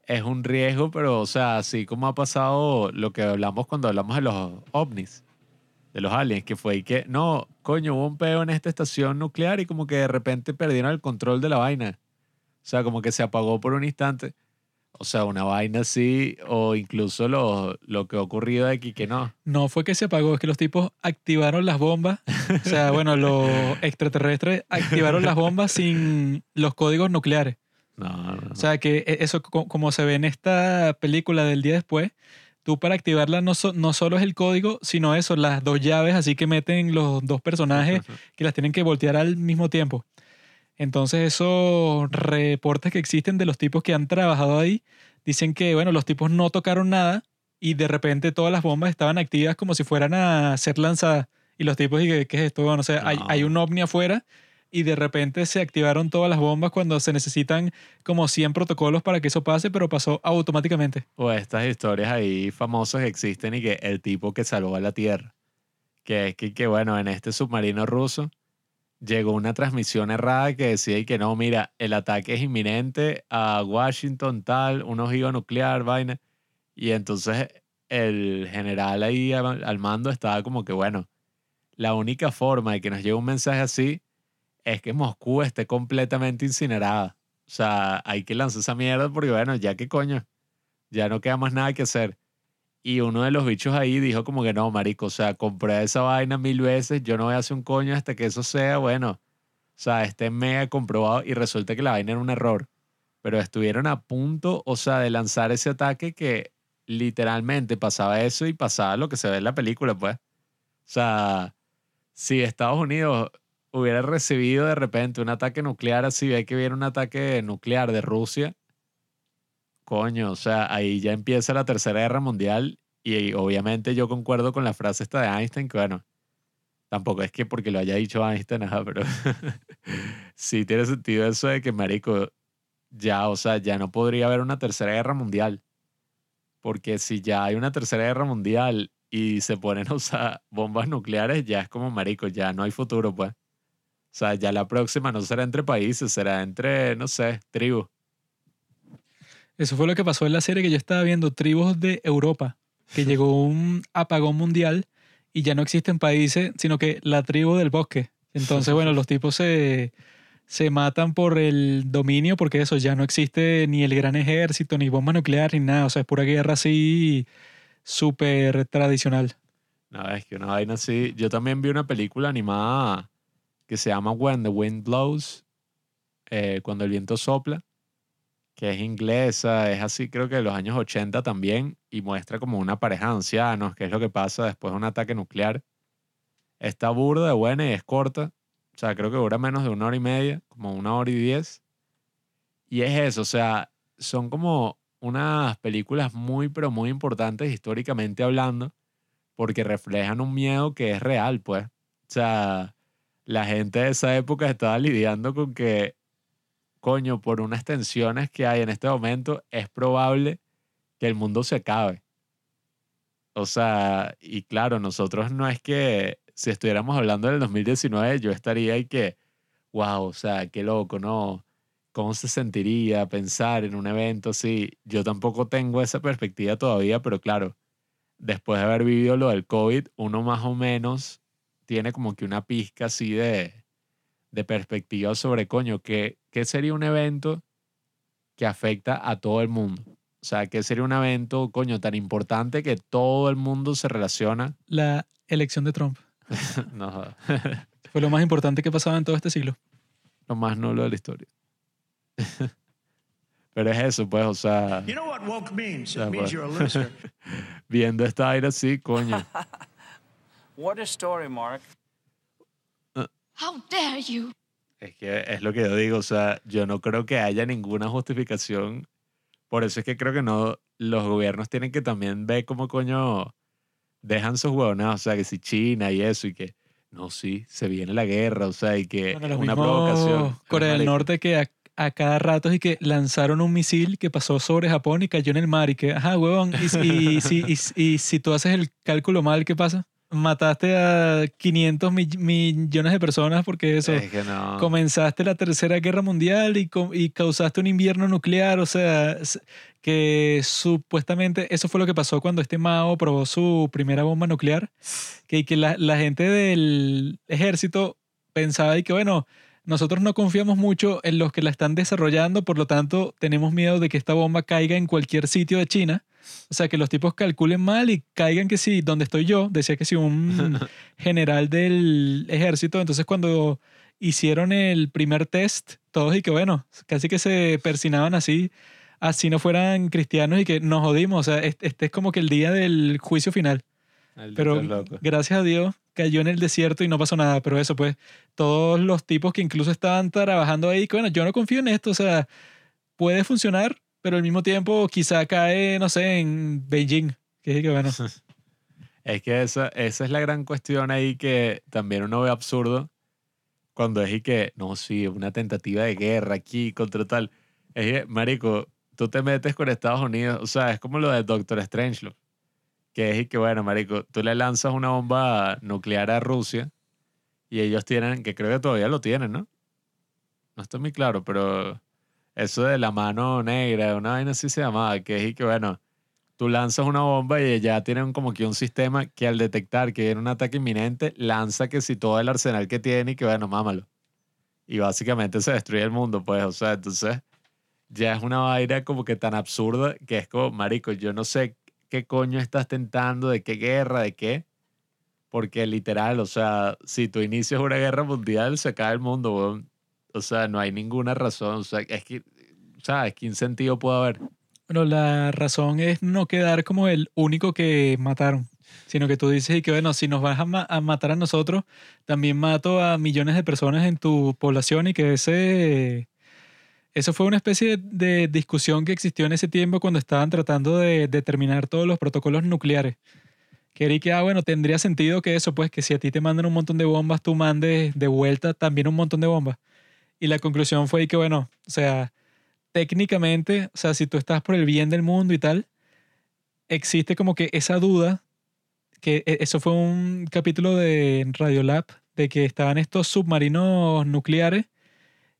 es un riesgo, pero o sea, así como ha pasado lo que hablamos cuando hablamos de los ovnis, de los aliens, que fue y que, no, coño, hubo un peo en esta estación nuclear y como que de repente perdieron el control de la vaina. O sea, como que se apagó por un instante. O sea, una vaina así, o incluso lo, lo que ha ocurrido aquí que no. No fue que se apagó, es que los tipos activaron las bombas. O sea, bueno, los extraterrestres activaron las bombas sin los códigos nucleares. No, no, no. O sea, que e- eso, co- como se ve en esta película del día después, tú para activarla no, so- no solo es el código, sino eso, las dos llaves, así que meten los dos personajes que las tienen que voltear al mismo tiempo. Entonces, esos reportes que existen de los tipos que han trabajado ahí, dicen que, bueno, los tipos no tocaron nada y de repente todas las bombas estaban activas como si fueran a ser lanzadas. Y los tipos, y que, ¿qué es esto? Bueno, o sea, hay, hay un ovni afuera y de repente se activaron todas las bombas cuando se necesitan como 100 protocolos para que eso pase, pero pasó automáticamente. O estas historias ahí famosas existen y que el tipo que salvó a la Tierra. Que es que, que, bueno, en este submarino ruso llegó una transmisión errada que decía y que no, mira, el ataque es inminente a Washington, tal, un ojivo nuclear, vaina. Y entonces el general ahí al mando estaba como que, bueno, la única forma de que nos llegue un mensaje así es que Moscú esté completamente incinerada. O sea, hay que lanzar esa mierda porque, bueno, ya que coño, ya no queda más nada que hacer. Y uno de los bichos ahí dijo como que no, marico, o sea, compré esa vaina mil veces, yo no voy a hacer un coño hasta que eso sea, bueno, o sea, esté mega comprobado y resulta que la vaina era un error. Pero estuvieron a punto, o sea, de lanzar ese ataque que literalmente pasaba eso y pasaba lo que se ve en la película, pues. O sea, si Estados Unidos hubiera recibido de repente un ataque nuclear así, ve que viene un ataque nuclear de Rusia, coño, o sea, ahí ya empieza la Tercera Guerra Mundial y obviamente yo concuerdo con la frase esta de Einstein, que bueno, tampoco es que porque lo haya dicho Einstein, ajá, pero sí tiene sentido eso de que, marico, ya, o sea, ya no podría haber una Tercera Guerra Mundial. Porque si ya hay una Tercera Guerra Mundial y se ponen a usar bombas nucleares, ya es como, marico, ya no hay futuro, pues. O sea, ya la próxima no será entre países, será entre, no sé, tribus. Eso fue lo que pasó en la serie que yo estaba viendo, Tribus de Europa, que llegó un apagón mundial y ya no existen países, sino que la tribu del bosque. Entonces, bueno, los tipos se, se matan por el dominio, porque eso, ya no existe ni el gran ejército, ni bomba nuclear, ni nada. O sea, es pura guerra así súper tradicional. No, es que una vaina así. Yo también vi una película animada que se llama When the Wind Blows, eh, cuando el viento sopla, que es inglesa, es así creo que de los años 80 también, y muestra como una pareja de ancianos, qué es lo que pasa después de un ataque nuclear. Está burda, buena y es corta. O sea, creo que dura menos de una hora y media, como una hora y diez. Y es eso, o sea, son como unas películas muy, pero muy importantes históricamente hablando, porque reflejan un miedo que es real, pues. O sea, la gente de esa época estaba lidiando con que, coño, por unas tensiones que hay en este momento, es probable que el mundo se acabe. O sea, y claro, nosotros no es que si estuviéramos hablando del 2019, yo estaría ahí que, wow, o sea, qué loco, ¿no? ¿Cómo se sentiría pensar en un evento así? Yo tampoco tengo esa perspectiva todavía, pero claro, después de haber vivido lo del COVID, uno más o menos tiene como que una pizca así de, de perspectiva sobre, coño, ¿qué, ¿qué sería un evento que afecta a todo el mundo? O sea, ¿qué sería un evento, coño, tan importante que todo el mundo se relaciona? La elección de Trump no, fue lo más importante que pasaba en todo este siglo. lo más nulo de la historia. Pero es eso, pues, o sea, You know what woke means? It means but- you're a loser. viendo esta aire así, coño. What a story, Mark. How dare you? Es que es lo que yo digo, o sea, yo no creo que haya ninguna justificación. Por eso es que creo que no, los gobiernos tienen que también ver cómo coño dejan sus huevonadas, o sea, que si China y eso, y que, no, sí, se viene la guerra, o sea, y que Bueno, es una provocación. Corea del Norte que a, a cada rato y que lanzaron un misil que pasó sobre Japón y cayó en el mar y que, ajá, huevón, y, y, y- y si tú haces el cálculo mal, ¿qué pasa? Mataste a 500 mi- millones de personas porque eso, Es que no. comenzaste la tercera guerra mundial y, causaste un invierno nuclear, o sea, que supuestamente eso fue lo que pasó cuando este Mao probó su primera bomba nuclear, que, que la, la gente del ejército pensaba y que bueno, nosotros no confiamos mucho en los que la están desarrollando, por lo tanto tenemos miedo de que esta bomba caiga en cualquier sitio de China. O sea, que los tipos calculen mal y caigan que si, donde estoy yo, decía que si un general del ejército, entonces cuando hicieron el primer test, todos y que bueno, casi que se persinaban así, así no fueran cristianos y que nos jodimos, o sea, este, este es como que el día del juicio final, Maldito pero loco. gracias a Dios cayó en el desierto y no pasó nada, pero eso pues, todos los tipos que incluso estaban trabajando ahí, que bueno, yo no confío en esto, o sea, puede funcionar, pero al mismo tiempo quizá cae, no sé, en Beijing, que es que bueno, Es que esa, esa es la gran cuestión ahí que también uno ve absurdo cuando es y que, no, sí, una tentativa de guerra aquí contra tal. Es que, marico, tú te metes con Estados Unidos, o sea, es como lo de Doctor Strangelove, que es y que, bueno, marico, tú le lanzas una bomba nuclear a Rusia Y ellos tienen, que creo que todavía lo tienen, ¿no? No estoy muy claro, pero eso de la mano negra, una vaina así se llamaba, que es y que bueno, tú lanzas una bomba y ya tienen como que un sistema que al detectar que viene un ataque inminente, lanza que si todo el arsenal que tiene y que bueno, mámalo. Y básicamente se destruye el mundo, pues, o sea, entonces ya es una vaina como que tan absurda que es como, marico, yo no sé qué coño estás tentando, de qué guerra, de qué. Porque literal, o sea, si tú inicias una guerra mundial, se cae el mundo, weón. O sea, no hay ninguna razón. O sea, es que, ¿sabes? ¿Qué sentido puede haber? Bueno, la razón es no quedar como el único que mataron, sino que tú dices que, bueno, si nos vas a, ma- a matar a nosotros, también mato a millones de personas en tu población y que ese... Eso fue una especie de, discusión que existió en ese tiempo cuando estaban tratando de determinar todos los protocolos nucleares. Que era y que, ah, bueno, tendría sentido que eso, pues, que si a ti te mandan un montón de bombas, tú mandes de vuelta también un montón de bombas. Y la conclusión fue que, bueno, o sea, técnicamente, o sea, si tú estás por el bien del mundo y tal, existe como que esa duda, que e- eso fue un capítulo de Radiolab, de que estaban estos submarinos nucleares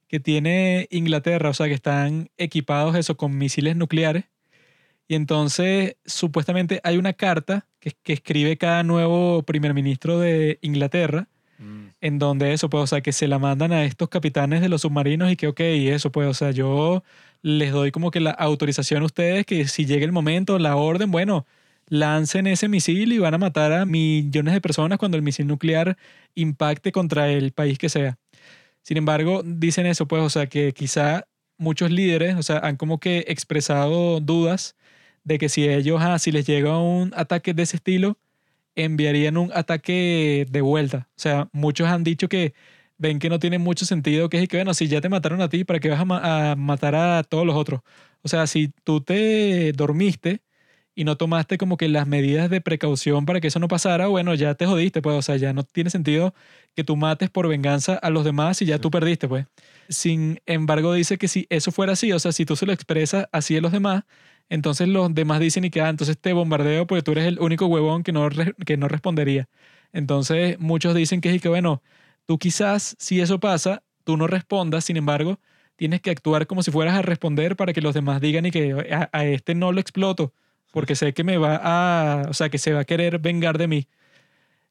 que tiene Inglaterra, o sea, que están equipados eso con misiles nucleares. Y entonces, supuestamente hay una carta que, que escribe cada nuevo primer ministro de Inglaterra, en donde eso, pues, o sea, que se la mandan a estos capitanes de los submarinos y que, ok, eso, pues, o sea, yo les doy como que la autorización a ustedes que si llega el momento, la orden, bueno, lancen ese misil y van a matar a millones de personas cuando el misil nuclear impacte contra el país que sea. Sin embargo, dicen eso, pues, o sea, que quizá muchos líderes, o sea, han como que expresado dudas de que si ellos, ah, si les llega un ataque de ese estilo, enviarían un ataque de vuelta. O sea, muchos han dicho que ven que no tiene mucho sentido, que es que, bueno, si ya te mataron a ti, ¿para qué vas a, ma- a matar a todos los otros? O sea, si tú te dormiste y no tomaste como que las medidas de precaución para que eso no pasara, bueno, ya te jodiste, pues, o sea, ya no tiene sentido que tú mates por venganza a los demás y ya tú perdiste, pues. Sin embargo, dice que si eso fuera así, o sea, si tú se lo expresas así a los demás, entonces los demás dicen y que, ah, entonces te bombardeo porque tú eres el único huevón que no, que no respondería. Entonces muchos dicen que es que, bueno, tú quizás si eso pasa, tú no respondas, sin embargo, tienes que actuar como si fueras a responder para que los demás digan y que a, a este no lo exploto porque sé que me va a, o sea, que se va a querer vengar de mí.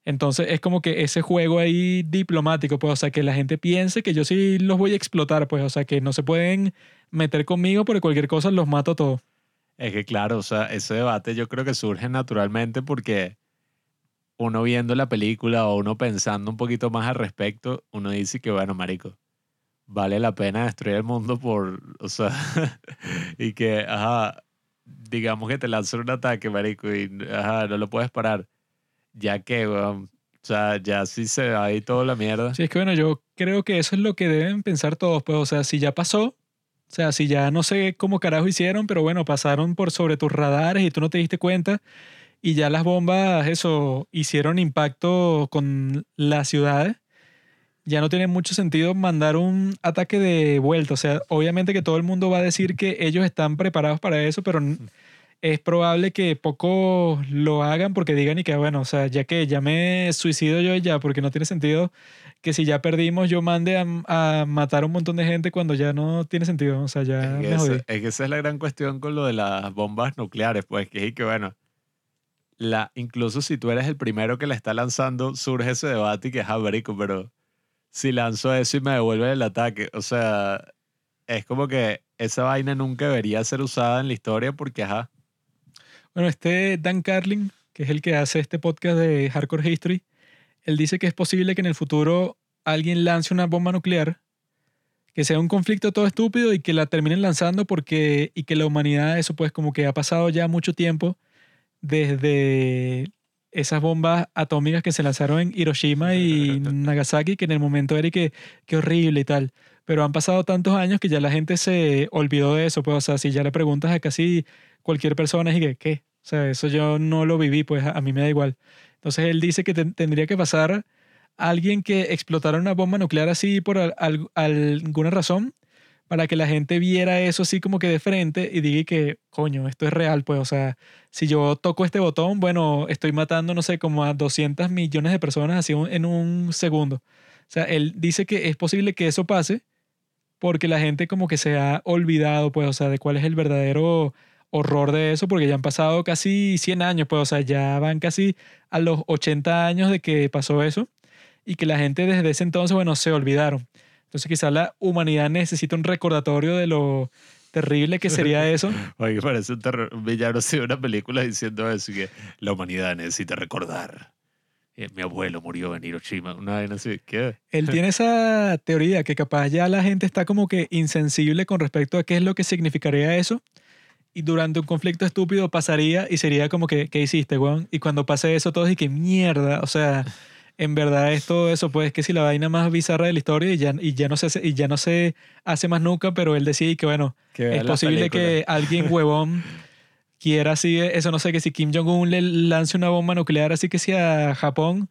Entonces es como que ese juego ahí diplomático, pues, o sea, que la gente piense que yo sí los voy a explotar, pues, o sea, que no se pueden meter conmigo porque cualquier cosa los mato todos. Es que claro, o sea, ese debate yo creo que surge naturalmente porque uno viendo la película o uno pensando un poquito más al respecto, uno dice que, bueno, marico, vale la pena destruir el mundo por, o sea, y que, ajá, digamos que te lanzan un ataque, marico, y, ajá, no lo puedes parar. Ya que, weón, o sea, ya sí se va ahí toda la mierda. Sí, es que bueno, yo creo que eso es lo que deben pensar todos, pues, o sea, si ya pasó, o sea, si ya no sé cómo carajo hicieron, pero bueno, pasaron por sobre tus radares y tú no te diste cuenta y ya las bombas, eso, hicieron impacto con las ciudades, ya no tiene mucho sentido mandar un ataque de vuelta, o sea, obviamente que todo el mundo va a decir que ellos están preparados para eso, pero es probable que pocos lo hagan porque digan y que, bueno, o sea, ya que ya me suicido yo ya, porque no tiene sentido que si ya perdimos yo mande a, a matar a un montón de gente cuando ya no tiene sentido, o sea, ya Es que, me jodí. esa, es que esa es la gran cuestión con lo de las bombas nucleares, pues que es que bueno, la, incluso si tú eres el primero que la está lanzando, surge ese debate y que es marico, pero si lanzo eso y me devuelven el ataque, o sea, es como que esa vaina nunca debería ser usada en la historia porque, ajá, Bueno, este Dan Carlin, que es el que hace este podcast de Hardcore History, él dice que es posible que en el futuro alguien lance una bomba nuclear, que sea un conflicto todo estúpido y que la terminen lanzando porque y que la humanidad eso pues como que ha pasado ya mucho tiempo desde esas bombas atómicas que se lanzaron en Hiroshima y Nagasaki, que en el momento era y que horrible y tal. Pero han pasado tantos años que ya la gente se olvidó de eso, pues, o sea, si ya le preguntas a casi cualquier persona y que, ¿qué? O sea, eso yo no lo viví, pues a, mí me da igual. Entonces él dice que ten- tendría que pasar alguien que explotara una bomba nuclear así por al- al- alguna razón para que la gente viera eso así como que de frente y diga que, coño, esto es real, pues, o sea, si yo toco este botón, bueno, estoy matando, no sé, como a 200 millones de personas así un- en un segundo. O sea, él dice que es posible que eso pase porque la gente como que se ha olvidado, pues, o sea, de cuál es el verdadero horror de eso, porque ya han pasado casi 100 años, pues, o sea, ya van casi a los 80 años de que pasó eso y que la gente desde ese entonces, bueno, se olvidaron. Entonces quizás la humanidad necesita un recordatorio de lo terrible que sería eso. Oye, parece un, terror, un villano de una película diciendo eso, que la humanidad necesita recordar. Eh, Mi abuelo murió en Hiroshima. Una vaina así. ¿Qué? Él tiene esa teoría que capaz ya la gente está como que insensible con respecto a qué es lo que significaría eso. Y durante un conflicto estúpido pasaría y sería como que, ¿qué hiciste, weón? Y cuando pase eso, todos y que mierda. O sea, en verdad es todo eso, pues que si la vaina más bizarra de la historia y ya, y ya, no, se, hace- y ya no se hace más nunca, pero él decía y que, bueno, Que es posible que alguien huevón quiera así, eso no sé, que si Kim Jong-un le lance una bomba nuclear así que sea Japón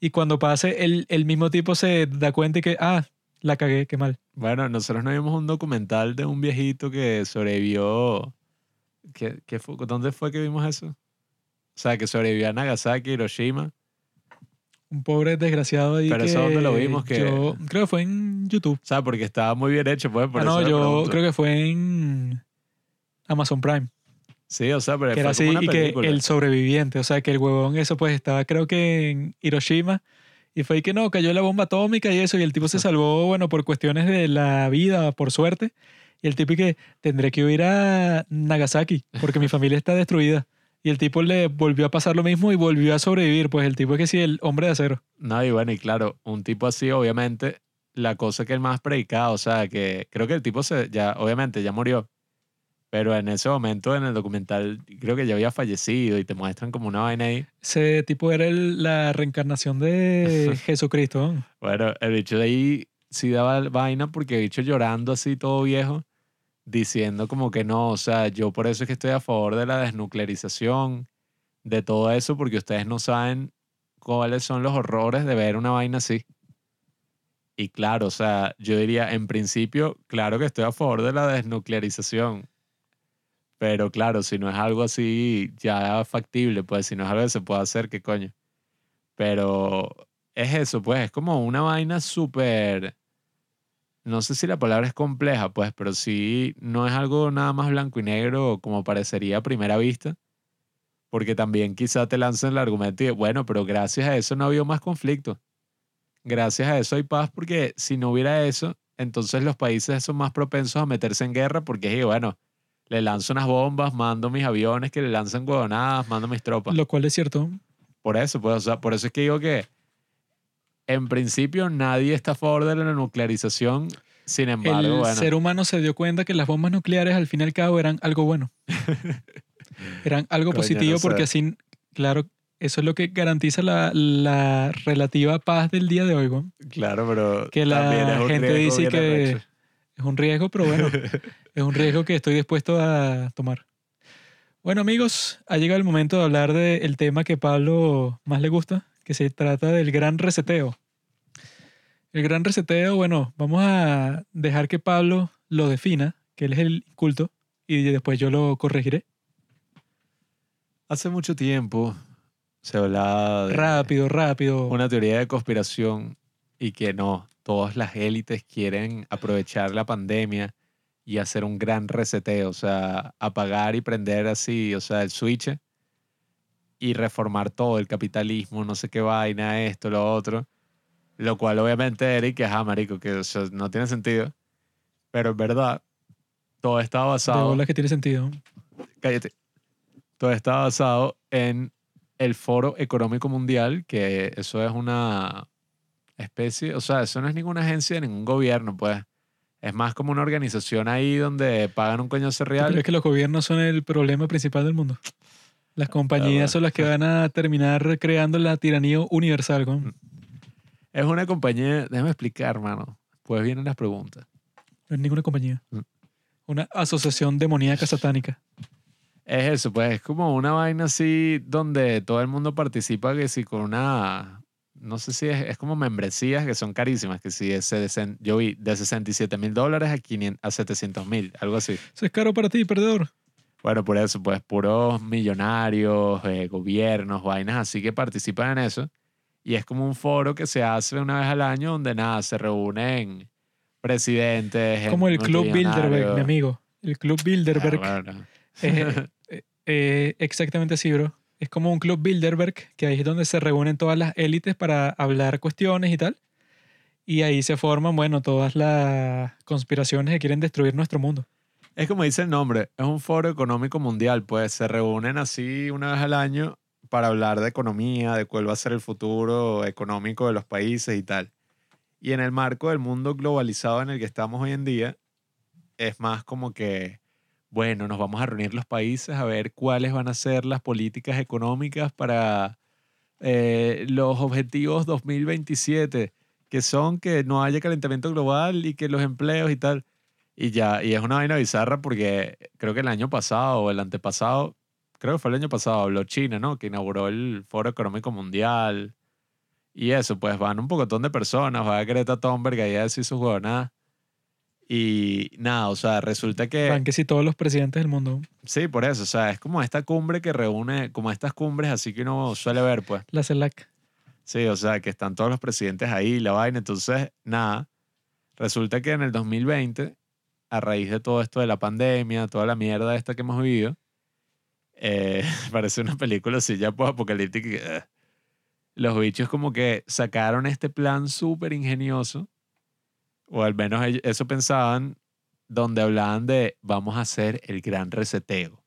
y cuando pase el, el mismo tipo se da cuenta y que, ah, la cagué, qué mal. Bueno, nosotros no vimos un documental de un viejito que sobrevivió. ¿Qué, qué fue? ¿Dónde fue que vimos eso? O sea, que sobrevivió a Nagasaki, Hiroshima. Un pobre desgraciado ahí Pero que eso dónde lo vimos, que- yo creo que fue en YouTube. O sea, porque estaba muy bien hecho, pues. Por Ah, eso no, yo pregunto. creo que fue en Amazon Prime. Sí, o sea, pero que era fue como así una y que el sobreviviente, o sea, que el huevón eso pues estaba creo que en Hiroshima y fue ahí que no, cayó la bomba atómica y eso y el tipo se salvó, bueno, por cuestiones de la vida, por suerte. Y el tipo y que tendré que ir a Nagasaki porque mi familia está destruida. Y el tipo le volvió a pasar lo mismo y volvió a sobrevivir, pues el tipo es que sí, el hombre de acero. No, y bueno, y claro, un tipo así, obviamente, la cosa que él más predicaba, o sea, que creo que el tipo se, ya, obviamente, ya murió. Pero en ese momento, en el documental, creo que ya había fallecido y te muestran como una vaina ahí. Ese tipo era el- la reencarnación de Jesucristo. ¿no? Bueno, el bicho de ahí sí daba vaina porque el bicho llorando así todo viejo, diciendo como que no, o sea, yo por eso es que estoy a favor de la desnuclearización, de todo eso, porque ustedes no saben cuáles son los horrores de ver una vaina así. Y claro, o sea, yo diría, en principio, claro que estoy a favor de la desnuclearización. Pero claro, si no es algo así ya factible, pues si no es algo que se puede hacer, ¿qué coño? Pero es eso, pues es como una vaina súper... No sé si la palabra es compleja, pues, pero sí no es algo nada más blanco y negro como parecería a primera vista. Porque también quizá te lancen el argumento y bueno, pero gracias a eso no ha habido más conflicto. Gracias a eso hay paz porque si no hubiera eso, entonces los países son más propensos a meterse en guerra porque, bueno, le lanzo unas bombas, mando mis aviones que le lanzan huevonadas, mando mis tropas. Lo cual es cierto. Por eso, pues, o sea, por eso es que digo que en principio nadie está a favor de la nuclearización. Sin embargo, el bueno, ser humano se dio cuenta que las bombas nucleares al fin y al cabo eran algo bueno. eran algo Coño, positivo no sé. porque así, claro, eso es lo que garantiza la, la relativa paz del día de hoy. ¿no? claro, pero que la gente dice que- arrecho. Es un riesgo, pero bueno, es un riesgo que estoy dispuesto a tomar. Bueno amigos, ha llegado el momento de hablar del tema que Pablo más le gusta, que se trata del gran reseteo. El gran reseteo, bueno, vamos a dejar que Pablo lo defina, que él es el culto, y después yo lo corregiré. Hace mucho tiempo se hablaba de Rápido, rápido. una teoría de conspiración y que no, todas las élites quieren aprovechar la pandemia y hacer un gran reseteo, o sea, apagar y prender así, o sea, el switch y reformar todo, el capitalismo, no sé qué vaina, esto, lo otro. Lo cual obviamente Eric, ajá, marico, que o sea, no tiene sentido. Pero en verdad, todo está de basado bolas que tiene sentido. cállate. Todo está basado en el Foro Económico Mundial, que eso es una especie, o sea, eso no es ninguna agencia de ningún gobierno, pues. Es más como una organización ahí donde pagan un coñazo ¿Tú real. crees que los gobiernos son el problema principal del mundo? Las compañías son las que van a terminar creando la tiranía universal. ¿no? Es una compañía, déjame explicar, hermano. Pues vienen las preguntas. No es ninguna compañía. Mm. Una asociación demoníaca satánica. Es eso, pues es como una vaina así donde todo el mundo participa que si con una, no sé si es, es como membresías que son carísimas, que si es, de yo vi de 67 mil dólares a, 500 a 700 mil, algo así. Eso es caro para ti, perdedor. Bueno, por eso, pues puros millonarios, eh, gobiernos, vainas así que participan en eso. Y es como un foro que se hace una vez al año donde nada, se reúnen presidentes. Como el Club Bilderberg, mi amigo. El Club Bilderberg. Ah, bueno. Eh, eh, eh, exactamente así, bro. Es como un Club Bilderberg, que ahí es donde se reúnen todas las élites para hablar cuestiones y tal. Y ahí se forman, bueno, todas las conspiraciones que quieren destruir nuestro mundo. Es como dice el nombre, es un foro económico mundial, pues se reúnen así una vez al año para hablar de economía, de cuál va a ser el futuro económico de los países y tal. Y en el marco del mundo globalizado en el que estamos hoy en día, es más como que, bueno, nos vamos a reunir los países a ver cuáles van a ser las políticas económicas para eh, los objetivos 2027, que son que no haya calentamiento global y que los empleos y tal. Y ya, y es una vaina bizarra porque creo que el año pasado o el antepasado, creo que fue el año pasado, habló China, ¿no? Que inauguró el Foro Económico Mundial. Y eso, pues van un pocotón de personas, va Greta Thunberg ahí a decir sus huevonadas. Y nada, o sea, resulta que... Van que si todos los presidentes del mundo. Sí, por eso, o sea, es como esta cumbre que reúne, como estas cumbres así que uno suele ver, pues. La CELAC. Sí, o sea, que están todos los presidentes ahí, la vaina. Entonces, nada, resulta que en el 2020, a raíz de todo esto de la pandemia, toda la mierda esta que hemos vivido, eh, parece una película así ya apocalíptica. que, eh, los bichos como que sacaron este plan súper ingenioso, o al menos eso pensaban, donde hablaban de vamos a hacer el gran reseteo.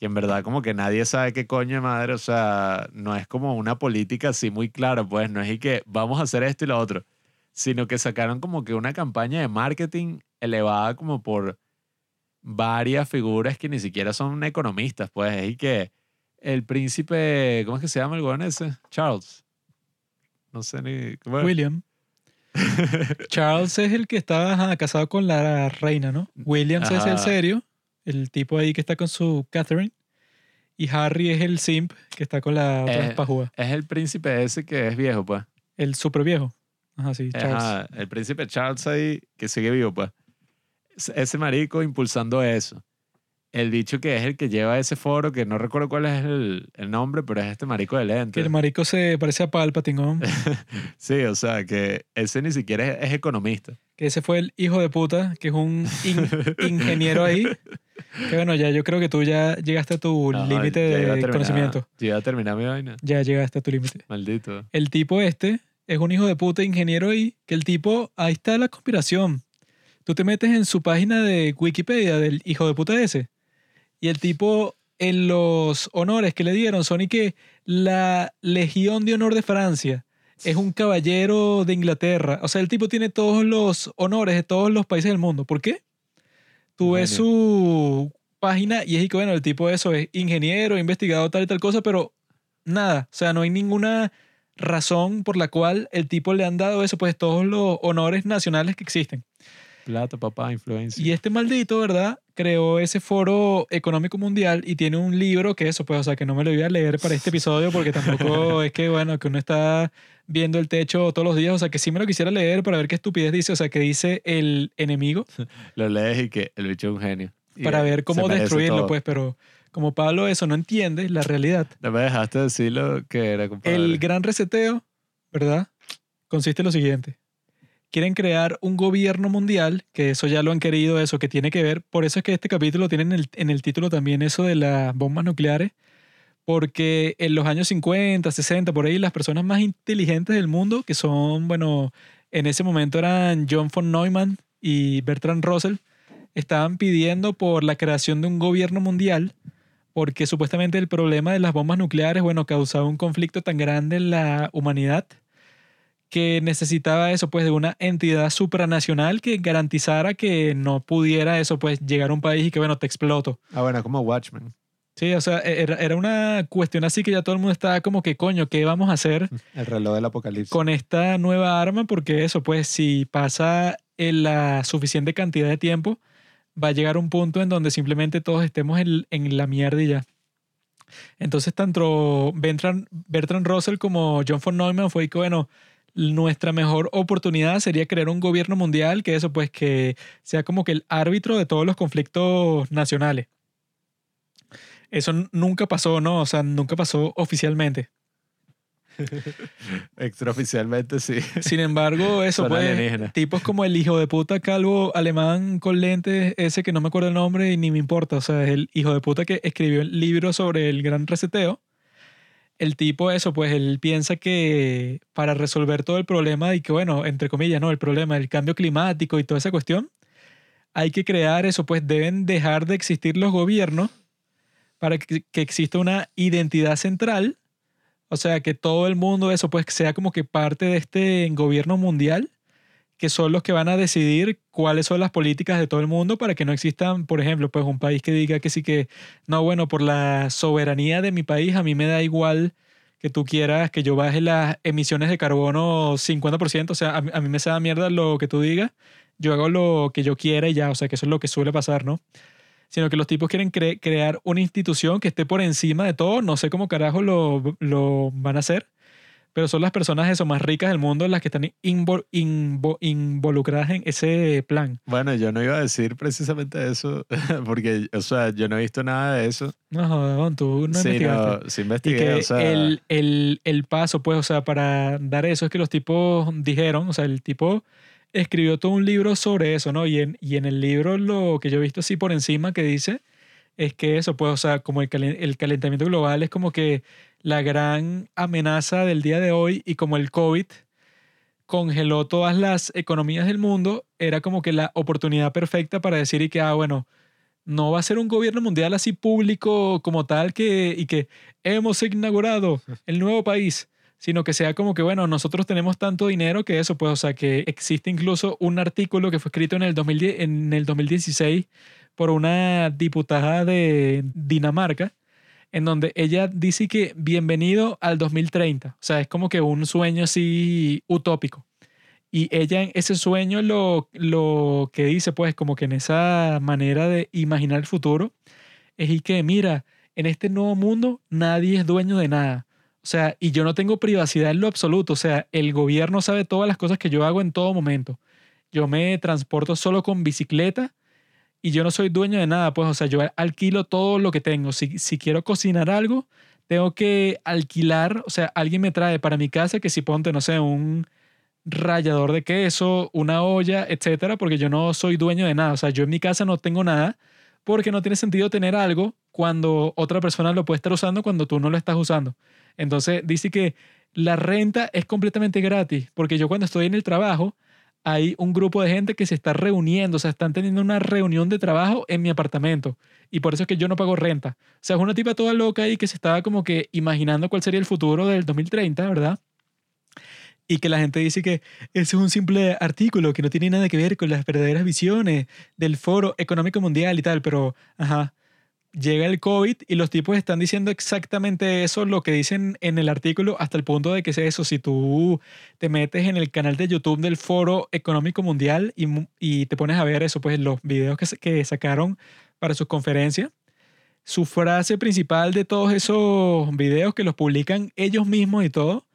Y en verdad como que nadie sabe qué coño de madre, o sea, no es como una política así muy clara, pues no es y que vamos a hacer esto y lo otro, sino que sacaron como que una campaña de marketing elevada como por varias figuras que ni siquiera son economistas, pues es y que el príncipe, ¿cómo es que se llama el weón ese? Charles. No sé ni... ¿cómo es? William. Charles es el que está ajá, casado con la reina, ¿no? Williams es el serio, el tipo ahí que está con su Catherine. Y Harry es el simp que está con la otra pajúa. Es el príncipe ese que es viejo, pues. El super viejo. Ajá, sí, Charles. Ajá, el príncipe Charles ahí, que sigue vivo, pues. Es- Ese marico impulsando eso. El dicho que es el que lleva ese foro, que no recuerdo cuál es el, el nombre, pero es este marico de Que lentes. el marico se parece a Palpatine, ¿no? Sí, o sea, que ese ni siquiera es, es economista. que ese fue el hijo de puta, que es un in- ingeniero ahí. Que bueno, ya yo creo que tú ya llegaste a tu Ajá, límite de terminar- conocimiento. Ya a terminar mi vaina. Ya llegaste a tu límite. Maldito. El tipo este es un hijo de puta ingeniero ahí, que el tipo, ahí está la conspiración. Tú te metes en su página de Wikipedia del hijo de puta ese, y el tipo en los honores que le dieron son y que la Legión de Honor de Francia es un caballero de Inglaterra. O sea, el tipo tiene todos los honores de todos los países del mundo. ¿Por qué? Tú ves su página y es y que, bueno, el tipo eso es ingeniero, investigado tal y tal cosa, pero nada. O sea, no hay ninguna razón por la cual el tipo le han dado eso, pues todos los honores nacionales que existen. Plata, papá, influencia. Y este maldito, ¿verdad? Creó ese foro económico mundial y tiene un libro que eso, pues, o sea, que no me lo voy a leer para este episodio porque tampoco es que, bueno, que uno está viendo el techo todos los días, o sea, que sí me lo quisiera leer para ver qué estupidez dice, o sea, que dice el enemigo Lo lees y que el bicho es un genio. Para ver cómo destruirlo, todo. pues, pero como Pablo eso no entiende la realidad. No me dejaste decir lo que era, compadre. El gran reseteo, ¿verdad? Consiste en lo siguiente. Quieren crear un gobierno mundial, que eso ya lo han querido, eso que tiene que ver. Por eso es que este capítulo tiene en el, título también eso de las bombas nucleares, porque en los años 50, 60, por ahí, las personas más inteligentes del mundo, que son, bueno, en ese momento eran John von Neumann y Bertrand Russell, estaban pidiendo por la creación de un gobierno mundial porque supuestamente el problema de las bombas nucleares, bueno, causaba un conflicto tan grande en la humanidad que necesitaba eso, pues, de una entidad supranacional que garantizara que no pudiera eso, pues, llegar a un país y que, bueno, te exploto. Ah, bueno, como Watchmen. Sí, o sea, era, era una cuestión así que ya todo el mundo estaba como que, coño, ¿qué vamos a hacer El reloj del apocalipsis. con esta nueva arma? Porque eso, pues, si pasa en la suficiente cantidad de tiempo, va a llegar un punto en donde simplemente todos estemos en, en la mierda y ya. Entonces, tanto Bertrand, Bertrand Russell como John von Neumann fue que, bueno, nuestra mejor oportunidad sería crear un gobierno mundial que eso, pues, que sea como que el árbitro de todos los conflictos nacionales. Eso nunca pasó, ¿no? O sea, nunca pasó oficialmente. Extraoficialmente sí. Sin embargo, eso Son pues, alienígenas. tipos como el hijo de puta calvo alemán con lentes, ese que no me acuerdo el nombre y ni me importa, o sea, es el hijo de puta que escribió el libro sobre el gran reseteo. El tipo eso, pues él piensa que para resolver todo el problema y que bueno, entre comillas, ¿no? El problema del cambio climático y toda esa cuestión, hay que crear eso, pues deben dejar de existir los gobiernos para que, que exista una identidad central o sea, que todo el mundo, eso, pues sea como que parte de este gobierno mundial, que son los que van a decidir cuáles son las políticas de todo el mundo para que no existan, por ejemplo, pues un país que diga que sí que, no, bueno, por la soberanía de mi país, a mí me da igual que tú quieras que yo baje las emisiones de carbono 50%, o sea, a, a mí me da mierda lo que tú digas, yo hago lo que yo quiera y ya, o sea, que eso es lo que suele pasar, ¿no? sino que los tipos quieren cre- crear una institución que esté por encima de todo. No sé cómo carajo lo, lo van a hacer, pero son las personas eso más ricas del mundo las que están invo- invo- involucradas en ese plan. Bueno, yo no iba a decir precisamente eso, porque, o sea, yo no he visto nada de eso. No, joder, tú no sí, investigaste. no, sí Y investigué, que o sea, el, el, el paso, pues, o sea, para dar eso es que los tipos dijeron, o sea, el tipo escribió todo un libro sobre eso, ¿no? Y en, y en el libro lo que yo he visto así por encima que dice es que eso, pues, o sea, como el, calen- el calentamiento global es como que la gran amenaza del día de hoy y como el COVID congeló todas las economías del mundo, era como que la oportunidad perfecta para decir y que, ah, bueno, no va a ser un gobierno mundial así público como tal que, y que hemos inaugurado el nuevo país, sino que sea como que, bueno, nosotros tenemos tanto dinero que eso, pues, o sea, que existe incluso un artículo que fue escrito en el, 2010, en el 2016 por una diputada de Dinamarca, en donde ella dice que bienvenido al 2030, o sea, es como que un sueño así utópico. Y ella en ese sueño lo, lo que dice, pues, como que en esa manera de imaginar el futuro, es y que, mira, en este nuevo mundo nadie es dueño de nada. O sea, y yo no tengo privacidad en lo absoluto. O sea, el gobierno sabe todas las cosas que yo hago en todo momento. Yo me transporto solo con bicicleta y yo no soy dueño de nada. Pues, o sea, yo alquilo todo lo que tengo. Si, si quiero cocinar algo, tengo que alquilar. O sea, alguien me trae para mi casa que si ponte, no sé, un rallador de queso, una olla, etcétera, porque yo no soy dueño de nada. O sea, yo en mi casa no tengo nada porque no tiene sentido tener algo cuando otra persona lo puede estar usando cuando tú no lo estás usando. Entonces dice que la renta es completamente gratis, porque yo cuando estoy en el trabajo hay un grupo de gente que se está reuniendo, o sea, están teniendo una reunión de trabajo en mi apartamento y por eso es que yo no pago renta. O sea, es una tipa toda loca ahí que se estaba como que imaginando cuál sería el futuro del 2030, ¿verdad? Y que la gente dice que ese es un simple artículo que no tiene nada que ver con las verdaderas visiones del Foro Económico Mundial y tal, pero, ajá, llega el COVID y los tipos están diciendo exactamente eso, lo que dicen en el artículo, hasta el punto de que es eso, si tú te metes en el canal de YouTube del Foro Económico Mundial y, te pones a ver eso, pues los videos que, sacaron para sus conferencias, su frase principal de todos esos videos que los publican ellos mismos y todo,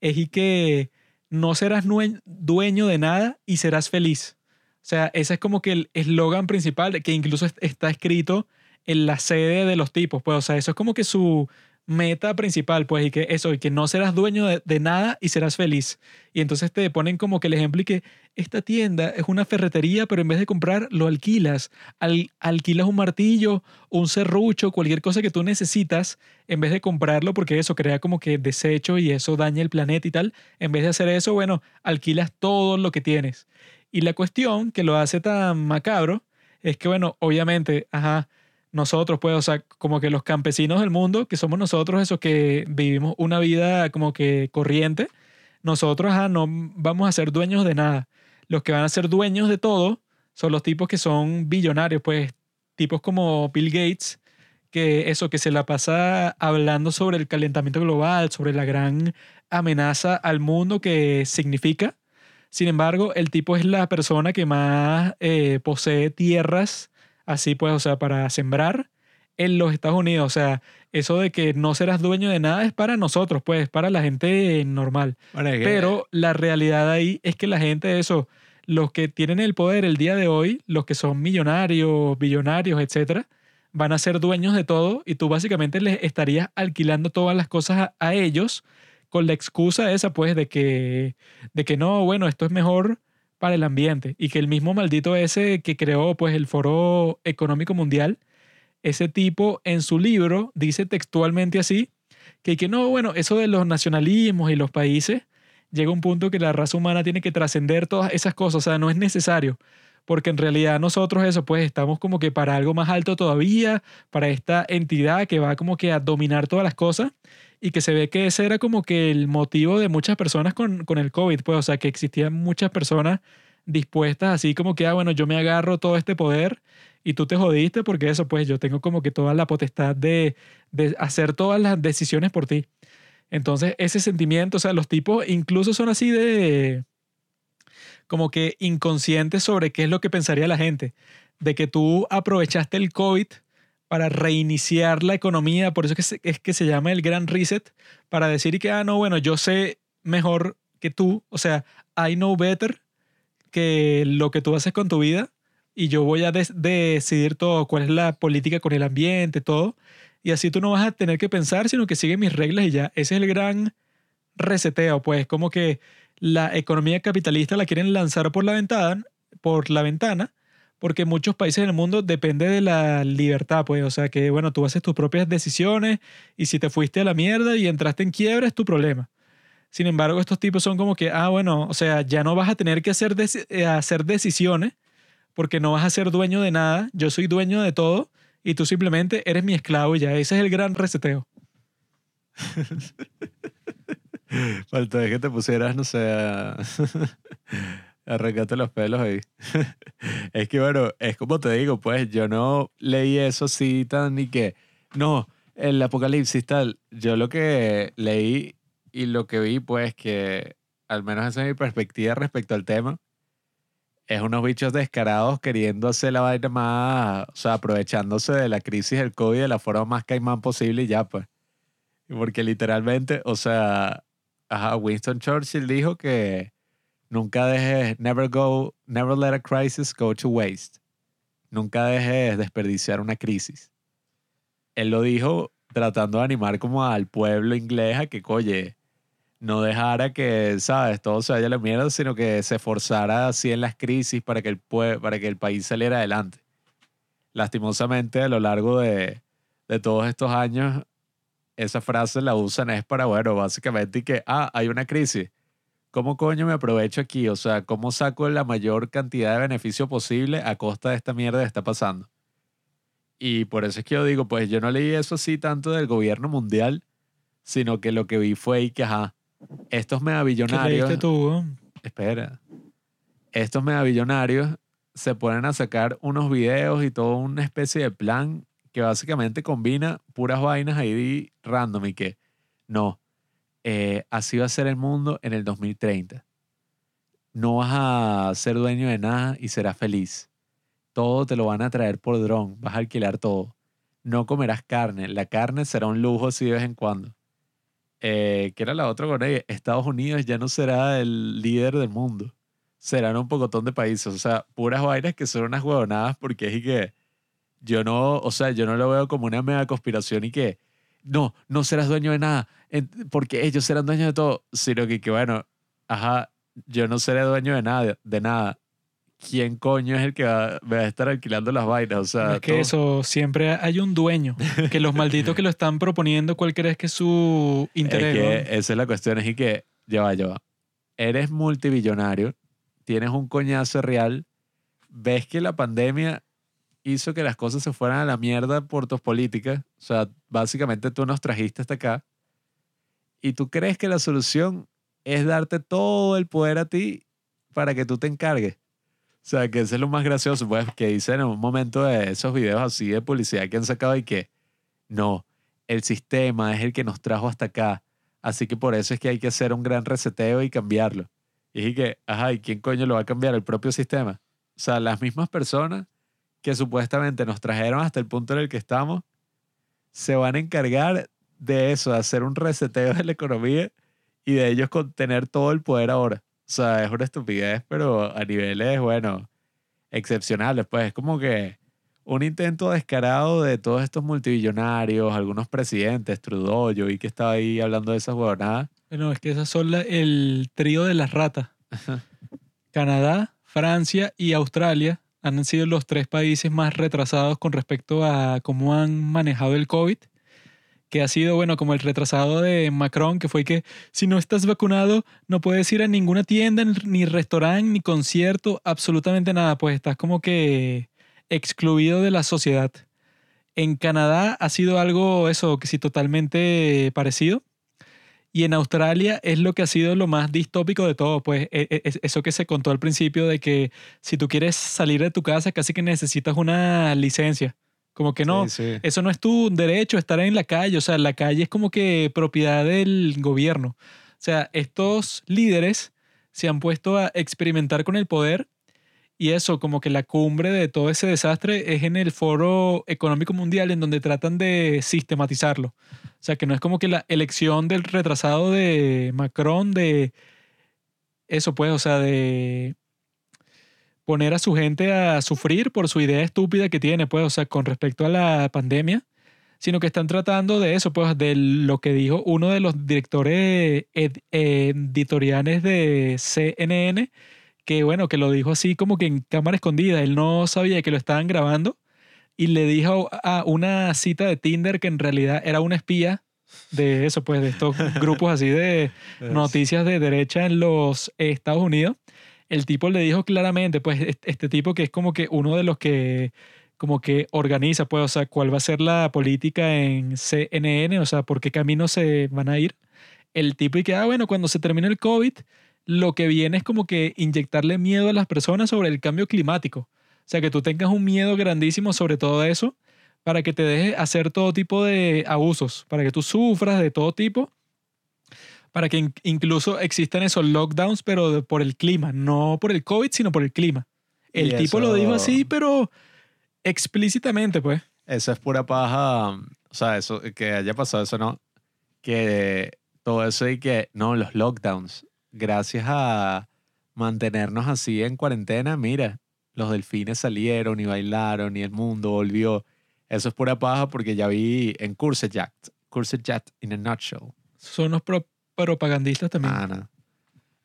es y que no serás dueño de nada y serás feliz. O sea, ese es como que el eslogan principal que incluso est- está escrito en la sede de los tipos, pues, o sea, eso es como que su meta principal, pues, y que eso, y que no serás dueño de, nada y serás feliz. Y entonces te ponen como que el ejemplo y que esta tienda es una ferretería, pero en vez de comprar, lo alquilas. Al- alquilas un martillo, un serrucho, cualquier cosa que tú necesitas, en vez de comprarlo, porque eso crea como que desecho y eso daña el planeta y tal, en vez de hacer eso, bueno, alquilas todo lo que tienes. Y la cuestión que lo hace tan macabro es que, bueno, obviamente, ajá, nosotros, pues, o sea, como que los campesinos del mundo, que somos nosotros esos que vivimos una vida como que corriente, nosotros, ajá, no vamos a ser dueños de nada. Los que van a ser dueños de todo son los tipos que son billonarios, pues, tipos como Bill Gates, que eso, que se la pasa hablando sobre el calentamiento global, sobre la gran amenaza al mundo que significa. Sin embargo, el tipo es la persona que más eh, posee tierras, así pues, o sea, para sembrar en los Estados Unidos. O sea, eso de que no serás dueño de nada es para nosotros, pues, es para la gente normal. Bueno, es que- Pero la realidad ahí es que la gente, eso, los que tienen el poder el día de hoy, los que son millonarios, billonarios, etcétera, van a ser dueños de todo y tú básicamente les estarías alquilando todas las cosas a, a ellos con la excusa esa, pues, de que, de que no, bueno, esto es mejor para el ambiente y que el mismo maldito ese que creó, pues, el Foro Económico Mundial, ese tipo en su libro dice textualmente así, que, que no, bueno, eso de los nacionalismos y los países, llega un punto que la raza humana tiene que trascender todas esas cosas, o sea, no es necesario, porque en realidad nosotros eso, pues estamos como que para algo más alto todavía, para esta entidad que va como que a dominar todas las cosas y que se ve que ese era como que el motivo de muchas personas con, con el COVID, pues, o sea, que existían muchas personas dispuestas así como que, ah, bueno, yo me agarro todo este poder y tú te jodiste porque eso, pues yo tengo como que toda la potestad de, de hacer todas las decisiones por ti. Entonces, ese sentimiento, o sea, los tipos incluso son así de como que inconscientes sobre qué es lo que pensaría la gente, de que tú aprovechaste el COVID para reiniciar la economía, por eso es que se, es que se llama el gran reset, para decir que, ah, no, bueno, yo sé mejor que tú, o sea, I know better que lo que tú haces con tu vida y yo voy a des- decidir todo, cuál es la política con el ambiente, todo, y así tú no vas a tener que pensar, sino que sigue mis reglas y ya, ese es el gran reseteo, pues como que la economía capitalista la quieren lanzar por la ventana, porque muchos países del mundo depende de la libertad, pues, o sea que, bueno, tú haces tus propias decisiones y si te fuiste a la mierda y entraste en quiebra es tu problema. Sin embargo, estos tipos son como que, ah, bueno, o sea, ya no vas a tener que hacer, eh, hacer decisiones porque no vas a ser dueño de nada, yo soy dueño de todo y tú simplemente eres mi esclavo y ya, ese es el gran reseteo. Faltó de que te pusieras, no sé, a arrancarte los pelos ahí. es que, bueno, es como te digo, pues yo no leí eso así tan ni que, no, el apocalipsis tal. Yo lo que leí y lo que vi, pues que, al menos esa es mi perspectiva respecto al tema, es unos bichos descarados queriendo hacer la vaina más, o sea, aprovechándose de la crisis del COVID de la forma más caimán posible y ya, pues. Porque literalmente, o sea, ajá, Winston Churchill dijo que nunca dejes, never go, never let a crisis go to waste. Nunca dejes desperdiciar una crisis. Él lo dijo tratando de animar como al pueblo inglés a que, oye, no dejara que, ¿sabes? Todo se vaya a la mierda, sino que se esforzara así en las crisis para que el, para que el país saliera adelante. Lastimosamente, a lo largo de, de todos estos años, esa frase la usan es para, bueno, básicamente que, ah, hay una crisis. ¿Cómo coño me aprovecho aquí? O sea, ¿cómo saco la mayor cantidad de beneficio posible a costa de esta mierda que está pasando? Y por eso es que yo digo, pues yo no leí eso así tanto del gobierno mundial, sino que lo que vi fue y que, ajá, estos ¿Qué megabillonarios... leíste tú? Espera. Estos megabillonarios se ponen a sacar unos videos y toda una especie de plan que básicamente combina puras vainas ahí random y que no, eh, así va a ser el mundo en el 2030. No vas a ser dueño de nada y serás feliz. Todo te lo van a traer por dron, vas a alquilar todo. No comerás carne, la carne será un lujo así de vez en cuando. Eh, ¿Qué era la otra con ella? Estados Unidos ya no será el líder del mundo. Serán un pocotón de países. O sea, puras vainas que son unas huevonadas porque es y que yo no, o sea, yo no lo veo como una mega conspiración y que no, no serás dueño de nada porque ellos serán dueños de todo, sino que, que bueno, ajá, yo no seré dueño de nada, de nada. ¿Quién coño es el que va, me va a estar alquilando las vainas? O sea, es que todo- eso, siempre hay un dueño. Que los malditos que lo están proponiendo, ¿cuál crees que es su interés? Es que esa es la cuestión, es que, ya va, ya va. Eres multibillonario, tienes un coñazo real, ves que la pandemia hizo que las cosas se fueran a la mierda por tus políticas, o sea, básicamente tú nos trajiste hasta acá, y tú crees que la solución es darte todo el poder a ti para que tú te encargues. O sea, que eso es lo más gracioso, pues, que dicen en un momento de esos videos así de publicidad que han sacado y que, no, el sistema es el que nos trajo hasta acá. Así que por eso es que hay que hacer un gran reseteo y cambiarlo. Y dije que, ajá, ¿y quién coño lo va a cambiar? El propio sistema. O sea, las mismas personas que supuestamente nos trajeron hasta el punto en el que estamos, se van a encargar de eso, de hacer un reseteo de la economía y de ellos con tener todo el poder ahora. O sea, es una estupidez, pero a niveles, bueno, excepcionales. Pues es como que un intento descarado de todos estos multimillonarios, algunos presidentes, Trudeau, yo vi que estaba ahí hablando de esas huevonadas. Bueno, es que esas son la- el trío de las ratas. Canadá, Francia y Australia han sido los tres países más retrasados con respecto a cómo han manejado el COVID, que ha sido, bueno, como el retrasado de Macron, que fue que si no estás vacunado no puedes ir a ninguna tienda, ni restaurante, ni concierto, absolutamente nada, pues estás como que excluido de la sociedad. En Canadá ha sido algo, eso, que sí, totalmente parecido. Y en Australia es lo que ha sido lo más distópico de todo, pues e- e- es- eso que se contó al principio de que si tú quieres salir de tu casa casi que necesitas una licencia. Como que no, Sí, sí. eso no es tu derecho, estar en la calle, o sea, la calle es como que propiedad del gobierno. O sea, estos líderes se han puesto a experimentar con el poder y eso, como que la cumbre de todo ese desastre es en el Foro Económico Mundial en donde tratan de sistematizarlo. O sea, que no es como que la elección del retrasado de Macron de eso pues, o sea, de poner a su gente a sufrir por su idea estúpida que tiene, pues, o sea, con respecto a la pandemia, sino que están tratando de eso, pues, de lo que dijo uno de los directores ed- editoriales de CNN, que bueno, que lo dijo así como que en cámara escondida, él no sabía que lo estaban grabando y le dijo a una cita de Tinder que en realidad era una espía de eso, pues, de estos grupos así de noticias de derecha en los Estados Unidos. El tipo le dijo claramente, pues, est- este tipo que es como que uno de los que como que organiza, pues, o sea, cuál va a ser la política en CNN, o sea, por qué camino se van a ir. El tipo y que, ah, bueno, cuando se termine el COVID, lo que viene es como que inyectarle miedo a las personas sobre el cambio climático. O sea, que tú tengas un miedo grandísimo sobre todo eso para que te deje hacer todo tipo de abusos, para que tú sufras de todo tipo, para que in- incluso existan esos lockdowns, pero de- por el clima, no por el COVID, sino por el clima. El Y tipo lo dijo así, pero explícitamente, pues. Eso es pura paja. O sea, eso, que haya pasado eso, ¿no? Que todo eso y que, no, los lockdowns, gracias a mantenernos así en cuarentena, mira, los delfines salieron y bailaron y el mundo volvió. Eso es pura paja porque ya vi en Coursejet, Coursejet in a nutshell. Son los pro- propagandistas también. Ana.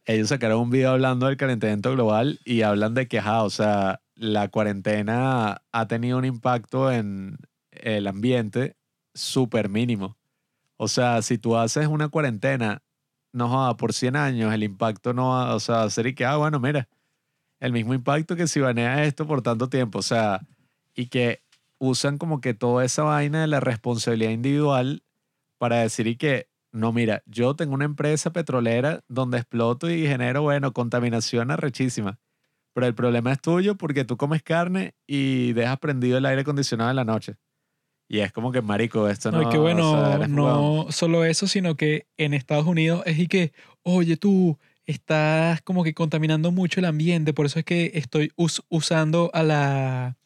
Ellos sacaron un video hablando del calentamiento global y hablan de que, ajá, o sea, la cuarentena ha tenido un impacto en el ambiente súper mínimo. O sea, si tú haces una cuarentena, no joda, por 100 años, el impacto no va, o sea, ser y que, ah, bueno, mira, el mismo impacto que si baneas esto por tanto tiempo. O sea, y que usan como que toda esa vaina de la responsabilidad individual para decir y que, no, mira, yo tengo una empresa petrolera donde exploto y genero, bueno, contaminación arrechísima. Pero el problema es tuyo porque tú comes carne y dejas prendido el aire acondicionado en la noche. Y es como que, marico, esto no... No, y que o bueno, sea, no solo eso, sino que en Estados Unidos es y que, oye, tú estás como que contaminando mucho el ambiente, por eso es que estoy us- usando a la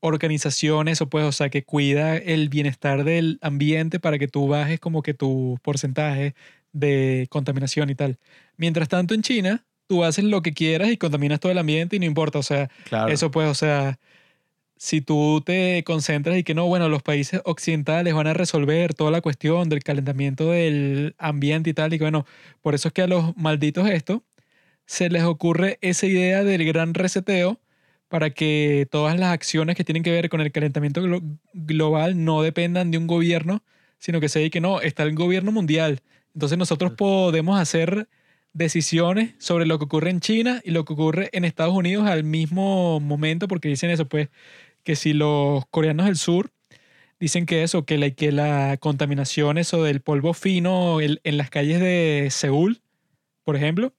organización eso, pues, o sea, que cuida el bienestar del ambiente para que tú bajes como que tu porcentaje de contaminación y tal. Mientras tanto, en China, tú haces lo que quieras y contaminas todo el ambiente y no importa, o sea, Claro. eso pues, o sea, si tú te concentras y que no, bueno, los países occidentales van a resolver toda la cuestión del calentamiento del ambiente y tal, y que bueno, por eso es que a los malditos esto se les ocurre esa idea del gran reseteo para que todas las acciones que tienen que ver con el calentamiento glo- global no dependan de un gobierno, sino que se diga que no, está el gobierno mundial. Entonces nosotros podemos hacer decisiones sobre lo que ocurre en China y lo que ocurre en Estados Unidos al mismo momento, porque dicen eso, pues, que si los coreanos del sur dicen que eso, que la, que la contaminación, eso del polvo fino el- en las calles de Seúl, por ejemplo,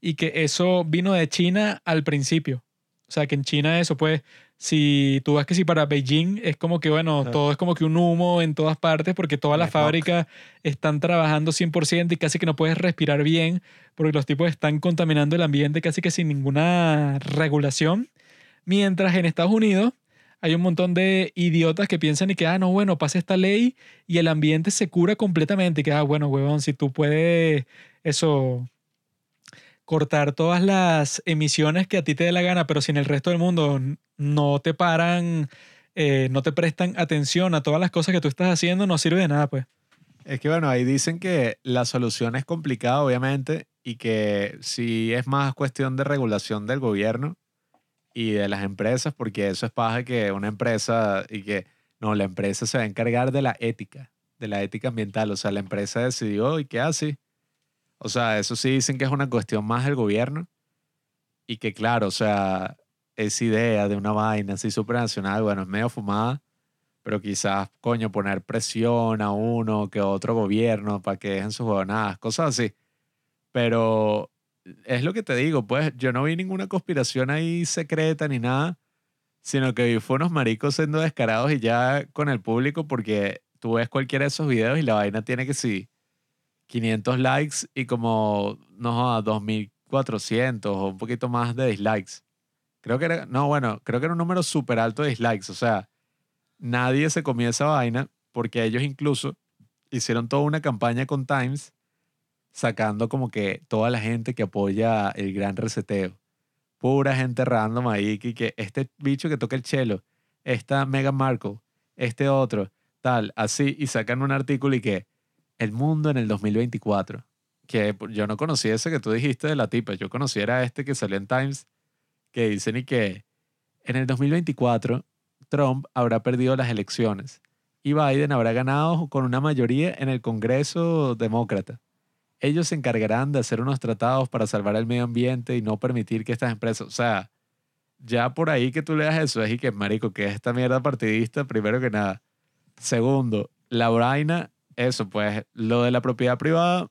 y que eso vino de China al principio. O sea, que en China eso, pues, si tú vas que si para Beijing es como que, bueno, todo es como que un humo en todas partes porque todas las fábricas están trabajando 100% y casi que no puedes respirar bien porque los tipos están contaminando el ambiente casi que sin ninguna regulación. Mientras en Estados Unidos hay un montón de idiotas que piensan y que, ah, no, bueno, pasa esta ley y el ambiente se cura completamente. Y que, ah, bueno, huevón, si tú puedes, eso, cortar todas las emisiones que a ti te dé la gana, pero si en el resto del mundo no te paran, eh, no te prestan atención a todas las cosas que tú estás haciendo, no sirve de nada, pues. Es que bueno, ahí dicen que la solución es complicada, obviamente, y que si es más cuestión de regulación del gobierno y de las empresas, porque eso es paja que una empresa y que no, la empresa se va a encargar de la ética, de la ética ambiental. O sea, la empresa decidió y qué hace. O sea, eso sí dicen que es una cuestión más del gobierno y que claro, o sea, esa idea de una vaina así supranacional, bueno, es medio fumada, pero quizás, coño, poner presión a uno que otro gobierno para que dejen sus gobernadas, cosas así. Pero es lo que te digo, pues yo no vi ninguna conspiración ahí secreta ni nada, sino que vi fue unos maricos siendo descarados y ya con el público porque tú ves cualquiera de esos videos y la vaina tiene que sí 500 likes y como, no, 2400 o un poquito más de dislikes. Creo que era, no, bueno, creo que era un número súper alto de dislikes. O sea, nadie se comía esa vaina porque ellos incluso hicieron toda una campaña con Times sacando como que toda la gente que apoya el gran reseteo. Pura gente random ahí que, este bicho que toca el chelo, esta Meghan Markle, este otro, tal, así, y sacan un artículo y que el mundo en el 2024. Que yo no conocí ese que tú dijiste de la tipa. Yo conocí era este que salió en Times que dicen y que en el 2024 Trump habrá perdido las elecciones y Biden habrá ganado con una mayoría en el Congreso demócrata. Ellos se encargarán de hacer unos tratados para salvar el medio ambiente y no permitir que estas empresas, o sea, ya por ahí que tú leas eso es y que marico, que es esta mierda partidista, primero que nada. Segundo, la vaina eso, pues lo de la propiedad privada,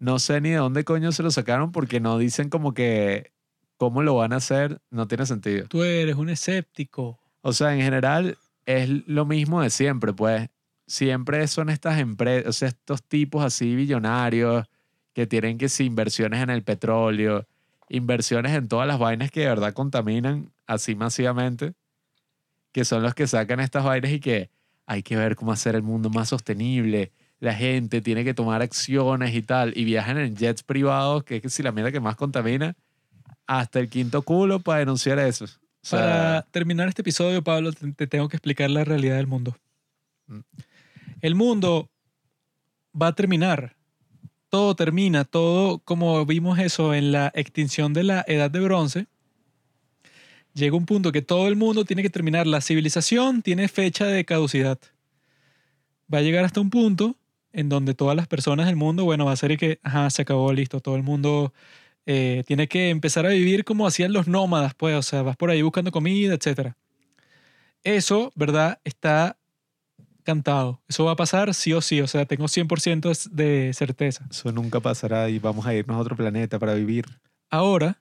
no sé ni de dónde coño se lo sacaron porque no dicen como que cómo lo van a hacer, no tiene sentido. Tú eres un escéptico. O sea, en general es lo mismo de siempre, pues siempre son estas empresas, estos tipos así billonarios que tienen que ser inversiones en el petróleo, inversiones en todas las vainas que de verdad contaminan así masivamente, que son los que sacan estas vainas y que hay que ver cómo hacer el mundo más sostenible. La gente tiene que tomar acciones y tal. Y viajan en jets privados, que es si la mierda que más contamina, hasta el quinto culo para denunciar eso. para terminar este episodio, Pablo, te tengo que explicar la realidad del mundo. Mm. El mundo va a terminar. Todo termina, todo como vimos eso en la extinción de la edad de bronce, llega un punto que todo el mundo tiene que terminar. La civilización tiene fecha de caducidad. Va a llegar hasta un punto en donde todas las personas del mundo, bueno, va a ser que, ajá, se acabó, listo, todo el mundo eh, tiene que empezar a vivir como hacían los nómadas, pues, o sea, vas por ahí buscando comida, etc. Eso, ¿verdad? Está cantado. Eso va a pasar sí o sí, o sea, tengo 100% de certeza. Eso nunca pasará y vamos a irnos a otro planeta para vivir. Ahora,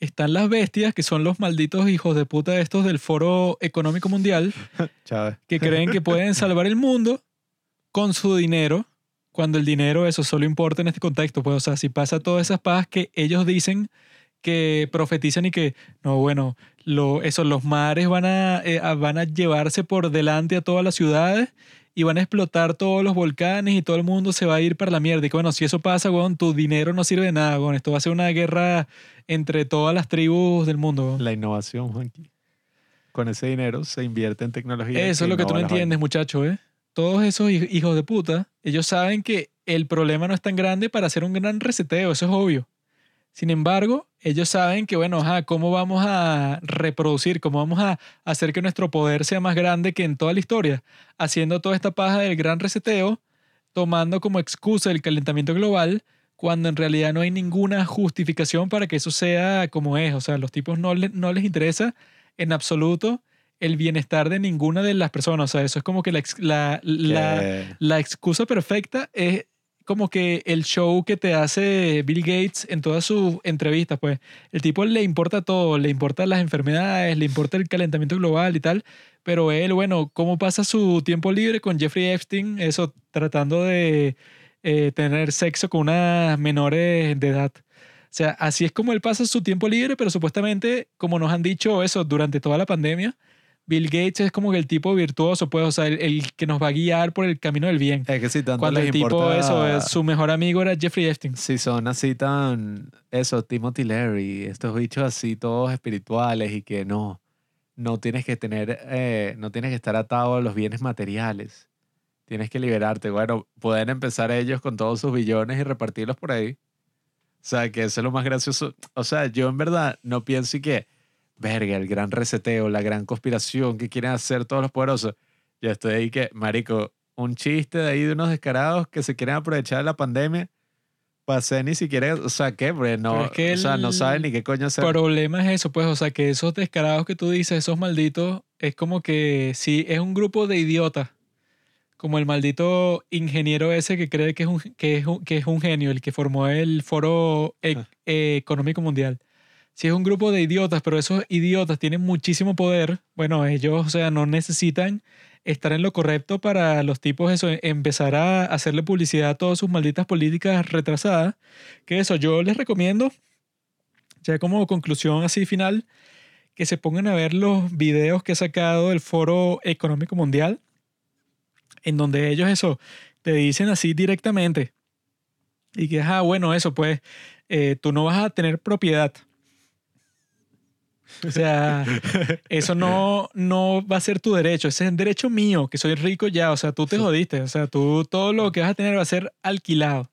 están las bestias, que son los malditos hijos de puta estos del Foro Económico Mundial, que creen que pueden salvar el mundo con su dinero, cuando el dinero eso solo importa en este contexto. Pues, o sea, si pasa todas esas pajas que ellos dicen que profetizan y que, no, bueno, lo, eso, los mares van a, eh, van a llevarse por delante a todas las ciudades y van a explotar todos los volcanes y todo el mundo se va a ir para la mierda. Y que bueno, si eso pasa, weón, tu dinero no sirve de nada, weón. Esto va a ser una guerra entre todas las tribus del mundo. La innovación, Juanqui. Con ese dinero se invierte en tecnología. Eso es lo que tú no entiendes, muchacho, ¿eh? Todos esos hijos de puta, ellos saben que el problema no es tan grande para hacer un gran reseteo, eso es obvio. Sin embargo, ellos saben que, bueno, ¿cómo vamos a reproducir, cómo vamos a hacer que nuestro poder sea más grande que en toda la historia? Haciendo toda esta paja del gran reseteo, tomando como excusa el calentamiento global, cuando en realidad no hay ninguna justificación para que eso sea como es. O sea, a los tipos no, no les interesa en absoluto el bienestar de ninguna de las personas. O sea, eso es como que la, la, la, la excusa perfecta es como que el show que te hace Bill Gates en todas sus entrevistas, pues el tipo le importa todo, le importan las enfermedades, le importa el calentamiento global y tal, pero él, bueno, ¿cómo pasa su tiempo libre con Jeffrey Epstein? Eso, tratando de eh, tener sexo con unas menores de edad. O sea, así es como él pasa su tiempo libre, pero supuestamente, como nos han dicho eso durante toda la pandemia, Bill Gates es como que el tipo virtuoso, pues, o sea, el, el que nos va a guiar por el camino del bien. Es que si tanto Cuando les el tipo, importa- eso, es- su mejor amigo era Jeffrey Epstein. Si son así tan, eso, Timothy Leary, estos bichos así todos espirituales y que no, no tienes que tener, eh, no tienes que estar atado a los bienes materiales. Tienes que liberarte. Bueno, pueden empezar ellos con todos sus billones y repartirlos por ahí. O sea, que eso es lo más gracioso. O sea, yo en verdad no pienso y que, verga, el gran reseteo, la gran conspiración que quieren hacer todos los poderosos. Yo estoy ahí que, marico, un chiste de ahí de unos descarados que se quieren aprovechar de la pandemia para hacer ni siquiera, o sea, ¿qué? Porque no, es que o sea, no saben ni qué coño hacer. El problema es eso, pues, o sea, que esos descarados que tú dices, esos malditos, es como que sí, es un grupo de idiotas. Como el maldito ingeniero ese que cree que es un, que es un, que es un genio, el que formó el Foro E- Ah. Económico Mundial. Si es un grupo de idiotas, pero esos idiotas tienen muchísimo poder, bueno, ellos, o sea, no necesitan estar en lo correcto para los tipos eso, empezar a hacerle publicidad a todas sus malditas políticas retrasadas. Que eso, yo les recomiendo, ya como conclusión así final, que se pongan a ver los videos que ha sacado el Foro Económico Mundial, en donde ellos eso te dicen así directamente. Y que, ah, bueno, eso, pues, eh, tú no vas a tener propiedad. O sea, eso no, no va a ser tu derecho, ese es el derecho mío, que soy rico ya, o sea, tú te jodiste, o sea, tú todo lo que vas a tener va a ser alquilado.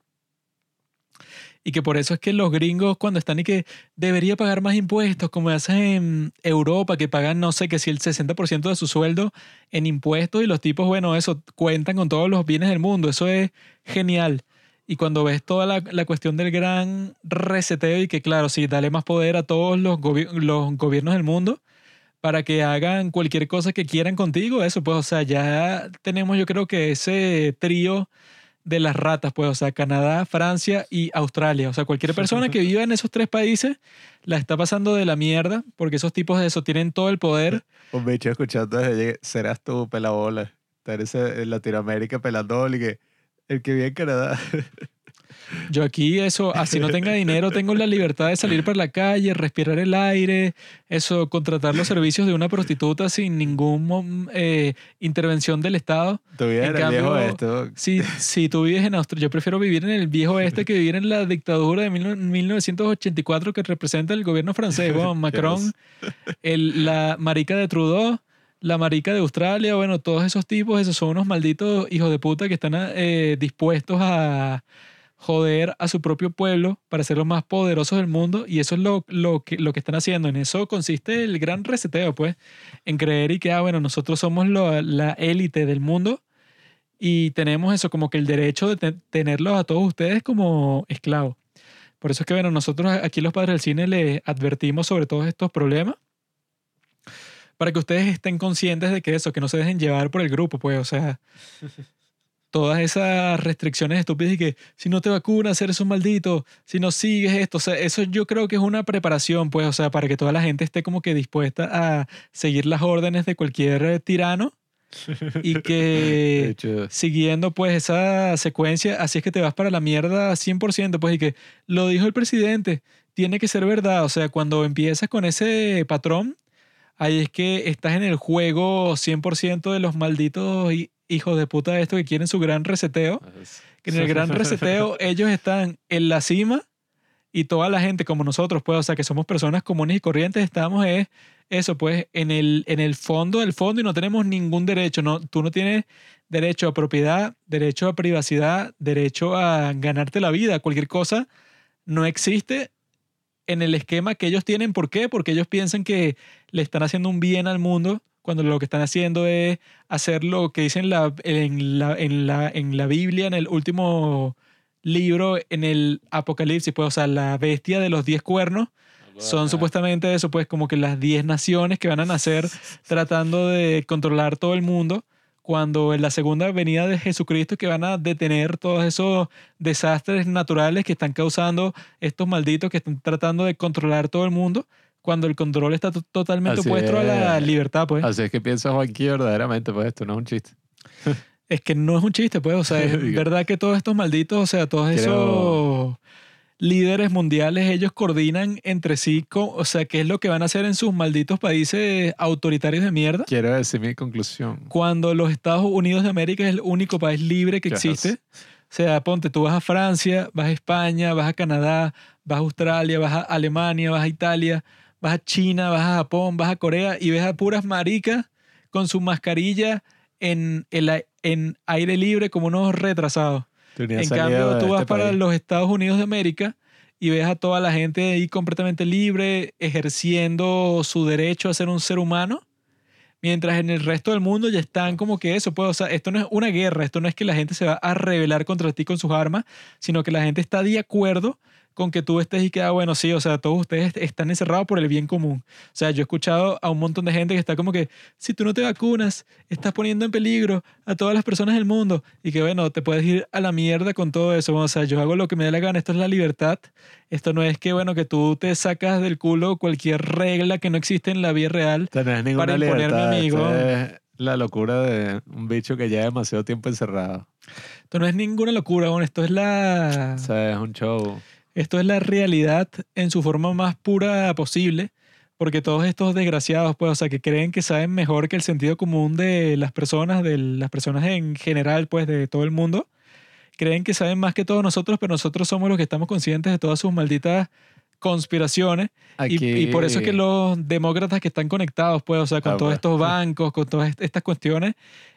Y que por eso es que los gringos cuando están y que debería pagar más impuestos, como hacen en Europa, que pagan, no sé, que si el 60% de su sueldo en impuestos y los tipos, bueno, eso, cuentan con todos los bienes del mundo, eso es genial. Y cuando ves toda la, la cuestión del gran reseteo y que, claro, sí, dale más poder a todos los, gobi- los gobiernos del mundo para que hagan cualquier cosa que quieran contigo, eso, pues, o sea, ya tenemos yo creo que ese trío de las ratas, pues, o sea, Canadá, Francia y Australia. O sea, cualquier persona que viva en esos tres países la está pasando de la mierda porque esos tipos de eso tienen todo el poder. Un bicho escuchando desde serás tú, pelabola. Estar en Latinoamérica pelando y que el que vive en Canadá. Yo aquí, eso, así no tenga dinero, tengo la libertad de salir para la calle, respirar el aire, eso, contratar los servicios de una prostituta sin ninguna intervención del Estado. Tu vida En viejo cambio, esto. Si, si tú vives en Australia, yo prefiero vivir en el viejo este que vivir en la dictadura de mil- 1984 que representa el gobierno francés. Bueno, Macron, el, la marica de Trudeau, la marica de Australia, bueno, todos esos tipos, esos son unos malditos hijos de puta que están eh, dispuestos a joder a su propio pueblo para ser los más poderosos del mundo y eso es lo, lo, que, lo que están haciendo. En eso consiste el gran reseteo, pues, en creer y que, ah, bueno, nosotros somos lo- la élite del mundo y tenemos eso como que el derecho de te- tenerlos a todos ustedes como esclavos. Por eso es que, bueno, nosotros aquí los padres del cine les advertimos sobre todos estos problemas para que ustedes estén conscientes de que eso, que no se dejen llevar por el grupo, pues, o sea, todas esas restricciones estúpidas y que si no te vacunas eres un maldito, si no sigues esto, o sea, eso yo creo que es una preparación, pues, o sea, para que toda la gente esté como que dispuesta a seguir las órdenes de cualquier tirano y que siguiendo pues esa secuencia, así es que te vas para la mierda 100%, pues y que lo dijo el presidente, tiene que ser verdad, o sea, cuando empiezas con ese patrón, ahí es que estás en el juego 100% de los malditos hi- hijos de puta de esto que quieren su gran reseteo, que en el gran reseteo ellos están en la cima y toda la gente como nosotros, pues, o sea, que somos personas comunes y corrientes, estamos es eso, pues, en el, en el fondo del fondo y no tenemos ningún derecho, no, tú no tienes derecho a propiedad, derecho a privacidad, derecho a ganarte la vida, cualquier cosa no existe en el esquema que ellos tienen. ¿Por qué? Porque ellos piensan que le están haciendo un bien al mundo cuando lo que están haciendo es hacer lo que dicen la- en, la, en, la, en la Biblia, en el último libro, en el Apocalipsis, pues, o sea, la bestia de los diez cuernos. Son supuestamente eso, pues como que las 10 naciones que van a nacer tratando de controlar todo el mundo, cuando en la segunda venida de Jesucristo que van a detener todos esos desastres naturales que están causando estos malditos que están tratando de controlar todo el mundo, cuando el control está to- totalmente Así opuesto a la es. libertad, pues. Así es que piensa Juanqui verdaderamente, pues esto no es un chiste. Es que no es un chiste, pues, o sea, es verdad que todos estos malditos, o sea, todos Creo- esos líderes mundiales, ellos coordinan entre sí, o sea, qué es lo que van a hacer en sus malditos países autoritarios de mierda. Quiero decir mi conclusión. Cuando los Estados Unidos de América es el único país libre que ¿Qué existe. O sea, ponte, tú vas a Francia, vas a España, vas a Canadá, vas a Australia, vas a Alemania, vas a Italia, vas a China, vas a Japón, vas a Corea y ves a puras maricas con su mascarilla en, el en aire libre como unos retrasados. Tenía En cambio, tú vas este para país. los Estados Unidos de América y ves a toda la gente ahí completamente libre, ejerciendo su derecho a ser un ser humano, mientras en el resto del mundo ya están como que eso, pues, o sea, esto no es una guerra, esto no es que la gente se va a rebelar contra ti con sus armas, sino que la gente está de acuerdo con que tú estés y que, ah, bueno, sí, o sea, todos ustedes están encerrados por el bien común. O sea, yo he escuchado a un montón de gente que está como que, si tú no te vacunas, estás poniendo en peligro a todas las personas del mundo y que, bueno, te puedes ir a la mierda con todo eso. O sea, yo hago lo que me dé la gana, esto es la libertad. Esto no es que, bueno, que tú te sacas del culo cualquier regla que no existe en la vida real. Ninguna para imponerme libertad. a mí, esto weón. es la locura de un bicho que lleva demasiado tiempo encerrado. Esto no es ninguna locura, bueno, esto es la... O sea, es un show. Esto es la realidad en su forma más pura posible, porque todos estos desgraciados, pues, o sea, que creen que saben mejor que el sentido común de las personas, de las personas en general, pues, de todo el mundo, creen que saben más que todos nosotros, pero nosotros somos los que estamos conscientes de todas sus malditas conspiraciones. Y- Y, por eso es que los demócratas que están conectados, pues, o sea, con Ah, todos estos bancos, con todas est- estas cuestiones,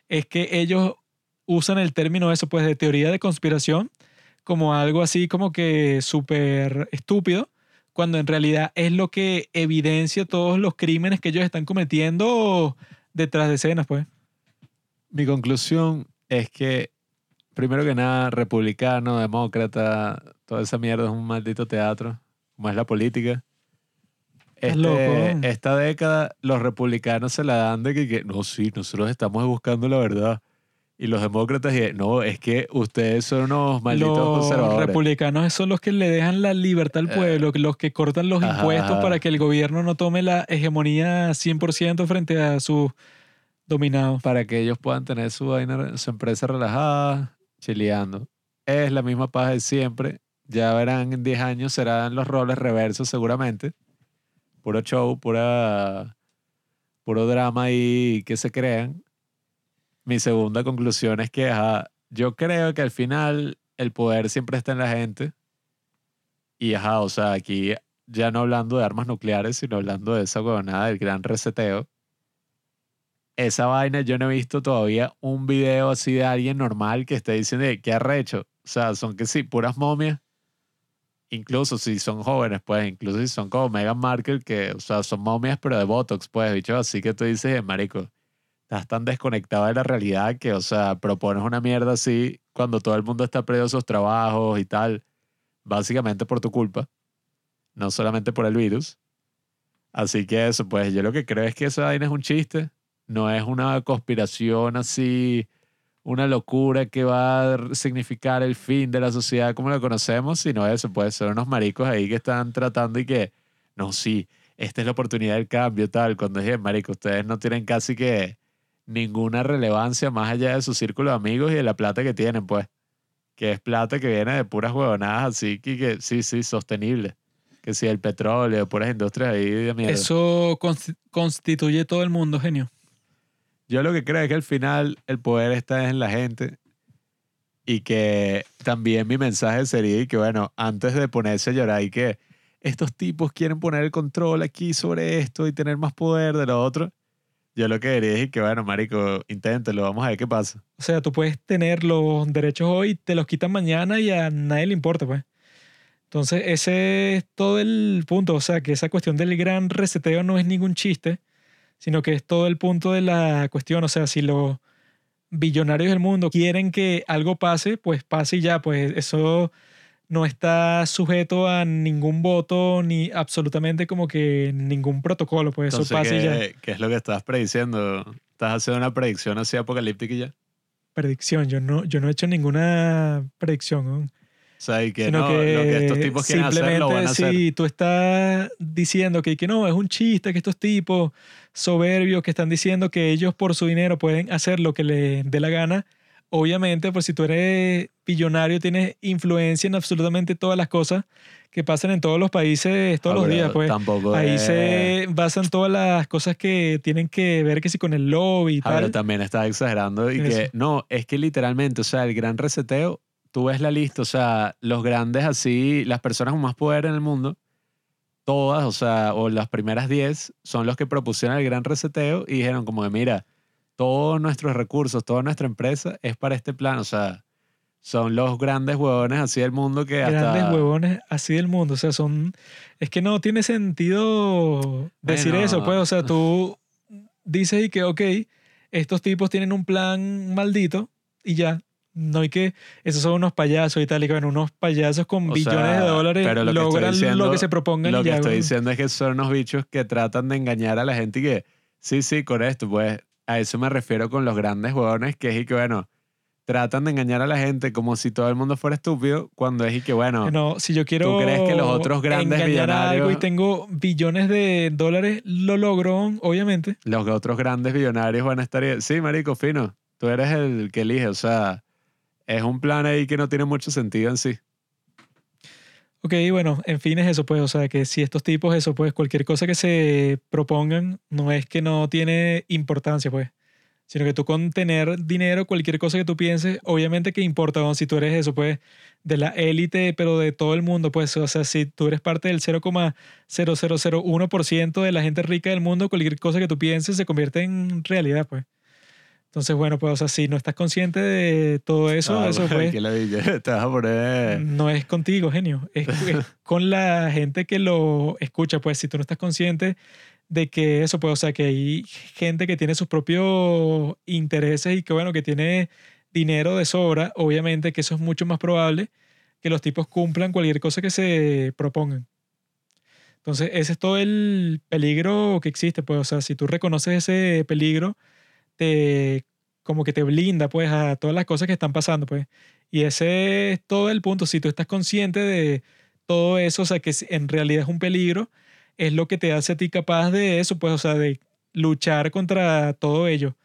es que ellos usan el término eso, pues, de teoría de conspiración como algo así como que súper estúpido, cuando en realidad es lo que evidencia todos los crímenes que ellos están cometiendo detrás de escenas, pues. Mi conclusión es que, primero que nada, republicano, demócrata, toda esa mierda es un maldito teatro, como es la política. Este, loco. esta década los republicanos se la dan de que, que, no, sí, nosotros estamos buscando la verdad. Y los demócratas, y, no, es que ustedes son unos malditos los conservadores. republicanos son los que le dejan la libertad al Eh, pueblo, los que cortan los ajá, impuestos ajá. para que el gobierno no tome la hegemonía 100% frente a sus dominados. para que ellos puedan tener su, vaina, su empresa relajada, chileando. Es la misma paja de siempre. Ya verán en 10 años serán los roles reversos seguramente. Puro show, pura, puro drama ahí que se crean. Mi segunda conclusión es que ajá, yo creo que al final el poder siempre está en la gente. Y ajá, o sea, aquí ya no hablando de armas nucleares, sino hablando de esa huevonada del gran reseteo esa vaina yo no he visto todavía un video así de alguien normal que esté diciendo "Eh, qué arrecho. O sea, son que sí, puras momias. Incluso si son jóvenes, pues, incluso si son como Meghan Markle, que, o sea, son momias pero de Botox, pues, bicho. Así que tú dices, "Eh, marico, estás tan desconectado de la realidad que, o sea, propones una mierda así cuando todo el mundo está perdiendo sus trabajos y tal, básicamente por tu culpa, no solamente por el virus. Así que eso, pues, yo lo que creo es que esa vaina es un chiste no es una conspiración así, una locura que va a significar el fin de la sociedad como la conocemos, sino eso, puede ser unos maricos ahí que están tratando y que, no, sí, esta es la oportunidad del cambio, tal, cuando dije, marico, ustedes no tienen casi que ninguna relevancia más allá de su círculo de amigos y de la plata que tienen, pues, que es plata que viene de puras huevonadas, así que, que sí, sí, sostenible. Que sí, el petróleo, puras industrias ahí de mierda. Eso consti- constituye todo el mundo, genio. Yo lo que creo es que al final el poder está en la gente y que también mi mensaje sería que, bueno, antes de ponerse a llorar y que estos tipos quieren poner el control aquí sobre esto y tener más poder de lo otro, yo lo que diría es que, bueno, marico, inténtelo, vamos a ver qué pasa. O sea, tú puedes tener los derechos hoy, te los quitan mañana y a nadie le importa, pues. Entonces, ese es todo el punto. O sea, que esa cuestión del gran reseteo no es ningún chiste, sino que es todo el punto de la cuestión. O sea, si los billonarios del mundo quieren que algo pase, pues pase y ya. Pues eso no está sujeto a ningún voto ni absolutamente como que ningún protocolo. Pues eso pasa y ya. ¿qué, es lo que estás prediciendo? ¿Estás haciendo una predicción así apocalíptica y ya? Predicción. Yo no, yo no he hecho ninguna predicción. ¿no? O sea, y que sino no, que, lo que estos tipos quieren hacer, lo van a hacer. si tú estás diciendo que, que no, es un chiste, que estos tipos soberbios que están diciendo que ellos por su dinero pueden hacer lo que les dé la gana, obviamente, pues si tú eres billonario, tienes influencia en absolutamente todas las cosas que pasan en todos los países todos Ah, los pero días, pues. tampoco Ahí es- se basan todas las cosas que tienen que ver que si con el lobby y Ah, pero también está exagerando y que Eso. no, es que literalmente, o sea, el gran reseteo, tú ves la lista, o sea, los grandes así, las personas con más poder en el mundo, todas, o sea, o las primeras 10 son los que propusieron el gran reseteo y dijeron como de, mira, todos nuestros recursos, toda nuestra empresa es para este plan, o sea, son los grandes huevones así del mundo que hasta... Grandes huevones así del mundo. O sea, son. Es que no tiene sentido decir Bueno. eso, pues. O sea, tú dices y que, ok, estos tipos tienen un plan maldito y ya. No hay que. Esos son unos payasos y tal. Y que, bueno, unos payasos con O billones sea, de dólares pero lo que logran diciendo- lo que se propongan Lo que ya. estoy güey. diciendo es que son unos bichos que tratan de engañar a la gente y que, sí, sí, con esto, pues a eso me refiero con los grandes huevones, que es y que, bueno, tratan de engañar a la gente como si todo el mundo fuera estúpido, cuando es y que, bueno, No, si yo quiero. crees que los otros grandes a algo y tengo billones de dólares, lo logro, obviamente. los otros grandes billonarios van a estar... Sí, marico, fino, tú eres el que elige, o sea, es un plan ahí que no tiene mucho sentido en sí. Ok, bueno, en fin es eso, pues, o sea, que si estos tipos, eso, pues, cualquier cosa que se propongan, no es que no tiene importancia, pues, sino que tú con tener dinero, cualquier cosa que tú pienses, obviamente que importa, ¿no? si tú eres eso, pues, de la élite, pero de todo el mundo, pues, o sea, si tú eres parte del 0,0001% de la gente rica del mundo, cualquier cosa que tú pienses se convierte en realidad, pues. Entonces, bueno, pues, o sea, si no estás consciente de todo eso, Ah, eso, pues, te vas a poner... no es contigo, genio. Es, es con la gente que lo escucha. Pues si tú no estás consciente de que eso, pues, o sea, que hay gente que tiene sus propios intereses y que, bueno, que tiene dinero de sobra, obviamente que eso es mucho más probable que los tipos cumplan cualquier cosa que se propongan. Entonces, ese es todo el peligro que existe, pues, o sea, si tú reconoces ese peligro, como que te blinda, pues, a todas las cosas que están pasando, pues. Y ese es todo el punto. Si tú estás consciente de todo eso, o sea, que en realidad es un peligro, es lo que te hace a ti capaz de eso, pues, o sea, de luchar contra todo ello.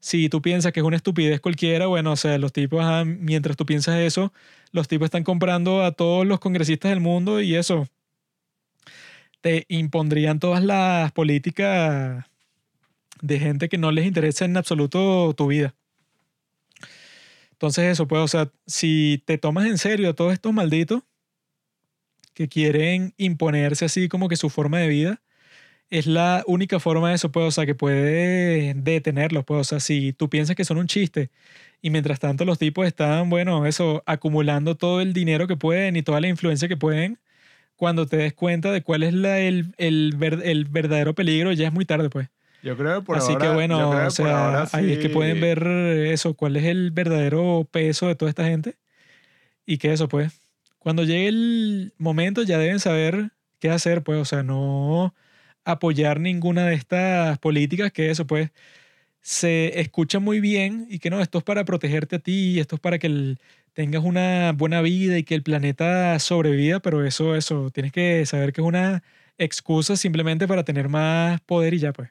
Si tú piensas que es una estupidez cualquiera, bueno, o sea, los tipos, ajá, mientras tú piensas eso, los tipos están comprando a todos los congresistas del mundo y eso te impondrían todas las políticas de gente que no les interesa en absoluto tu vida. Entonces eso, pues, o sea, si te tomas en serio a todos estos malditos que quieren imponerse así como que su forma de vida, es la única forma de eso, pues, o sea, que puede detenerlos, pues, o sea, si tú piensas que son un chiste y mientras tanto los tipos están, bueno, eso, acumulando todo el dinero que pueden y toda la influencia que pueden, cuando te des cuenta de cuál es el, el verdadero peligro, ya es muy tarde, pues. Yo creo que por Así ahora- que bueno, que o sea, ahora ahí es que sí- pueden ver eso, cuál es el verdadero peso de toda esta gente. Y que eso, pues, cuando llegue el momento ya deben saber qué hacer, pues, o sea, no apoyar ninguna de estas políticas que eso, pues, se escucha muy bien y que no, esto es para protegerte a ti, esto es para que el- tengas una buena vida y que el planeta sobreviva, pero eso, eso, tienes que saber que es una excusa simplemente para tener más poder y ya, pues.